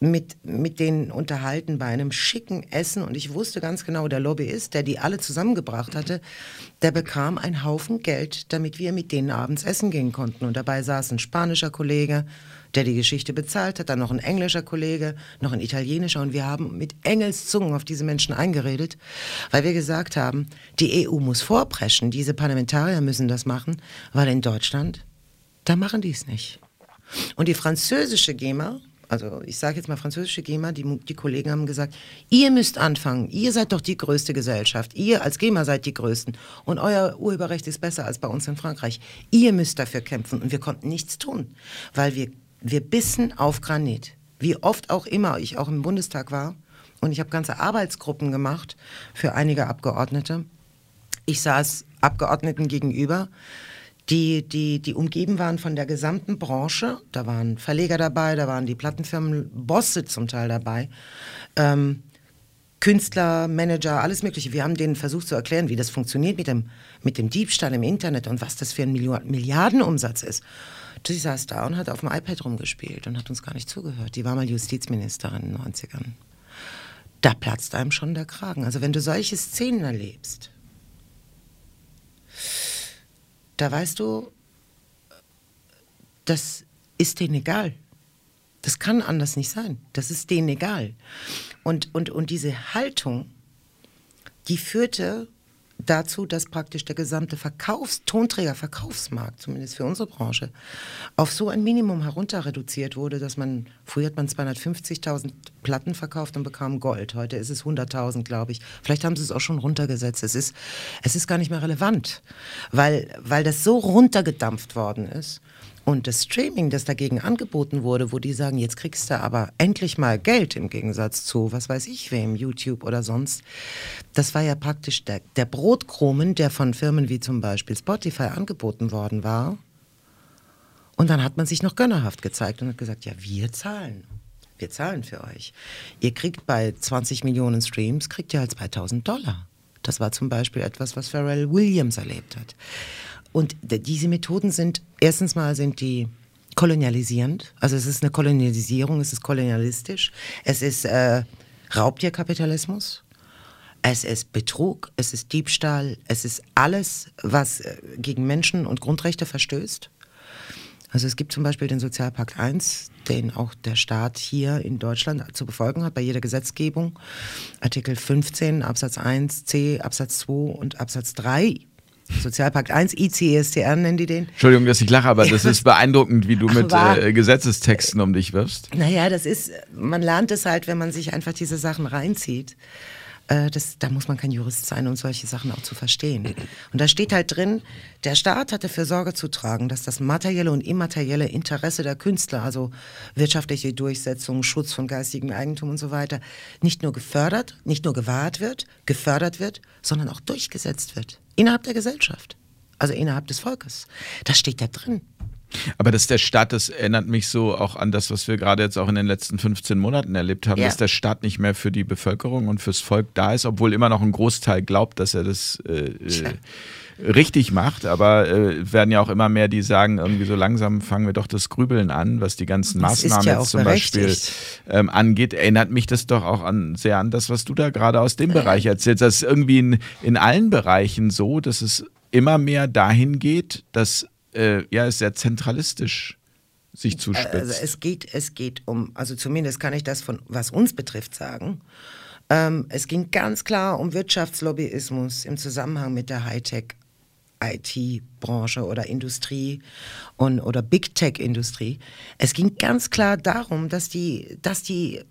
mit, mit denen unterhalten bei einem schicken Essen und ich wusste ganz genau, der Lobbyist, der die alle zusammengebracht hatte, der bekam einen Haufen Geld, damit wir mit denen abends essen gehen konnten. Und dabei saß ein spanischer Kollege, der die Geschichte bezahlt hat, dann noch ein englischer Kollege, noch ein italienischer. Und wir haben mit Engelszungen auf diese Menschen eingeredet, weil wir gesagt haben, die EU muss vorpreschen, diese Parlamentarier müssen das machen, weil in Deutschland, da machen die es nicht. Und die französische GEMA, also ich sage jetzt mal französische GEMA, die, die Kollegen haben gesagt, ihr müsst anfangen, ihr seid doch die größte Gesellschaft, ihr als GEMA seid die Größten. Und euer Urheberrecht ist besser als bei uns in Frankreich. Ihr müsst dafür kämpfen. Und wir konnten nichts tun, weil wir, wir bissen auf Granit. Wie oft auch immer ich auch im Bundestag war und ich habe ganze Arbeitsgruppen gemacht für einige Abgeordnete. Ich saß Abgeordneten gegenüber, die, die, die umgeben waren von der gesamten Branche. Da waren Verleger dabei, da waren die Plattenfirmen, Bosse zum Teil dabei. Ähm, Künstler, Manager, alles Mögliche. Wir haben denen versucht zu erklären, wie das funktioniert mit dem, mit dem Diebstahl im Internet und was das für ein Milliardenumsatz ist. Sie saß da und hat auf dem iPad rumgespielt und hat uns gar nicht zugehört. Die war mal Justizministerin in den 90ern. Da platzt einem schon der Kragen. Also wenn du solche Szenen erlebst, da weißt du, das ist denen egal. Das kann anders nicht sein. Das ist denen egal. Und, und, und diese Haltung, die führte dazu, dass praktisch der gesamte Verkaufs-, Tonträger-Verkaufsmarkt, zumindest für unsere Branche, auf so ein Minimum herunter reduziert wurde, dass man, früher hat man 250.000 Platten verkauft und bekam Gold. Heute ist es 100.000, glaube ich. Vielleicht haben sie es auch schon runtergesetzt. Es ist, es ist gar nicht mehr relevant, weil, weil das so runtergedampft worden ist. Und das Streaming, das dagegen angeboten wurde, wo die sagen, jetzt kriegst du aber endlich mal Geld im Gegensatz zu, was weiß ich wem, YouTube oder sonst, das war ja praktisch der, der Brotkrumen, der von Firmen wie zum Beispiel Spotify angeboten worden war. Und dann hat man sich noch gönnerhaft gezeigt und hat gesagt, ja, wir zahlen. Wir zahlen für euch. Ihr kriegt bei 20 Millionen Streams, kriegt ihr halt 2000 Dollar. Das war zum Beispiel etwas, was Pharrell Williams erlebt hat. Und diese Methoden sind, erstens mal sind die kolonialisierend. Also es ist eine Kolonialisierung, es ist kolonialistisch. Es ist äh, Raubtierkapitalismus. Es ist Betrug, es ist Diebstahl, es ist alles, was äh, gegen Menschen und Grundrechte verstößt. Also es gibt zum Beispiel den Sozialpakt 1, den auch der Staat hier in Deutschland zu befolgen hat bei jeder Gesetzgebung. Artikel 15 Absatz 1 C Absatz 2 und Absatz 3 Sozialpakt 1, ICSTR nennen die den. Entschuldigung, dass ich lache, aber das ist beeindruckend, wie du mit äh, Gesetzestexten um dich wirfst. Naja, das ist, man lernt es halt, wenn man sich einfach diese Sachen reinzieht. Äh, das, da muss man kein Jurist sein, um solche Sachen auch zu verstehen. Und da steht halt drin, der Staat hat dafür Sorge zu tragen, dass das materielle und immaterielle Interesse der Künstler, also wirtschaftliche Durchsetzung, Schutz von geistigem Eigentum und so weiter, nicht nur gefördert, nicht nur gewahrt wird, gefördert wird, sondern auch durchgesetzt wird. Innerhalb der Gesellschaft. Also innerhalb des Volkes. Das steht da drin. Aber dass der Staat, das erinnert mich so auch an das, was wir gerade jetzt auch in den letzten 15 Monaten erlebt haben, ja. dass der Staat nicht mehr für die Bevölkerung und fürs Volk da ist, obwohl immer noch ein Großteil glaubt, dass er das äh, äh richtig macht. Aber äh, werden ja auch immer mehr, die sagen, irgendwie so langsam fangen wir doch das Grübeln an, was die ganzen Maßnahmen ja jetzt zum Beispiel ähm, angeht. Erinnert mich das doch auch an, sehr an das, was du da gerade aus dem Bereich erzählst. Das ist irgendwie in, in allen Bereichen so, dass es immer mehr dahin geht, dass äh, ja, es sehr zentralistisch sich zuspitzt. Also es geht, es geht um, also zumindest kann ich das von, was uns betrifft, sagen. Ähm, es ging ganz klar um Wirtschaftslobbyismus im Zusammenhang mit der Hightech. IT-Branche oder Industrie und, oder Big Tech-Industrie. Es ging ganz klar darum, dass die, dass die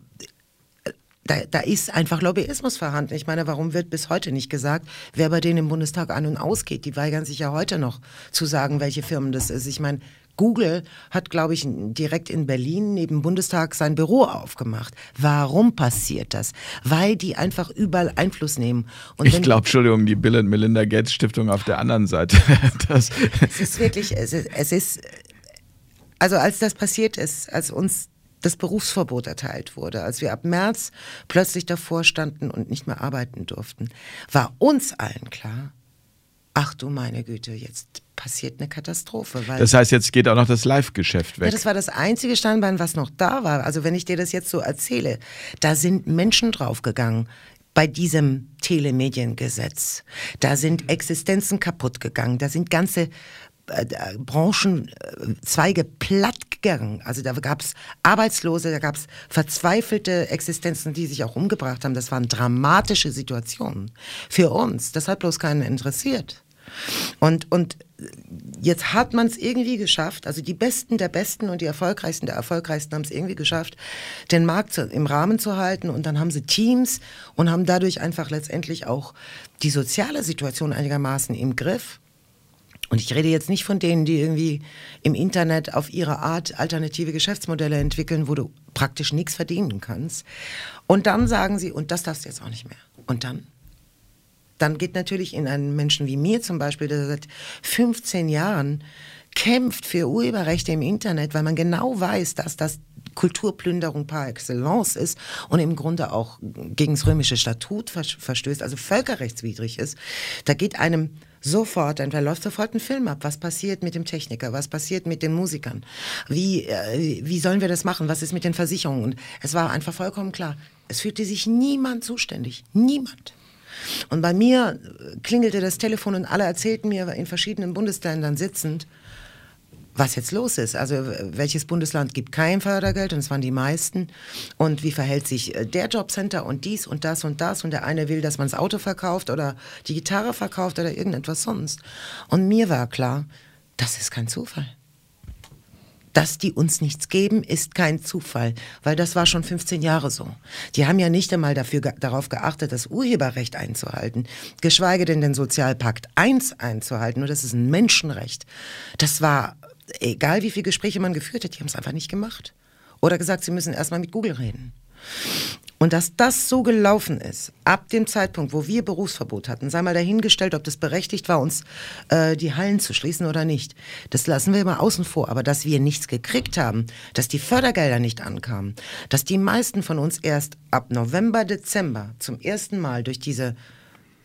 da, da ist einfach Lobbyismus vorhanden. Ich meine, warum wird bis heute nicht gesagt, wer bei denen im Bundestag an und ausgeht? Die weigern sich ja heute noch zu sagen, welche Firmen das ist. Ich meine, Google hat, glaube ich, direkt in Berlin neben Bundestag sein Büro aufgemamt. Warum passiert das? Weil die einfach überall Einfluss nehmen. Und ich glaube, Entschuldigung, die Bill und Melinda Gates Stiftung auf der anderen Seite. das es ist wirklich, es ist, es ist, also als das passiert ist, als uns das Berufsverbot erteilt wurde, als wir ab März plötzlich davor standen und nicht mehr arbeiten durften, war uns allen klar, ach du meine Güte, jetzt passiert eine Katastrophe. das heißt, jetzt geht auch noch das Live-Geschäft weg. Ja, das war das einzige Standbein, was noch da war. Also wenn ich dir das jetzt so erzähle, da sind Menschen draufgegangen bei diesem Telemediengesetz. Da sind Existenzen kaputt gegangen. Da sind ganze äh, Branchenzweige platt gegangen. Also da gab es Arbeitslose, da gab es verzweifelte Existenzen, die sich auch umgebracht haben. Das waren dramatische Situationen für uns. Das hat bloß keinen interessiert. Und, und jetzt hat man es irgendwie geschafft, also die Besten der Besten und die Erfolgreichsten der Erfolgreichsten haben es irgendwie geschafft, den Markt zu, im Rahmen zu halten und dann haben sie Teams und haben dadurch einfach letztendlich auch die soziale Situation einigermaßen im Griff. Und ich rede jetzt nicht von denen, die irgendwie im Internet auf ihre Art alternative Geschäftsmodelle entwickeln, wo du praktisch nichts verdienen kannst. Und dann sagen sie, und das darfst du jetzt auch nicht mehr. Und dann? Dann geht natürlich in einen Menschen wie mir zum Beispiel, der seit 15 Jahren kämpft für Urheberrechte im Internet, weil man genau weiß, dass das Kulturplünderung par excellence ist und im Grunde auch gegen das römische Statut verstößt, also völkerrechtswidrig ist. Da geht einem sofort, da läuft sofort ein Film ab. Was passiert mit dem Techniker? Was passiert mit den Musikern? Wie, äh, wie sollen wir das machen? Was ist mit den Versicherungen? Und es war einfach vollkommen klar, es fühlte sich niemand zuständig. Niemand. Und bei mir klingelte das Telefon und alle erzählten mir in verschiedenen Bundesländern sitzend, was jetzt los ist. Also welches Bundesland gibt kein Fördergeld und es waren die meisten und wie verhält sich äh, der Jobcenter und dies und das und das und der eine will, dass man das Auto verkauft oder die Gitarre verkauft oder irgendetwas sonst. Und mir war klar, das ist kein Zufall. Dass die uns nichts geben, ist kein Zufall, weil das war schon 15 Jahre so. Die haben ja nicht einmal dafür, darauf geachtet, das Urheberrecht einzuhalten, geschweige denn den Sozialpakt 1 einzuhalten. Und das ist ein Menschenrecht. Das war egal wie viele Gespräche man geführt hat, die haben es einfach nicht gemacht. Oder gesagt, sie müssen erstmal mit Google reden. Und dass das so gelaufen ist, ab dem Zeitpunkt, wo wir Berufsverbot hatten, sei mal dahingestellt, ob das berechtigt war, uns äh, die Hallen zu schließen oder nicht, das lassen wir mal außen vor. Aber dass wir nichts gekriegt haben, dass die Fördergelder nicht ankamen, dass die meisten von uns erst ab November, Dezember zum ersten Mal durch diese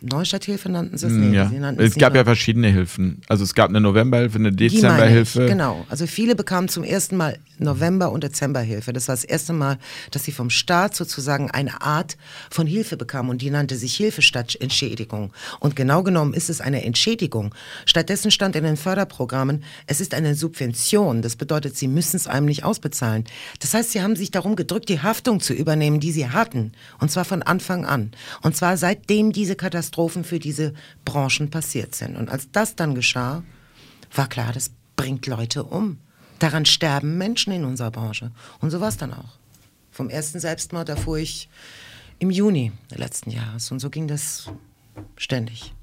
Neustadthilfe nannten sie es? Nee, ja. sie es gab ja verschiedene Hilfen. Also es gab eine Novemberhilfe, eine Dezemberhilfe. Genau. Also viele bekamen zum ersten Mal November- und Dezemberhilfe. Das war das erste Mal, dass sie vom Staat sozusagen eine Art von Hilfe bekamen und die nannte sich Hilfe statt Entschädigung. Und genau genommen ist es eine Entschädigung. Stattdessen stand in den Förderprogrammen, es ist eine Subvention. Das bedeutet, sie müssen es einem nicht ausbezahlen. Das heißt, sie haben sich darum gedrückt, die Haftung zu übernehmen, die sie hatten. Und zwar von Anfang an. Und zwar seitdem diese Katastrophen für diese Branchen passiert sind. Und als das dann geschah, war klar, das bringt Leute um. Daran sterben Menschen in unserer Branche. Und so war es dann auch. Vom ersten Selbstmord erfuhr ich im Juni letzten Jahres. Und so ging das ständig.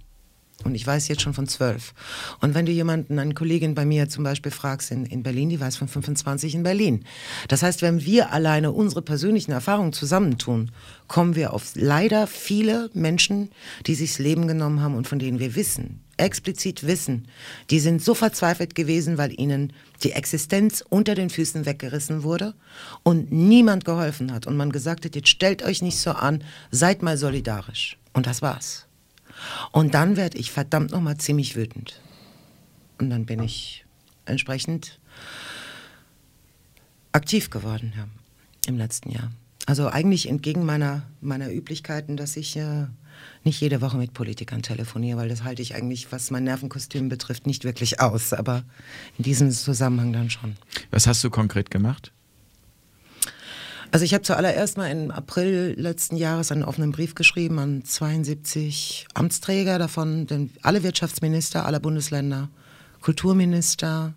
Und ich weiß jetzt schon von zwölf. Und wenn du jemanden, eine Kollegin bei mir zum Beispiel fragst in, in Berlin, die weiß von 25 in Berlin. Das heißt, wenn wir alleine unsere persönlichen Erfahrungen zusammentun, kommen wir auf leider viele Menschen, die sich das Leben genommen haben und von denen wir wissen, explizit wissen, die sind so verzweifelt gewesen, weil ihnen die Existenz unter den Füßen weggerissen wurde und niemand geholfen hat und man gesagt hat, jetzt stellt euch nicht so an, seid mal solidarisch. Und das war's. Und dann werde ich verdammt nochmal ziemlich wütend. Und dann bin ich entsprechend aktiv geworden ja, im letzten Jahr. Also eigentlich entgegen meiner, meiner Üblichkeiten, dass ich äh, nicht jede Woche mit Politikern telefoniere, weil das halte ich eigentlich, was mein Nervenkostüm betrifft, nicht wirklich aus. Aber in diesem Zusammenhang dann schon. Was hast du konkret gemacht? Also ich habe zuallererst mal im April letzten Jahres einen offenen Brief geschrieben an 72 Amtsträger, davon alle Wirtschaftsminister aller Bundesländer, Kulturminister,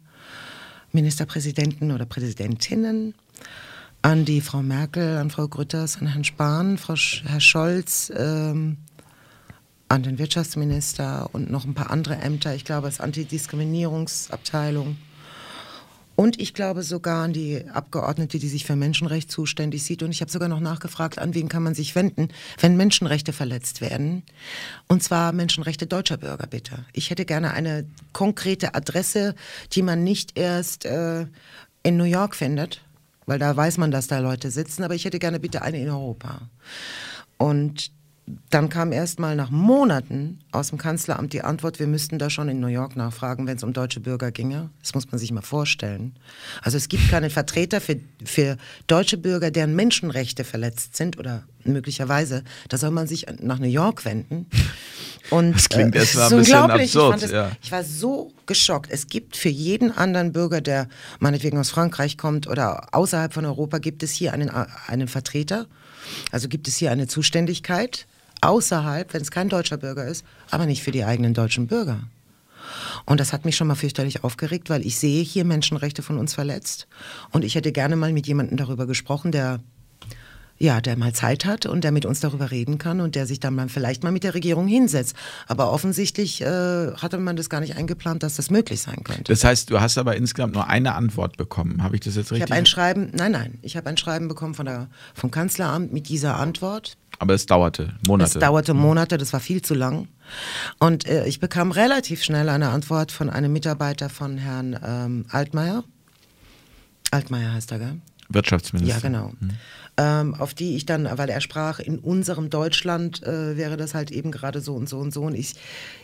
Ministerpräsidenten oder Präsidentinnen, an die Frau Merkel, an Frau Grütters, an Herrn Spahn, Frau Sch Herr Scholz, ähm, an den Wirtschaftsminister und noch ein paar andere Ämter. Ich glaube, als Antidiskriminierungsabteilung. Und ich glaube sogar an die Abgeordnete, die sich für Menschenrecht zuständig sieht. Und ich habe sogar noch nachgefragt, an wen kann man sich wenden, wenn Menschenrechte verletzt werden. Und zwar Menschenrechte deutscher Bürger, bitte. Ich hätte gerne eine konkrete Adresse, die man nicht erst äh, in New York findet, weil da weiß man, dass da Leute sitzen, aber ich hätte gerne bitte eine in Europa. Und dann kam erst mal nach Monaten aus dem Kanzleramt die Antwort, wir müssten da schon in New York nachfragen, wenn es um deutsche Bürger ginge. Das muss man sich mal vorstellen. Also es gibt keine Vertreter für, für deutsche Bürger, deren Menschenrechte verletzt sind oder möglicherweise. Da soll man sich nach New York wenden. Und, das klingt äh, erstmal ein bisschen absurd. Ich, ja. ich war so geschockt. Es gibt für jeden anderen Bürger, der meinetwegen aus Frankreich kommt oder außerhalb von Europa, gibt es hier einen, einen Vertreter. Also gibt es hier eine Zuständigkeit außerhalb, wenn es kein deutscher Bürger ist, aber nicht für die eigenen deutschen Bürger. Und das hat mich schon mal fürchterlich aufgeregt, weil ich sehe hier Menschenrechte von uns verletzt. Und ich hätte gerne mal mit jemandem darüber gesprochen, der ja, der mal Zeit hat und der mit uns darüber reden kann und der sich dann mal vielleicht mal mit der Regierung hinsetzt. Aber offensichtlich äh, hatte man das gar nicht eingeplant, dass das möglich sein könnte. Das heißt, du hast aber insgesamt nur eine Antwort bekommen. Habe ich das jetzt richtig? Ich habe ein Schreiben, nein, nein, ich habe ein Schreiben bekommen von der, vom Kanzleramt mit dieser Antwort. Aber es dauerte Monate. Es dauerte Monate, das war viel zu lang. Und äh, ich bekam relativ schnell eine Antwort von einem Mitarbeiter von Herrn ähm, Altmaier. Altmaier heißt er, gell? Wirtschaftsminister. Ja, genau. Hm. Ähm, auf die ich dann, weil er sprach, in unserem Deutschland äh, wäre das halt eben gerade so und so und so. Und ich,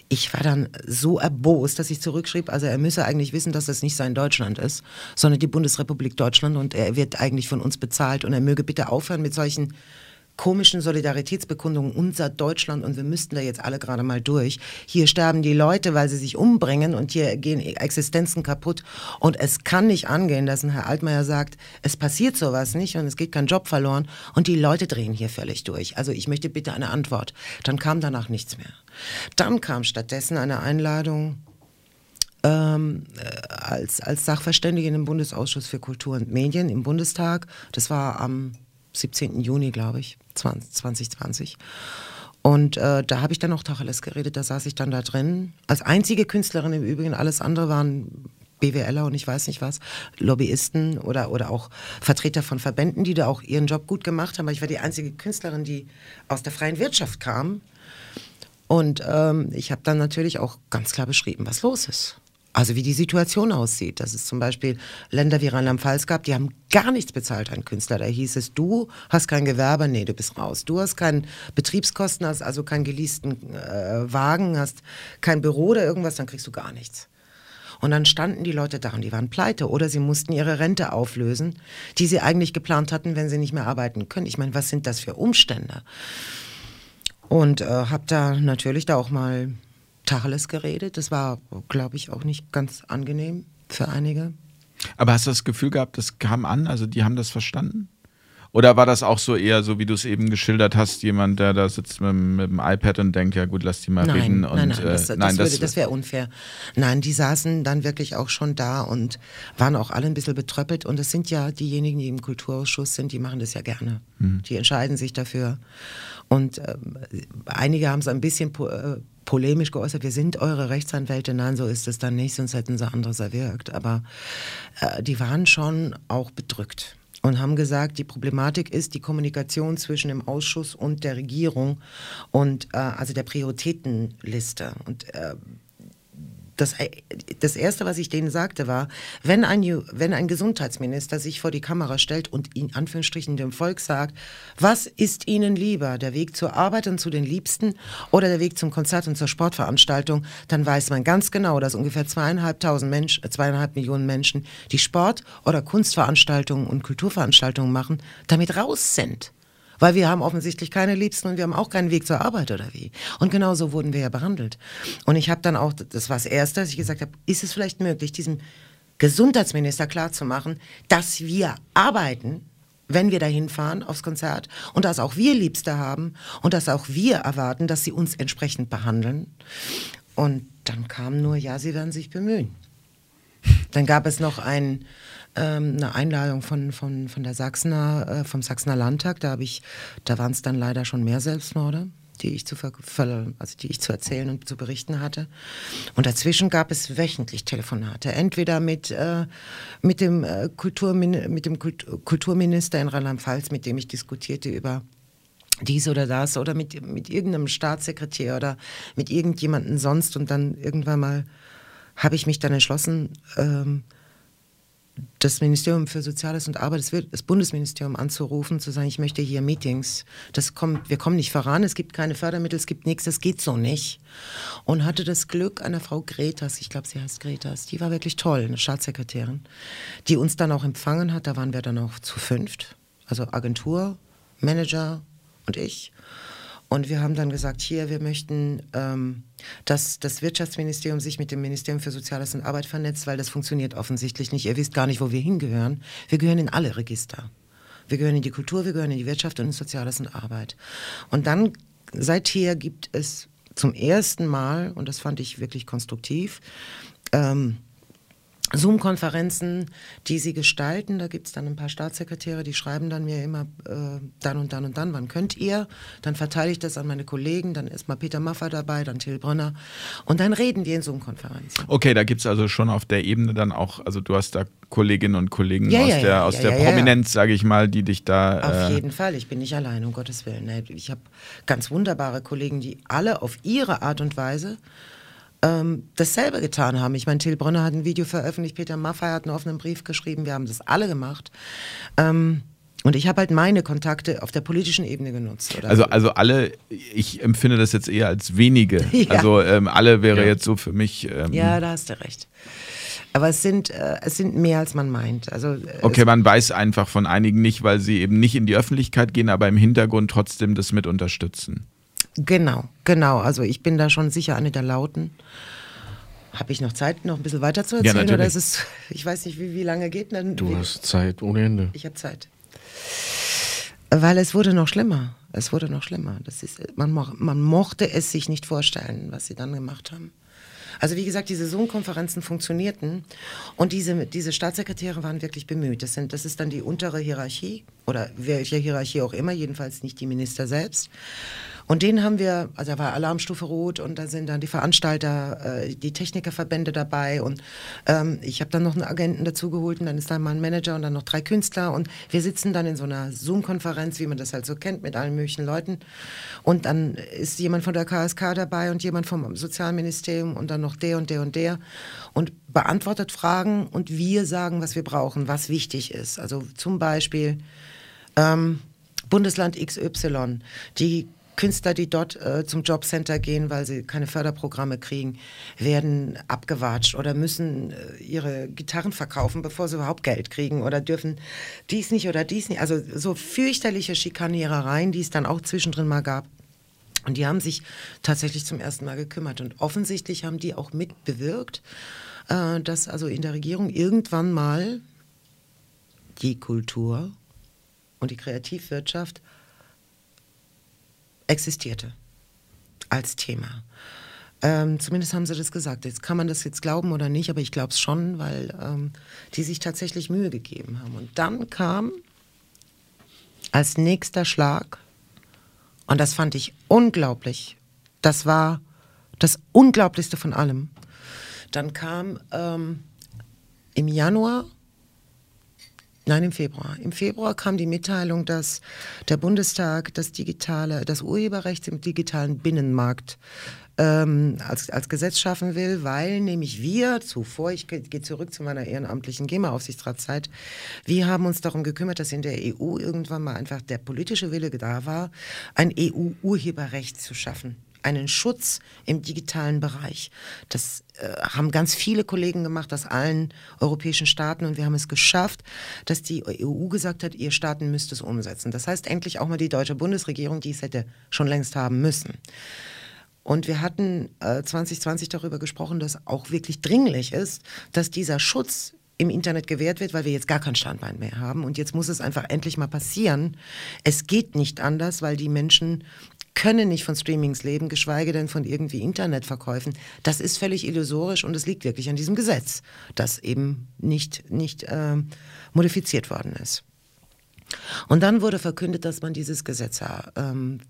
ich war dann so erbost, dass ich zurückschrieb, also er müsse eigentlich wissen, dass das nicht sein Deutschland ist, sondern die Bundesrepublik Deutschland. Und er wird eigentlich von uns bezahlt. Und er möge bitte aufhören mit solchen komischen Solidaritätsbekundungen unser Deutschland und wir müssten da jetzt alle gerade mal durch. Hier sterben die Leute, weil sie sich umbringen und hier gehen Existenzen kaputt und es kann nicht angehen, dass ein Herr Altmaier sagt, es passiert sowas nicht und es geht kein Job verloren und die Leute drehen hier völlig durch. Also ich möchte bitte eine Antwort. Dann kam danach nichts mehr. Dann kam stattdessen eine Einladung ähm, äh, als, als Sachverständige im Bundesausschuss für Kultur und Medien im Bundestag. Das war am 17. Juni, glaube ich, 2020. Und äh, da habe ich dann auch Tacheles geredet, da saß ich dann da drin. Als einzige Künstlerin im Übrigen, alles andere waren BWLer und ich weiß nicht was, Lobbyisten oder, oder auch Vertreter von Verbänden, die da auch ihren Job gut gemacht haben. Aber ich war die einzige Künstlerin, die aus der freien Wirtschaft kam. Und ähm, ich habe dann natürlich auch ganz klar beschrieben, was los ist. Also wie die Situation aussieht. Dass es zum Beispiel Länder wie Rheinland-Pfalz gab, die haben gar nichts bezahlt an Künstler. Da hieß es, du hast kein Gewerbe, nee, du bist raus. Du hast keinen Betriebskosten, hast also keinen geleasten äh, Wagen, hast kein Büro oder irgendwas, dann kriegst du gar nichts. Und dann standen die Leute da und die waren pleite oder sie mussten ihre Rente auflösen, die sie eigentlich geplant hatten, wenn sie nicht mehr arbeiten können. Ich meine, was sind das für Umstände? Und äh, habe da natürlich da auch mal Tacheles geredet. Das war, glaube ich, auch nicht ganz angenehm für einige. Aber hast du das Gefühl gehabt, das kam an? Also die haben das verstanden? Oder war das auch so eher so, wie du es eben geschildert hast, jemand, der da sitzt mit, mit, dem iPad und denkt, ja gut, lass die mal nein, reden. Und, nein, nein, das, äh, nein, das, das, das wäre unfair. Nein, die saßen dann wirklich auch schon da und waren auch alle ein bisschen betröppelt. Und es sind ja diejenigen, die im Kulturausschuss sind, die machen das ja gerne. Mhm. Die entscheiden sich dafür. Und äh, einige haben es ein bisschen äh, polemisch geäußert, wir sind eure Rechtsanwälte. Nein, so ist es dann nicht, sonst hätten sie anderes erwirkt. Aber äh, die waren schon auch bedrückt und haben gesagt, die Problematik ist die Kommunikation zwischen dem Ausschuss und der Regierung und äh, also der Prioritätenliste. Und äh, das, äh, das Erste, was ich denen sagte, war, wenn ein, wenn ein Gesundheitsminister sich vor die Kamera stellt und in Anführungsstrichen dem Volk sagt, was ist Ihnen lieber, der Weg zur Arbeit und zu den Liebsten oder der Weg zum Konzert und zur Sportveranstaltung, dann weiß man ganz genau, dass ungefähr zweieinhalbtausend Menschen, zweieinhalb Millionen Menschen, die Sport- oder Kunstveranstaltungen und Kulturveranstaltungen machen, damit raus sind. Weil wir haben offensichtlich keine Liebsten und wir haben auch keinen Weg zur Arbeit oder wie. Und genau so wurden wir ja behandelt. Und ich habe dann auch, das war das Erste, dass ich gesagt habe, ist es vielleicht möglich, diesem Gesundheitsminister klarzumachen, dass wir arbeiten, wenn wir dahin fahren aufs Konzert und dass auch wir Liebste haben und dass auch wir erwarten, dass sie uns entsprechend behandeln. Und dann kam nur, ja, sie werden sich bemühen. Dann gab es noch ein ähm, eine Einladung von, von, von der Sachsener, äh, vom Sachsener Landtag. Da, ich, da waren es dann leider schon mehr Selbstmorde die ich zu, also die ich zu erzählen und zu berichten hatte. Und dazwischen gab es wöchentlich Telefonate, entweder mit, äh, mit, dem, äh, Kulturmin mit dem Kult Kulturminister in Rheinland-Pfalz, mit dem ich diskutierte über dies oder das, oder mit, mit irgendeinem Staatssekretär oder mit irgendjemandem sonst. Und dann irgendwann mal habe ich mich dann entschlossen, ähm, das Ministerium für Soziales und Arbeit, das Bundesministerium anzurufen, zu sagen, ich möchte hier Meetings. Das kommt, wir kommen nicht voran, es gibt keine Fördermittel, es gibt nichts, das geht so nicht. Und hatte das Glück einer Frau Gretas, ich glaube, sie heißt Gretas, die war wirklich toll, eine Staatssekretärin, die uns dann auch empfangen hat. Da waren wir dann auch zu fünft, also Agentur, Manager und ich. Und wir haben dann gesagt, hier, wir möchten, ähm, dass das Wirtschaftsministerium sich mit dem Ministerium für Soziales und Arbeit vernetzt, weil das funktioniert offensichtlich nicht. Ihr wisst gar nicht, wo wir hingehören. Wir gehören in alle Register. Wir gehören in die Kultur, wir gehören in die Wirtschaft und in Soziales und Arbeit. Und dann, seither gibt es zum ersten Mal, und das fand ich wirklich konstruktiv, ähm, Zoom-Konferenzen, die sie gestalten. Da gibt es dann ein paar Staatssekretäre, die schreiben dann mir immer äh, dann und dann und dann, wann könnt ihr? Dann verteile ich das an meine Kollegen, dann ist mal Peter Maffay dabei, dann Till Brönner und dann reden wir in Zoom-Konferenzen. Okay, da gibt es also schon auf der Ebene dann auch, also du hast da Kolleginnen und Kollegen ja, aus ja, der, ja, aus der Prominenz, sage ich mal, die dich da... Auf äh jeden Fall, ich bin nicht allein, um Gottes Willen. Ich habe ganz wunderbare Kollegen, die alle auf ihre Art und Weise ähm, dasselbe getan haben. Ich meine, Till Brunner hat ein Video veröffentlicht, Peter Maffay hat einen offenen Brief geschrieben, wir haben das alle gemacht. Ähm, und ich habe halt meine Kontakte auf der politischen Ebene genutzt. also, also alle, ich empfinde das jetzt eher als wenige. Ja. Also ähm, alle wäre ja. jetzt so für mich. Ähm, ja, da hast du recht. Aber es sind, äh, es sind mehr, als man meint. Also, okay, man weiß einfach von einigen nicht, weil sie eben nicht in die Öffentlichkeit gehen, aber im Hintergrund trotzdem das mit unterstützen. Genau, genau. Also ich bin da schon sicher eine der Lauten. Habe ich noch Zeit, noch ein bisschen weiter zu erzählen? Ja, oder ist es, ich weiß nicht, wie, wie lange geht denn? Du hast Zeit ohne Ende. Ich habe Zeit. Weil es wurde noch schlimmer. Es wurde noch schlimmer. Das ist, man, man mochte es sich nicht vorstellen, was sie dann gemacht haben. Also wie gesagt, diese Zoom-Konferenzen funktionierten und diese, diese Staatssekretäre waren wirklich bemüht. Das, sind, das ist dann die untere Hierarchie oder welche Hierarchie auch immer, jedenfalls nicht die Minister selbst. Und den haben wir, also da war Alarmstufe Rot und da sind dann die Veranstalter, äh, die Technikerverbände dabei und ähm, ich habe dann noch einen Agenten dazugeholt und dann ist da mal ein Manager und dann noch drei Künstler und wir sitzen dann in so einer Zoom-Konferenz, wie man das halt so kennt, mit allen möglichen Leuten und dann ist jemand von der KSK dabei und jemand vom Sozialministerium und dann noch der und der und der und beantwortet Fragen und wir sagen, was wir brauchen, was wichtig ist. Also zum Beispiel ähm, Bundesland XY, die Künstler, die dort äh, zum Jobcenter gehen, weil sie keine Förderprogramme kriegen, werden abgewatscht oder müssen äh, ihre Gitarren verkaufen, bevor sie überhaupt Geld kriegen oder dürfen dies nicht oder dies nicht. Also so fürchterliche Schikanierereien, die es dann auch zwischendrin mal gab. Und die haben sich tatsächlich zum ersten Mal gekümmert. Und offensichtlich haben die auch mitbewirkt, äh, dass also in der Regierung irgendwann mal die Kultur und die Kreativwirtschaft existierte als Thema. Ähm, zumindest haben sie das gesagt. Jetzt kann man das jetzt glauben oder nicht, aber ich glaube es schon, weil ähm, die sich tatsächlich Mühe gegeben haben. Und dann kam als nächster Schlag, und das fand ich unglaublich, das war das Unglaublichste von allem. Dann kam ähm, im Januar Nein, im Februar. Im Februar kam die Mitteilung, dass der Bundestag das digitale, das Urheberrecht im digitalen Binnenmarkt ähm, als, als Gesetz schaffen will, weil nämlich wir zuvor, ich gehe zurück zu meiner ehrenamtlichen GEMA-Aufsichtsratszeit, wir haben uns darum gekümmert, dass in der EU irgendwann mal einfach der politische Wille da war, ein EU-Urheberrecht zu schaffen einen Schutz im digitalen Bereich. Das äh, haben ganz viele Kollegen gemacht aus allen europäischen Staaten und wir haben es geschafft, dass die EU gesagt hat, ihr Staaten müsst es umsetzen. Das heißt endlich auch mal die deutsche Bundesregierung, die es hätte schon längst haben müssen. Und wir hatten äh, 2020 darüber gesprochen, dass auch wirklich dringlich ist, dass dieser Schutz im Internet gewährt wird, weil wir jetzt gar kein Standbein mehr haben. Und jetzt muss es einfach endlich mal passieren. Es geht nicht anders, weil die Menschen können nicht von Streamings leben, geschweige denn von irgendwie Internetverkäufen. Das ist völlig illusorisch und es liegt wirklich an diesem Gesetz, das eben nicht, nicht äh, modifiziert worden ist. Und dann wurde verkündet, dass man dieses Gesetz ähm,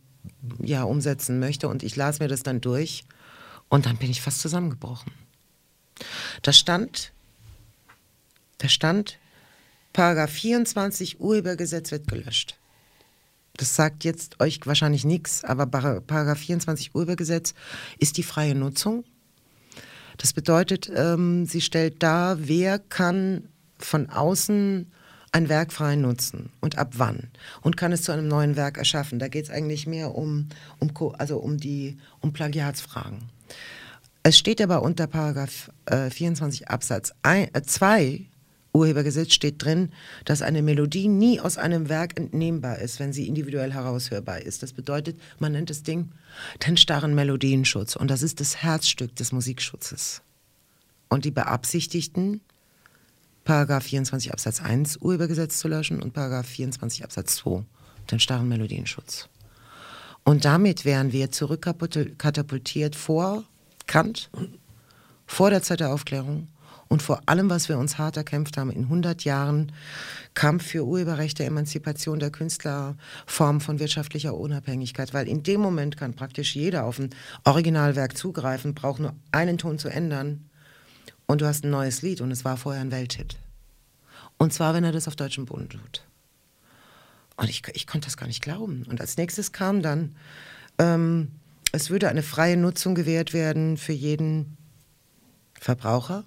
ja umsetzen möchte und ich las mir das dann durch und dann bin ich fast zusammengebrochen. Da paragraph da stand, Paragraph 24 Urhebergesetz wird gelöscht das sagt jetzt euch wahrscheinlich nichts, aber Paragraph 24 Urhebergesetz ist die freie Nutzung. Das bedeutet, ähm, sie stellt dar, wer kann von außen ein Werk frei nutzen und ab wann und kann es zu einem neuen Werk erschaffen. Da geht es eigentlich mehr um, um, also um, die, um Plagiatsfragen. Es steht aber unter Paragraph äh, 24 Absatz 2 äh, Urhebergesetz steht drin, dass eine Melodie nie aus einem Werk entnehmbar ist, wenn sie individuell heraushörbar ist. Das bedeutet, man nennt das Ding den starren Melodienschutz und das ist das Herzstück des Musikschutzes. Und die beabsichtigten, Paragraph 24 Absatz 1 Urhebergesetz zu löschen und Paragraph 24 Absatz 2, den starren Melodienschutz. Und damit wären wir zurückkatapultiert vor Kant, vor der Zeit der Aufklärung und vor allem, was wir uns hart erkämpft haben in 100 Jahren Kampf für Urheberrechte, Emanzipation der Künstler, Form von wirtschaftlicher Unabhängigkeit, weil in dem Moment kann praktisch jeder auf ein Originalwerk zugreifen, braucht nur einen Ton zu ändern und du hast ein neues Lied und es war vorher ein Welthit. Und zwar, wenn er das auf deutschem Boden tut. Und ich, ich konnte das gar nicht glauben. Und als nächstes kam dann, ähm, es würde eine freie Nutzung gewährt werden für jeden Verbraucher.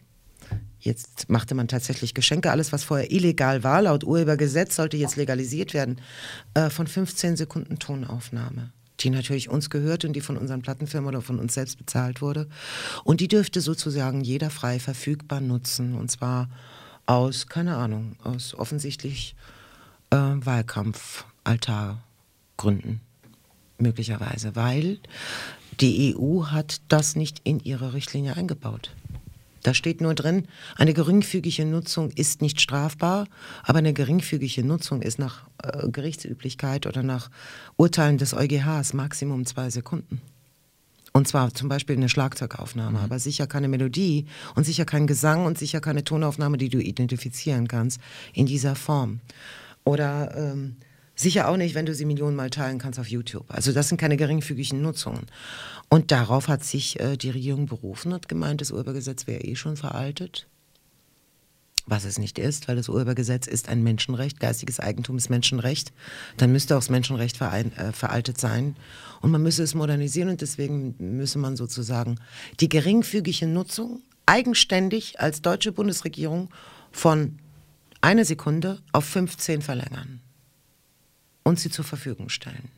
Jetzt machte man tatsächlich Geschenke. Alles, was vorher illegal war, laut Urhebergesetz, sollte jetzt legalisiert werden. Äh, von 15 Sekunden Tonaufnahme die natürlich uns gehört und die von unseren Plattenfirmen oder von uns selbst bezahlt wurde. Und die dürfte sozusagen jeder frei verfügbar nutzen. Und zwar aus, keine Ahnung, aus offensichtlich äh, Wahlkampf-Altargründen möglicherweise, weil die EU hat das nicht in ihre Richtlinie eingebaut. Da steht nur drin, eine geringfügige Nutzung ist nicht strafbar, aber eine geringfügige Nutzung ist nach äh, Gerichtsüblichkeit oder nach Urteilen des EuGHs Maximum zwei Sekunden. Und zwar zum Beispiel eine Schlagzeugaufnahme, mhm. aber sicher keine Melodie und sicher kein Gesang und sicher keine Tonaufnahme, die du identifizieren kannst in dieser Form. Oder ähm, sicher auch nicht, wenn du sie Millionenmal teilen kannst auf YouTube. Also das sind keine geringfügigen Nutzungen. Und darauf hat sich äh, die Regierung berufen, hat gemeint, das Urhebergesetz wäre eh schon veraltet. Was es nicht ist, weil das Urhebergesetz ist ein Menschenrecht, geistiges Eigentum ist Menschenrecht. Dann müsste auch das Menschenrecht verein, äh, veraltet sein. Und man müsse es modernisieren und deswegen müsse man sozusagen die geringfügige Nutzung eigenständig als deutsche Bundesregierung von einer Sekunde auf 15 verlängern und sie zur Verfügung stellen.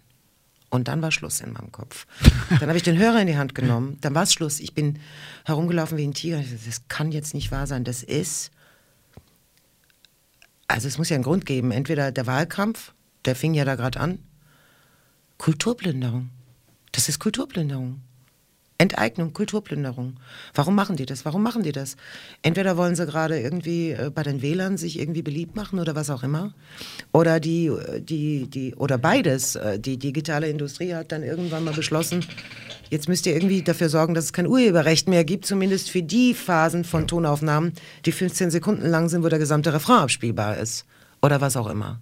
Und dann war Schluss in meinem Kopf. Dann habe ich den Hörer in die Hand genommen. Dann war es Schluss. Ich bin herumgelaufen wie ein Tiger. Das kann jetzt nicht wahr sein. Das ist. Also es muss ja einen Grund geben. Entweder der Wahlkampf, der fing ja da gerade an. Kulturplünderung. Das ist Kulturplünderung. Enteignung, Kulturplünderung. Warum machen die das? Warum machen die das? Entweder wollen sie gerade irgendwie äh, bei den Wählern sich irgendwie beliebt machen oder was auch immer. Oder die, äh, die, die, oder beides. Äh, die digitale Industrie hat dann irgendwann mal beschlossen, jetzt müsst ihr irgendwie dafür sorgen, dass es kein Urheberrecht mehr gibt, zumindest für die Phasen von Tonaufnahmen, die 15 Sekunden lang sind, wo der gesamte Refrain abspielbar ist. Oder was auch immer.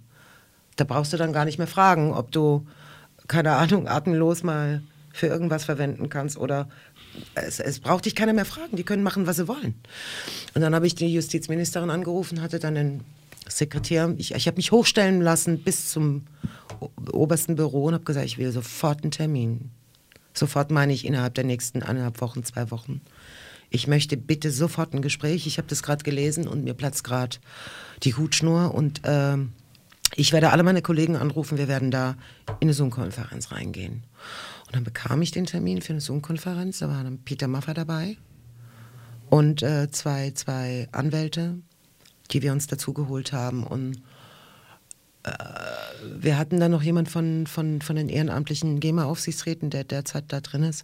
Da brauchst du dann gar nicht mehr fragen, ob du, keine Ahnung, atemlos mal für irgendwas verwenden kannst oder es, es, braucht dich keiner mehr fragen, die können machen, was sie wollen. Und dann habe ich die Justizministerin angerufen, hatte dann den Sekretär, ich, ich habe mich hochstellen lassen bis zum obersten Büro und habe gesagt, ich will sofort einen Termin. Sofort meine ich innerhalb der nächsten eineinhalb Wochen, zwei Wochen. Ich möchte bitte sofort ein Gespräch. Ich habe das gerade gelesen und mir platzt gerade die Hutschnur und äh, ich werde alle meine Kollegen anrufen. Wir werden da in eine Zoom-Konferenz reingehen. Und dann bekam ich den Termin für eine Zoom-Konferenz. Da war dann Peter Maffer dabei und äh, zwei, zwei Anwälte, die wir uns dazu geholt haben. Und äh, wir hatten dann noch jemand von, von, von den ehrenamtlichen GEMA-Aufsichtsräten, der derzeit da drin ist.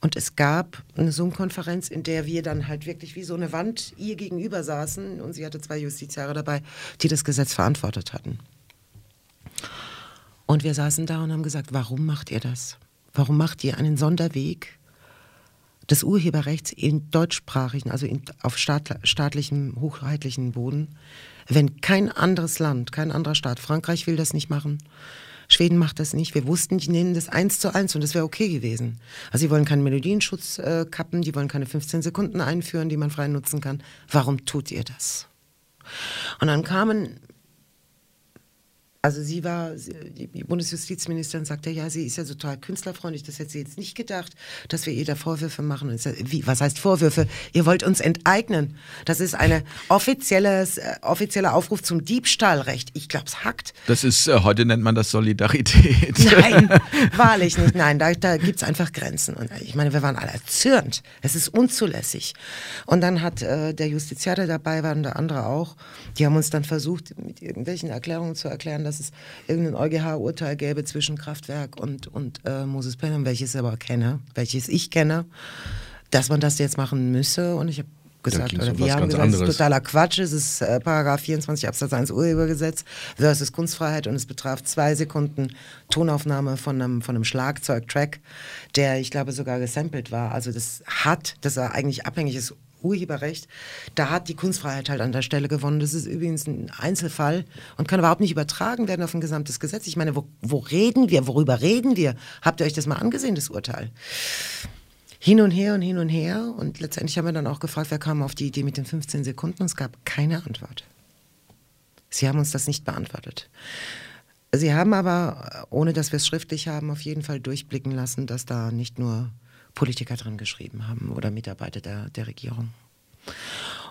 Und es gab eine Zoom-Konferenz, in der wir dann halt wirklich wie so eine Wand ihr gegenüber saßen. Und sie hatte zwei Justiziare dabei, die das Gesetz verantwortet hatten. Und wir saßen da und haben gesagt, warum macht ihr das? Warum macht ihr einen Sonderweg des Urheberrechts in deutschsprachigen, also in, auf staat, staatlichem, hochheitlichen Boden, wenn kein anderes Land, kein anderer Staat, Frankreich will das nicht machen, Schweden macht das nicht. Wir wussten, die nehmen das eins zu eins und das wäre okay gewesen. Also sie wollen keinen Melodienschutz äh, kappen, die wollen keine 15 Sekunden einführen, die man frei nutzen kann. Warum tut ihr das? Und dann kamen Also sie war, die Bundesjustizministerin sagte, ja, sie ist ja total künstlerfreundlich, das hätte sie jetzt nicht gedacht, dass wir ihr da Vorwürfe machen. Und wie, was heißt Vorwürfe? Ihr wollt uns enteignen. Das ist ein offizielles, äh, offizieller Aufruf zum Diebstahlrecht. Ich glaube, es hackt. Das ist, äh, heute nennt man das Solidarität. Nein, wahrlich nicht. Nein, da, da gibt es einfach Grenzen. Und ich meine, wir waren alle erzürnt. Es ist unzulässig. Und dann hat äh, der Justiziar, der dabei war und der andere auch, die haben uns dann versucht, mit irgendwelchen Erklärungen zu erklären, dass es irgendein EuGH-Urteil gäbe zwischen Kraftwerk und, und äh, Moses Penham, welches ich aber kenne, welches ich kenne, dass man das jetzt machen müsse. Und ich habe gesagt, oder wir haben gesagt, es ist totaler Quatsch. Es ist äh, Paragraph 24 Absatz 1 Urhebergesetz versus Kunstfreiheit und es betraf zwei Sekunden Tonaufnahme von einem, von einem Schlagzeugtrack, der, ich glaube, sogar gesampelt war. Also das hat, das er eigentlich abhängig ist Urheberrecht, da hat die Kunstfreiheit halt an der Stelle gewonnen. Das ist übrigens ein Einzelfall und kann überhaupt nicht übertragen werden auf ein gesamtes Gesetz. Ich meine, wo, wo reden wir? Worüber reden wir? Habt ihr euch das mal angesehen, das Urteil? Hin und her und hin und her. Und letztendlich haben wir dann auch gefragt, wer kam auf die Idee mit den 15 Sekunden. Und es gab keine Antwort. Sie haben uns das nicht beantwortet. Sie haben aber, ohne dass wir es schriftlich haben, auf jeden Fall durchblicken lassen, dass da nicht nur Politiker drin geschrieben haben oder Mitarbeiter der, der Regierung.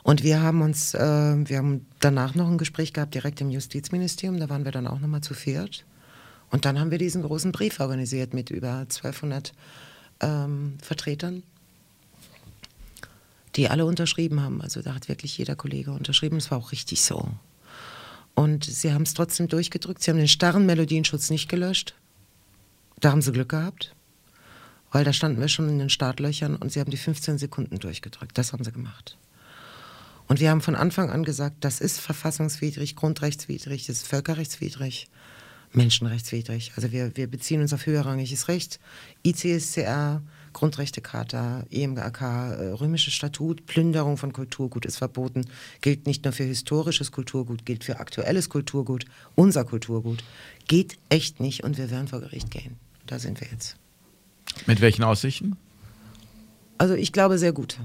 Und wir haben uns, äh, wir haben danach noch ein Gespräch gehabt direkt im Justizministerium, da waren wir dann auch nochmal zu viert. Und dann haben wir diesen großen Brief organisiert mit über 1200 ähm, Vertretern, die alle unterschrieben haben. Also da hat wirklich jeder Kollege unterschrieben. Es war auch richtig so. Und sie haben es trotzdem durchgedrückt. Sie haben den starren Melodienschutz nicht gelöscht. Da haben sie Glück gehabt weil da standen wir schon in den Startlöchern und sie haben die 15 Sekunden durchgedrückt. Das haben sie gemacht. Und wir haben von Anfang an gesagt, das ist verfassungswidrig, grundrechtswidrig, das ist völkerrechtswidrig, menschenrechtswidrig. Also wir, wir beziehen uns auf höherrangiges Recht, ICSCR, Grundrechtecharta, EMGAK, äh, römisches Statut, Plünderung von Kulturgut ist verboten, gilt nicht nur für historisches Kulturgut, gilt für aktuelles Kulturgut, unser Kulturgut. Geht echt nicht und wir werden vor Gericht gehen. Da sind wir jetzt. Mit welchen Aussichten? Also ich glaube sehr gut.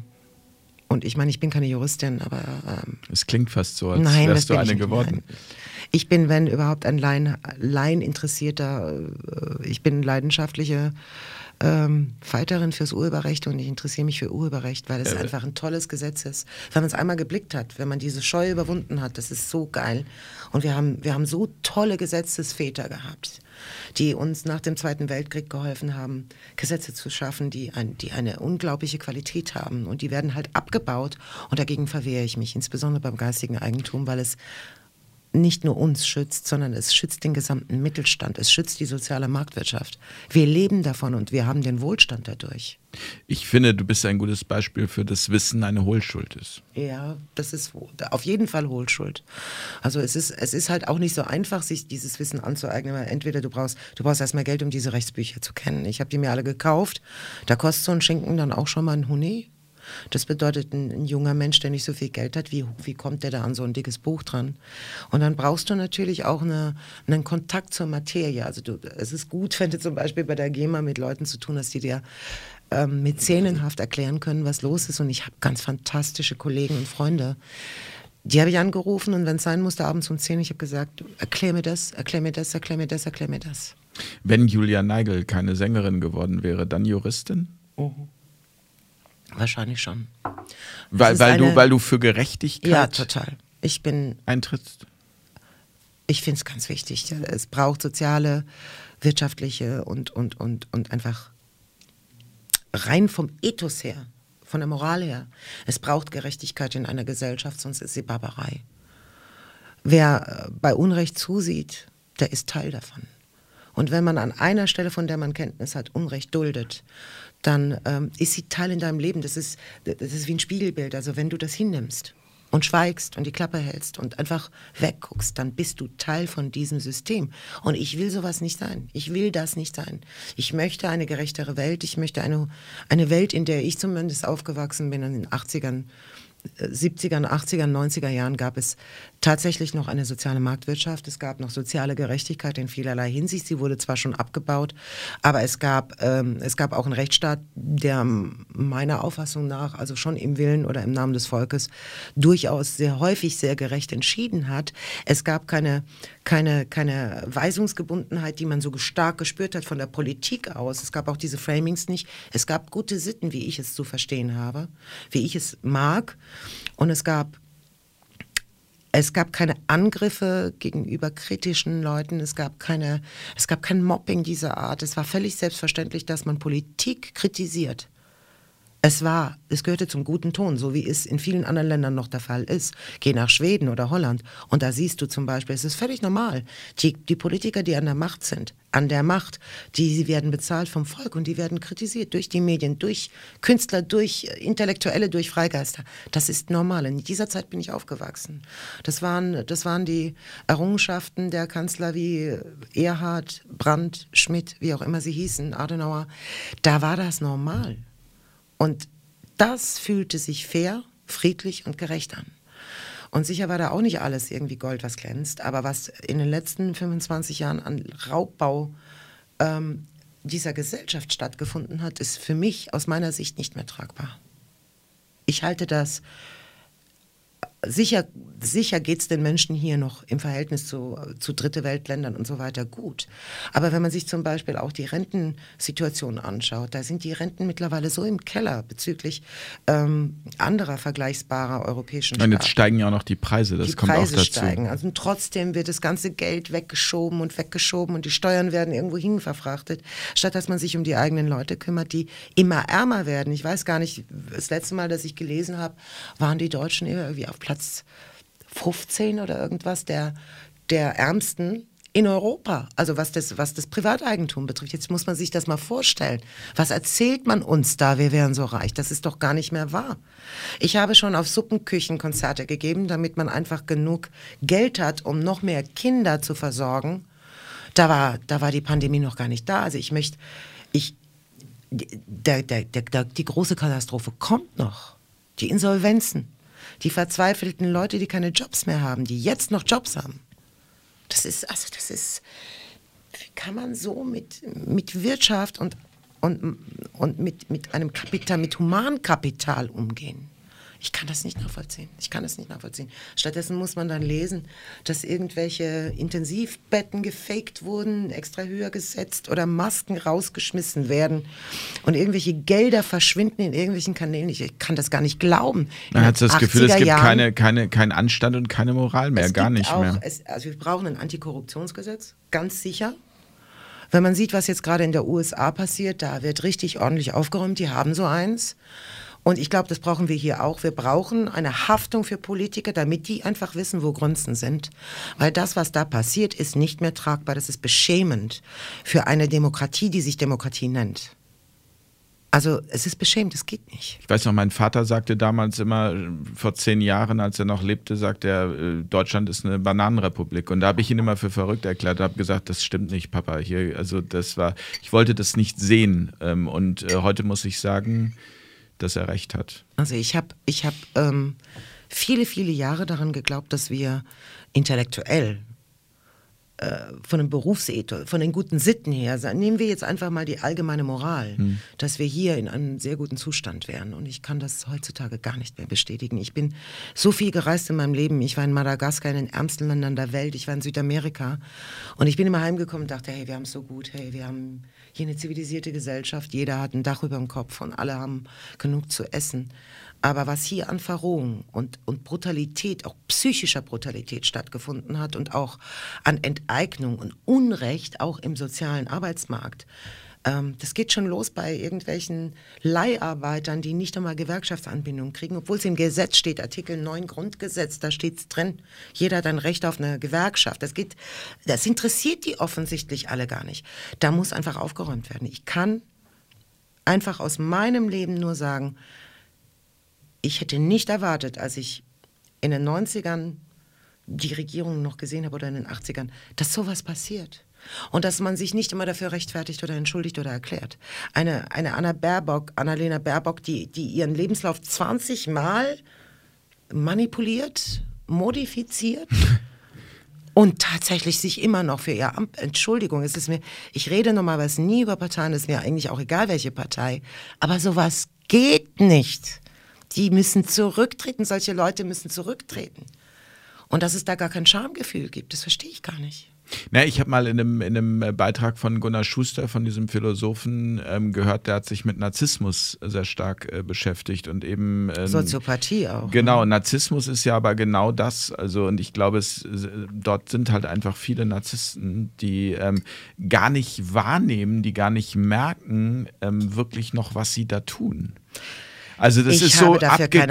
Und ich meine, ich bin keine Juristin, aber... Ähm, es klingt fast so, als nein, wärst du eine geworden. Nein. Ich bin, wenn überhaupt, ein Laien, Laien interessierter, äh, ich bin leidenschaftliche ähm, Fighterin fürs Urheberrecht und ich interessiere mich für Urheberrecht, weil es äh, einfach ein tolles Gesetz ist. Wenn man es einmal geblickt hat, wenn man diese Scheu überwunden hat, das ist so geil. Und wir haben, wir haben so tolle Gesetzesväter gehabt die uns nach dem Zweiten Weltkrieg geholfen haben, Gesetze zu schaffen, die, ein, die eine unglaubliche Qualität haben. Und die werden halt abgebaut. Und dagegen verwehre ich mich, insbesondere beim geistigen Eigentum, weil es nicht nur uns schützt, sondern es schützt den gesamten Mittelstand, es schützt die soziale Marktwirtschaft. Wir leben davon und wir haben den Wohlstand dadurch. Ich finde, du bist ein gutes Beispiel für das Wissen eine Hohlschuld ist. Ja, das ist auf jeden Fall Hohlschuld. Also es ist, es ist halt auch nicht so einfach, sich dieses Wissen anzueignen, weil entweder du brauchst, du brauchst erstmal Geld, um diese Rechtsbücher zu kennen. Ich habe die mir alle gekauft. Da kostet so ein Schinken dann auch schon mal ein Huni. Das bedeutet, ein, ein, junger Mensch, der nicht so viel Geld hat, wie, wie kommt der da an so ein dickes Buch dran? Und dann brauchst du natürlich auch eine, einen Kontakt zur Materie. Also du, es ist gut, wenn du zum Beispiel bei der GEMA mit Leuten zu tun hast, die dir ähm, mit Szenenhaft erklären können, was los ist. Und ich habe ganz fantastische Kollegen und Freunde. Die habe ich angerufen und wenn es sein musste, abends um 10, ich habe gesagt, erklär mir das, erklär mir das, erklär mir das, erklär mir das. Wenn Julia Neigel keine Sängerin geworden wäre, dann Juristin? Mhm. Wahrscheinlich schon. Weil, weil, eine, du, weil du für Gerechtigkeit ja, total. Ich bin, eintrittst? Ich finde es ganz wichtig. Es braucht soziale, wirtschaftliche und, und, und, und einfach rein vom Ethos her, von der Moral her. Es braucht Gerechtigkeit in einer Gesellschaft, sonst ist sie Barbarei. Wer äh, bei Unrecht zusieht, der ist Teil davon. Und wenn man an einer Stelle, von der man Kenntnis hat, Unrecht duldet, dann ähm, ist sie Teil in deinem Leben. Das ist, das ist wie ein Spiegelbild. Also wenn du das hinnimmst und schweigst und die Klappe hältst und einfach wegguckst, dann bist du Teil von diesem System. Und ich will sowas nicht sein. Ich will das nicht sein. Ich möchte eine gerechtere Welt. Ich möchte eine, eine Welt, in der ich zumindest aufgewachsen bin in den 80ern 70er, 80er, 90er Jahren gab es tatsächlich noch eine soziale Marktwirtschaft. Es gab noch soziale Gerechtigkeit in vielerlei Hinsicht. Sie wurde zwar schon abgebaut, aber es gab, ähm, es gab auch einen Rechtsstaat, der meiner Auffassung nach, also schon im Willen oder im Namen des Volkes, durchaus sehr häufig sehr gerecht entschieden hat. Es gab keine, keine, keine Weisungsgebundenheit, die man so stark gespürt hat von der Politik aus. Es gab auch diese Framings nicht. Es gab gute Sitten, wie ich es zu verstehen habe, wie ich es mag. Und es gab es gab keine Angriffe gegenüber kritischen Leuten, es gab keine, es gab kein Mobbing dieser Art. Es war völlig selbstverständlich, dass man Politik kritisiert. Es war, es gehörte zum guten Ton, so wie es in vielen anderen Ländern noch der Fall ist. Geh nach Schweden oder Holland und da siehst du zum Beispiel, es ist völlig normal. Die, die Politiker, die an der Macht sind, an der Macht, die sie werden bezahlt vom Volk und die werden kritisiert durch die Medien, durch Künstler, durch Intellektuelle, durch Freigeister. Das ist normal. In dieser Zeit bin ich aufgewachsen. Das waren, das waren die Errungenschaften der Kanzler wie Erhard, Brandt, Schmidt, wie auch immer sie hießen, Adenauer. Da war das normal. Und das fühlte sich fair, friedlich und gerecht an. Und sicher war da auch nicht alles irgendwie Gold, was glänzt, aber was in den letzten 25 Jahren an Raubbau ähm, dieser Gesellschaft stattgefunden hat, ist für mich aus meiner Sicht nicht mehr tragbar. Ich halte das sicher, sicher geht es den Menschen hier noch im Verhältnis zu, zu Dritte Weltländern und so weiter gut. Aber wenn man sich zum Beispiel auch die Rentensituation anschaut, da sind die Renten mittlerweile so im Keller bezüglich ähm, anderer vergleichbarer europäischen Staaten. Und jetzt steigen ja auch noch die Preise, das die kommt Preise auch dazu. steigen. Also trotzdem wird das ganze Geld weggeschoben und weggeschoben und die Steuern werden irgendwo hin verfrachtet, statt dass man sich um die eigenen Leute kümmert, die immer ärmer werden. Ich weiß gar nicht, das letzte Mal, dass ich gelesen habe, waren die Deutschen irgendwie auf Platz Platz 15 oder irgendwas der, der Ärmsten in Europa, also was das, was das Privateigentum betrifft. Jetzt muss man sich das mal vorstellen. Was erzählt man uns da, wir wären so reich? Das ist doch gar nicht mehr wahr. Ich habe schon auf Suppenküchen Konzerte gegeben, damit man einfach genug Geld hat, um noch mehr Kinder zu versorgen. Da war, da war die Pandemie noch gar nicht da. Also ich möchte, ich, der, der, der, die große Katastrophe kommt noch. Die Insolvenzen die verzweifelten Leute, die keine Jobs mehr haben, die jetzt noch Jobs haben. Das ist, also das ist, wie kann man so mit, mit Wirtschaft und, und, und mit, mit einem Kapital, mit Humankapital umgehen? Ich kann das nicht nachvollziehen. Ich kann das nicht nachvollziehen. Stattdessen muss man dann lesen, dass irgendwelche Intensivbetten gefaked wurden, extra höher gesetzt oder Masken rausgeschmissen werden und irgendwelche Gelder verschwinden in irgendwelchen Kanälen. Ich kann das gar nicht glauben. Man hat das Gefühl, es gibt Jahren, keine, keine, keinen Anstand und keine Moral mehr, gar nicht auch, mehr. Es, also wir brauchen ein Antikorruptionsgesetz, ganz sicher. Wenn man sieht, was jetzt gerade in der USA passiert, da wird richtig ordentlich aufgeräumt. Die haben so eins. Und ich glaube, das brauchen wir hier auch. Wir brauchen eine Haftung für Politiker, damit die einfach wissen, wo Grenzen sind. Weil das, was da passiert, ist nicht mehr tragbar. Das ist beschämend für eine Demokratie, die sich Demokratie nennt. Also es ist beschämend, es geht nicht. Ich weiß noch, mein Vater sagte damals immer, vor zehn Jahren, als er noch lebte, sagte er, äh, Deutschland ist eine Bananenrepublik. Und da habe ich ihn immer für verrückt erklärt, habe gesagt, das stimmt nicht, Papa. Hier, also das war, ich wollte das nicht sehen. Ähm, und äh, heute muss ich sagen, dass er recht hat. Also ich habe ich hab, ähm, viele, viele Jahre daran geglaubt, dass wir intellektuell äh, von dem Berufsethos, von den guten Sitten her, nehmen wir jetzt einfach mal die allgemeine Moral, hm. dass wir hier in einem sehr guten Zustand wären. Und ich kann das heutzutage gar nicht mehr bestätigen. Ich bin so viel gereist in meinem Leben. Ich war in Madagaskar, in den ärmsten Ländern der Welt. Ich war in Südamerika. Und ich bin immer heimgekommen und dachte, hey, wir haben es so gut. Hey, wir haben hier eine zivilisierte Gesellschaft. Jeder hat ein Dach über dem Kopf und alle haben genug zu essen. Aber was hier an Verrohung und, und Brutalität, auch psychischer Brutalität stattgefunden hat und auch an Enteignung und Unrecht, auch im sozialen Arbeitsmarkt, ähm, das geht schon los bei irgendwelchen Leiharbeitern, die nicht einmal Gewerkschaftsanbindung kriegen, obwohl es im Gesetz steht, Artikel 9 Grundgesetz, da steht es drin, jeder hat ein Recht auf eine Gewerkschaft. Das, geht, das interessiert die offensichtlich alle gar nicht. Da muss einfach aufgeräumt werden. Ich kann einfach aus meinem Leben nur sagen, ich hätte nicht erwartet, als ich in den 90ern die Regierung noch gesehen habe oder in den 80ern, dass sowas passiert. Und dass man sich nicht immer dafür rechtfertigt oder entschuldigt oder erklärt. Eine, eine Anna Baerbock, Annalena Baerbock, die, die ihren Lebenslauf 20 Mal manipuliert, modifiziert und tatsächlich sich immer noch für ihr Amt, Entschuldigung, es ist mir, ich rede normalerweise nie über Parteien, es ist mir eigentlich auch egal, welche Partei, aber sowas geht nicht. Die müssen zurücktreten, solche Leute müssen zurücktreten. Und dass es da gar kein Schamgefühl gibt, das verstehe ich gar nicht. Na, ich habe mal in einem, in einem äh, Beitrag von Gunnar Schuster, von diesem Philosophen, ähm, gehört, der hat sich mit Narzissmus sehr stark äh, beschäftigt und eben. Ähm, Soziopathie auch. Genau, ne? Narzissmus ist ja aber genau das. Also, und ich glaube, es, dort sind halt einfach viele Narzissten, die ähm, gar nicht wahrnehmen, die gar nicht merken, ähm, wirklich noch, was sie da tun. Also das ich ist so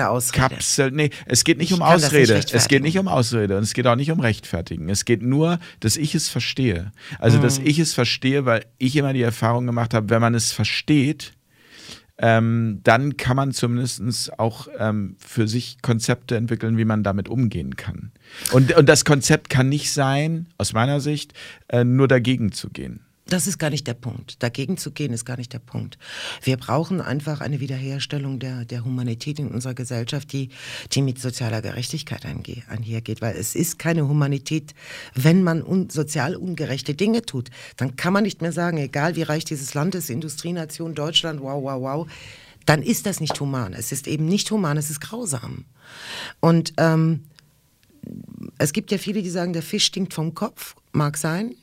Ausrede. Nee, es geht nicht ich um Ausrede. Es geht nicht um Ausrede und es geht auch nicht um Rechtfertigen. Es geht nur, dass ich es verstehe. Also, mhm. dass ich es verstehe, weil ich immer die Erfahrung gemacht habe, wenn man es versteht, ähm, dann kann man zumindest auch ähm, für sich Konzepte entwickeln, wie man damit umgehen kann. Und, und das Konzept kann nicht sein, aus meiner Sicht, äh, nur dagegen zu gehen. Das ist gar nicht der Punkt. Dagegen zu gehen ist gar nicht der Punkt. Wir brauchen einfach eine Wiederherstellung der, der Humanität in unserer Gesellschaft, die, die mit sozialer Gerechtigkeit einhergeht. Weil es ist keine Humanität, wenn man un, sozial ungerechte Dinge tut. Dann kann man nicht mehr sagen, egal wie reich dieses Land ist, Industrienation, Deutschland, wow, wow, wow, dann ist das nicht human. Es ist eben nicht human, es ist grausam. Und ähm, es gibt ja viele, die sagen, der Fisch stinkt vom Kopf, mag sein.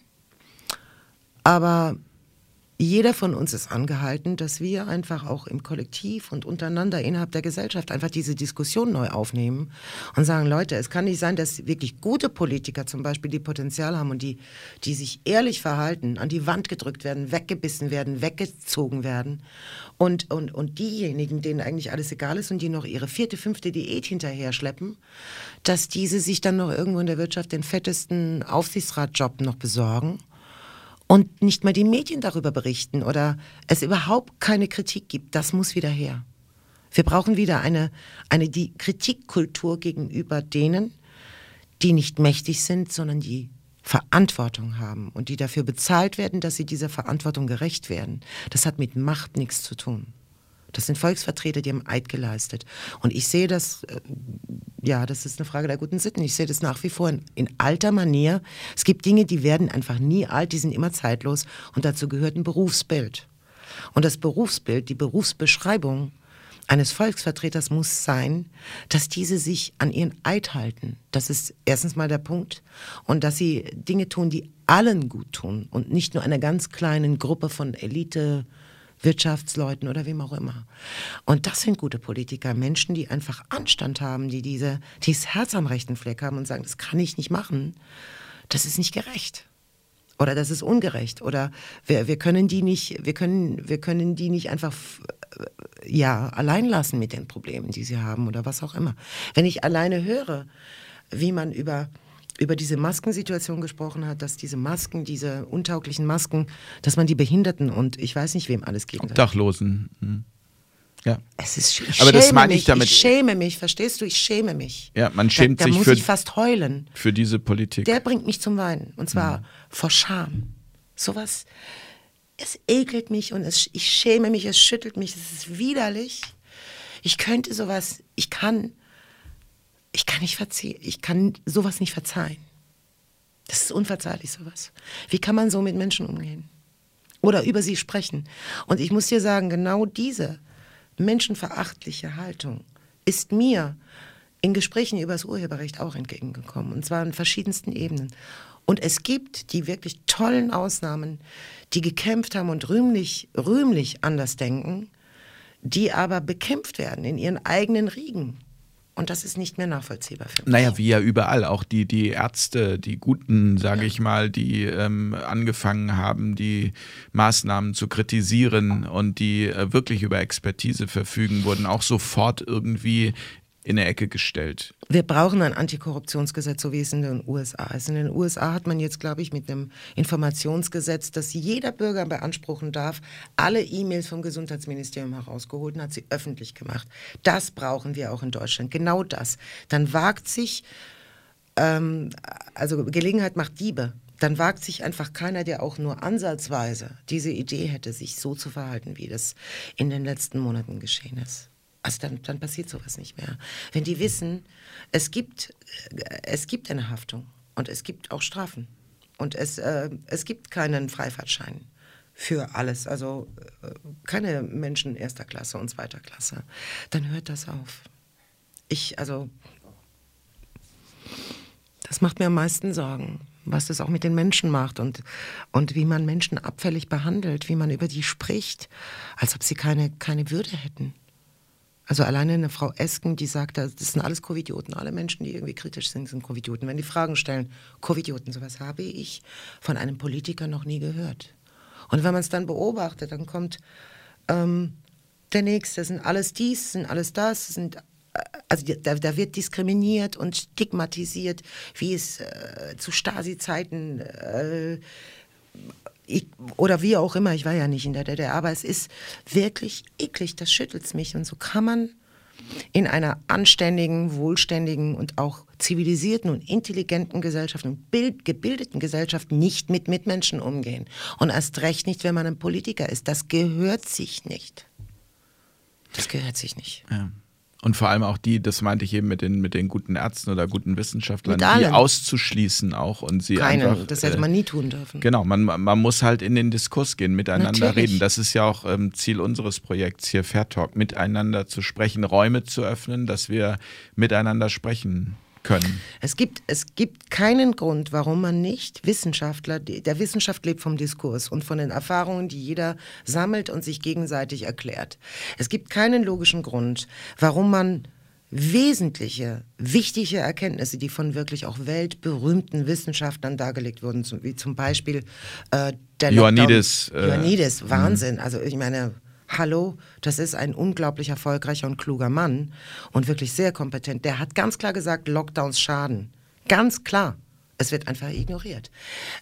Aber jeder von uns ist angehalten, dass wir einfach auch im Kollektiv und untereinander innerhalb der Gesellschaft einfach diese Diskussion neu aufnehmen und sagen, Leute, es kann nicht sein, dass wirklich gute Politiker zum Beispiel die Potenzial haben und die, die sich ehrlich verhalten, an die Wand gedrückt werden, weggebissen werden, weggezogen werden. Und, und, und diejenigen, denen eigentlich alles egal ist und die noch ihre vierte, fünfte Diät hinterher schleppen, dass diese sich dann noch irgendwo in der Wirtschaft den fettesten Aufsichtsratjob noch besorgen und nicht mal die Medien darüber berichten oder es überhaupt keine Kritik gibt. Das muss wieder her. Wir brauchen wieder eine, eine die Kritikkultur gegenüber denen, die nicht mächtig sind, sondern die Verantwortung haben und die dafür bezahlt werden, dass sie dieser Verantwortung gerecht werden. Das hat mit Macht nichts zu tun. Das sind Volksvertreter, die haben Eid geleistet. Und ich sehe das, äh, ja, das ist eine Frage der guten Sitten. Ich sehe das nach wie vor in, in, alter Manier. Es gibt Dinge, die werden einfach nie alt, die sind immer zeitlos. Und dazu gehört ein Berufsbild. Und das Berufsbild, die Berufsbeschreibung eines Volksvertreters muss sein, dass diese sich an ihren Eid halten. Das ist erstens mal der Punkt. Und dass sie Dinge tun, die allen gut tun und nicht nur einer ganz kleinen Gruppe von Elite- Wirtschaftsleuten oder wem auch immer. Und das sind gute Politiker, Menschen, die einfach Anstand haben, die diese, dieses Herz am rechten Fleck haben und sagen, das kann ich nicht machen. Das ist nicht gerecht. Oder das ist ungerecht. Oder wir, wir können die nicht, wir können, wir können die nicht einfach ja, allein lassen mit den Problemen, die sie haben oder was auch immer. Wenn ich alleine höre, wie man über über diese Maskensituation gesprochen hat, dass diese Masken, diese untauglichen Masken, dass man die Behinderten und ich weiß nicht wem alles geben Obdachlosen. Hm. Ja. Es ist, ich Aber das meine ich damit. Ich schäme mich, verstehst du? Ich schäme mich. Ja, man schämt da, da sich muss für, ich fast heulen. Für diese Politik. Der bringt mich zum Weinen. Und zwar mhm. vor Scham. Sowas, es ekelt mich und es, ich schäme mich, es schüttelt mich, es ist widerlich. Ich könnte sowas, ich kann ich kann nicht verziehen, ich kann sowas nicht verzeihen. Das ist unverzeihlich, sowas. Wie kann man so mit Menschen umgehen? Oder über sie sprechen? Und ich muss dir sagen, genau diese menschenverachtliche Haltung ist mir in Gesprächen über das Urheberrecht auch entgegengekommen. Und zwar an verschiedensten Ebenen. Und es gibt die wirklich tollen Ausnahmen, die gekämpft haben und rühmlich, rühmlich anders denken, die aber bekämpft werden in ihren eigenen Riegen. Und das ist nicht mehr nachvollziehbar für mich. Naja, wie ja überall. Auch die, die Ärzte, die Guten, sage ja. ich mal, die ähm, angefangen haben, die Maßnahmen zu kritisieren und die äh, wirklich über Expertise verfügen, wurden auch sofort irgendwie in der Ecke gestellt. Wir brauchen ein Antikorruptionsgesetz, so wie es in den USA ist. In den USA hat man jetzt, glaube ich, mit einem Informationsgesetz, dass jeder Bürger beanspruchen darf, alle E-Mails vom Gesundheitsministerium herausgeholt und hat sie öffentlich gemacht. Das brauchen wir auch in Deutschland. Genau das. Dann wagt sich, ähm, also Gelegenheit macht Diebe. Dann wagt sich einfach keiner, der auch nur ansatzweise diese Idee hätte, sich so zu verhalten, wie das in den letzten Monaten geschehen ist. Also dann, dann passiert sowas nicht mehr. Wenn die wissen, es gibt, äh, es gibt eine Haftung und es gibt auch Strafen und es, äh, es gibt keinen Freifahrtschein für alles, also äh, keine Menschen erster Klasse und zweiter Klasse, dann hört das auf. Ich, also, das macht mir am meisten Sorgen, was das auch mit den Menschen macht und, und wie man Menschen abfällig behandelt, wie man über die spricht, als ob sie keine, keine Würde hätten. Also alleine eine Frau Esken, die sagt, das sind alles Covidioten. Alle Menschen, die irgendwie kritisch sind, sind Covidioten. Wenn die Fragen stellen, Covidioten, sowas habe ich von einem Politiker noch nie gehört. Und wenn man es dann beobachtet, dann kommt ähm, der Nächste, sind alles dies, sind alles das, sind also da, da, wird diskriminiert und stigmatisiert, wie es äh, zu Stasi-Zeiten äh, ich, oder wie auch immer, ich war ja nicht in der DDR, aber es ist wirklich eklig, das schüttelt mich. Und so kann man in einer anständigen, wohlständigen und auch zivilisierten und intelligenten Gesellschaft und bild, gebildeten Gesellschaft nicht mit Mitmenschen umgehen. Und erst recht nicht, wenn man ein Politiker ist. Das gehört sich nicht. Das gehört sich nicht. Ja. Und vor allem auch die, das meinte ich eben mit den, mit den guten Ärzten oder guten Wissenschaftlern, die auszuschließen auch und sie Keinen, einfach. Das hätte man nie tun dürfen. Genau, man, man muss halt in den Diskurs gehen, miteinander Natürlich. reden. Das ist ja auch ähm, Ziel unseres Projekts hier, Fair Talk, miteinander zu sprechen, Räume zu öffnen, dass wir miteinander sprechen können. Es gibt, es gibt keinen Grund, warum man nicht Wissenschaftler, der Wissenschaft lebt vom Diskurs und von den Erfahrungen, die jeder sammelt und sich gegenseitig erklärt. Es gibt keinen logischen Grund, warum man wesentliche, wichtige Erkenntnisse, die von wirklich auch weltberühmten Wissenschaftlern dargelegt wurden, wie zum Beispiel äh, der Ioannidis. Lockdown, Ioannidis, äh, Wahnsinn. Also ich meine, hallo, das ist ein unglaublich erfolgreicher und kluger Mann und wirklich sehr kompetent. Der hat ganz klar gesagt, Lockdowns schaden. Ganz klar. Es wird einfach ignoriert.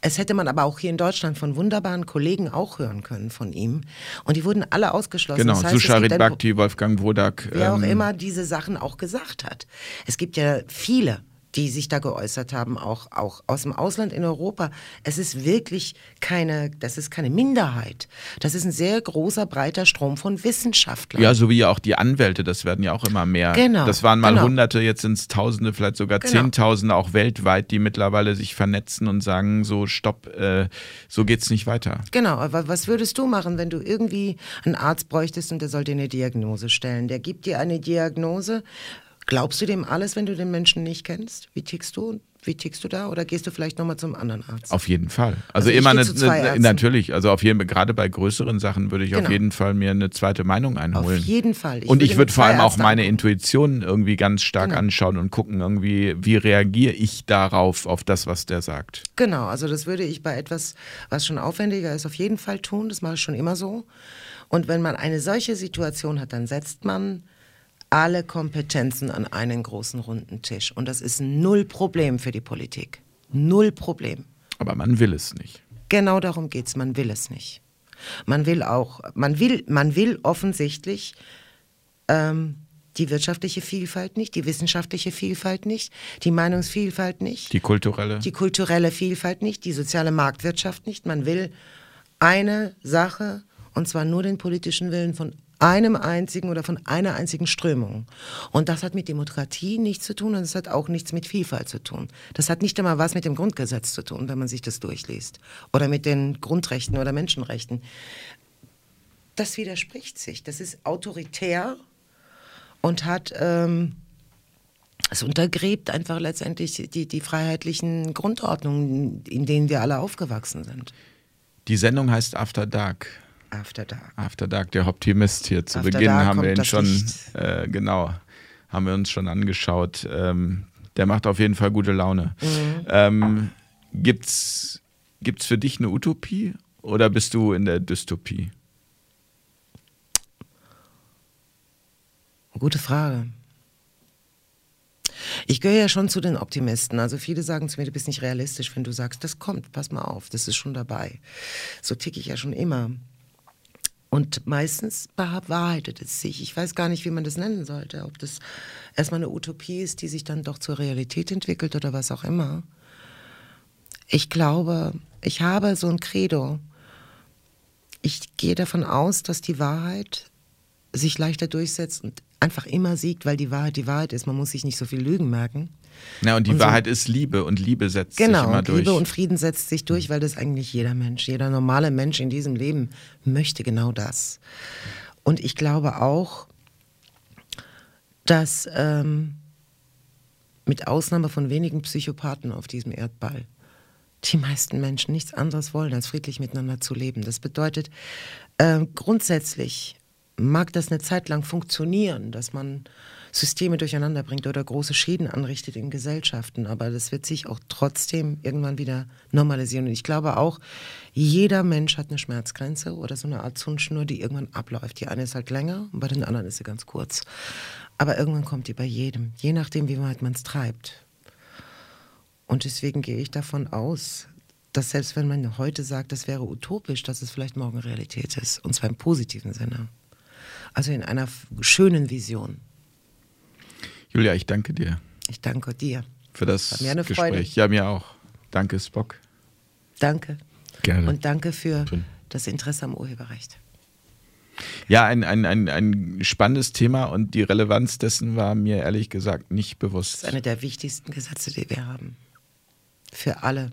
Es hätte man aber auch hier in Deutschland von wunderbaren Kollegen auch hören können von ihm. Und die wurden alle ausgeschlossen. Genau, das heißt, Susharit Bhakti, Wolfgang Wodak. Wer ähm, auch immer diese Sachen auch gesagt hat. Es gibt ja viele die sich da geäußert haben, auch, auch aus dem Ausland in Europa. Es ist wirklich keine, das ist keine Minderheit. Das ist ein sehr großer, breiter Strom von Wissenschaftlern. Ja, so wie auch die Anwälte, das werden ja auch immer mehr. Genau. Das waren mal genau. Hunderte, jetzt sind es Tausende, vielleicht sogar genau. Zehntausende auch weltweit, die mittlerweile sich vernetzen und sagen, so stopp, äh, so geht's nicht weiter. Genau, aber was würdest du machen, wenn du irgendwie einen Arzt bräuchtest und der soll dir eine Diagnose stellen? Der gibt dir eine Diagnose, Glaubst du dem alles, wenn du den Menschen nicht kennst? Wie tickst du? Wie tickst du da? Oder gehst du vielleicht nochmal zum anderen Arzt? Auf jeden Fall. Also, also immer eine, eine natürlich. Also auf jeden gerade bei größeren Sachen würde ich genau. auf jeden Fall mir eine zweite Meinung einholen. Auf jeden Fall. Ich und ich würde vor allem auch meine. Intuition irgendwie ganz stark genau. anschauen und gucken, irgendwie, wie reagiere ich darauf, auf das, was der sagt. Genau, also das würde ich bei etwas, was schon aufwendiger ist, auf jeden Fall tun. Das mache ich schon immer so. Und wenn man eine solche Situation hat, dann setzt man alle Kompetenzen an einen großen runden Tisch. Und das ist null Problem für die Politik. Null Problem. Aber man will es nicht. Genau darum geht es, man will es nicht. Man will auch, man will, man will offensichtlich ähm, die wirtschaftliche Vielfalt nicht, die wissenschaftliche Vielfalt nicht, die Meinungsvielfalt nicht. Die kulturelle. Die kulturelle Vielfalt nicht, die soziale Marktwirtschaft nicht. Man will eine Sache, und zwar nur den politischen Willen von einem einzigen oder von einer einzigen Strömung. Und das hat mit Demokratie nichts zu tun und es hat auch nichts mit Vielfalt zu tun. Das hat nicht einmal was mit dem Grundgesetz zu tun, wenn man sich das durchliest. Oder mit den Grundrechten oder Menschenrechten. Das widerspricht sich. Das ist autoritär und hat, ähm, es untergräbt einfach letztendlich die, die freiheitlichen Grundordnungen, in denen wir alle aufgewachsen sind. Die Sendung heißt After Dark. After Dark. After Dark, der Optimist hier zu After Beginn Dark haben wir ihn schon, äh, genau, haben wir uns schon angeschaut. Ähm, der macht auf jeden Fall gute Laune. Mhm. Ähm, gibt's, gibt's für dich eine Utopie oder bist du in der Dystopie? Gute Frage. Ich gehöre ja schon zu den Optimisten. Also viele sagen zu mir, du bist nicht realistisch, wenn du sagst, das kommt, pass mal auf, das ist schon dabei. So ticke ich ja schon immer. Und meistens bewahrheitet es sich. Ich weiß gar nicht, wie man das nennen sollte. Ob das erstmal eine Utopie ist, die sich dann doch zur Realität entwickelt oder was auch immer. Ich glaube, ich habe so ein Credo. Ich gehe davon aus, dass die Wahrheit sich leichter durchsetzt und einfach immer siegt, weil die Wahrheit die Wahrheit ist. Man muss sich nicht so viel Lügen merken. Na, und die Und so- Wahrheit ist Liebe und Liebe setzt Genau, sich immer und durch. Liebe und Frieden setzt sich durch, weil das eigentlich jeder Mensch, jeder normale Mensch in diesem Leben möchte genau das. Und ich glaube auch, dass ähm, mit Ausnahme von wenigen Psychopathen auf diesem Erdball die meisten Menschen nichts anderes wollen, als friedlich miteinander zu leben. Das bedeutet, ähm, grundsätzlich mag das eine Zeit lang funktionieren, dass man Systeme durcheinander bringt oder große Schäden anrichtet in Gesellschaften, aber das wird sich auch trotzdem irgendwann wieder normalisieren. Und ich glaube auch, jeder Mensch hat eine Schmerzgrenze oder so eine Art Zündschnur, die irgendwann abläuft. Die eine ist halt länger und bei den anderen ist sie ganz kurz. Aber irgendwann kommt die bei jedem, je nachdem, wie weit man es treibt. Und deswegen gehe ich davon aus, dass selbst wenn man heute sagt, das wäre utopisch, dass es vielleicht morgen Realität ist. Und zwar im positiven Sinne. Also in einer schönen Vision. Julia, ich danke dir Ich danke dir. für das War mir eine Gespräch. Freude. Ja, mir auch. Danke, Spock. Danke. Gerne. Und danke für Schön. das Interesse am Urheberrecht. Ja, ein, ein, ein, ein spannendes Thema und die Relevanz dessen war mir ehrlich gesagt nicht Das bewusst. ist eine der wichtigsten Gesetze, die wir haben. Für alle,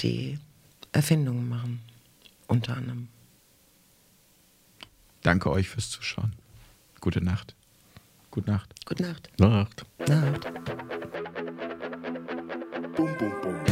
die Erfindungen machen. Unter anderem. Danke euch fürs Zuschauen. Gute Nacht. Gute Nacht. Gute Nacht. Nacht. Nacht. Boom, boom, boom.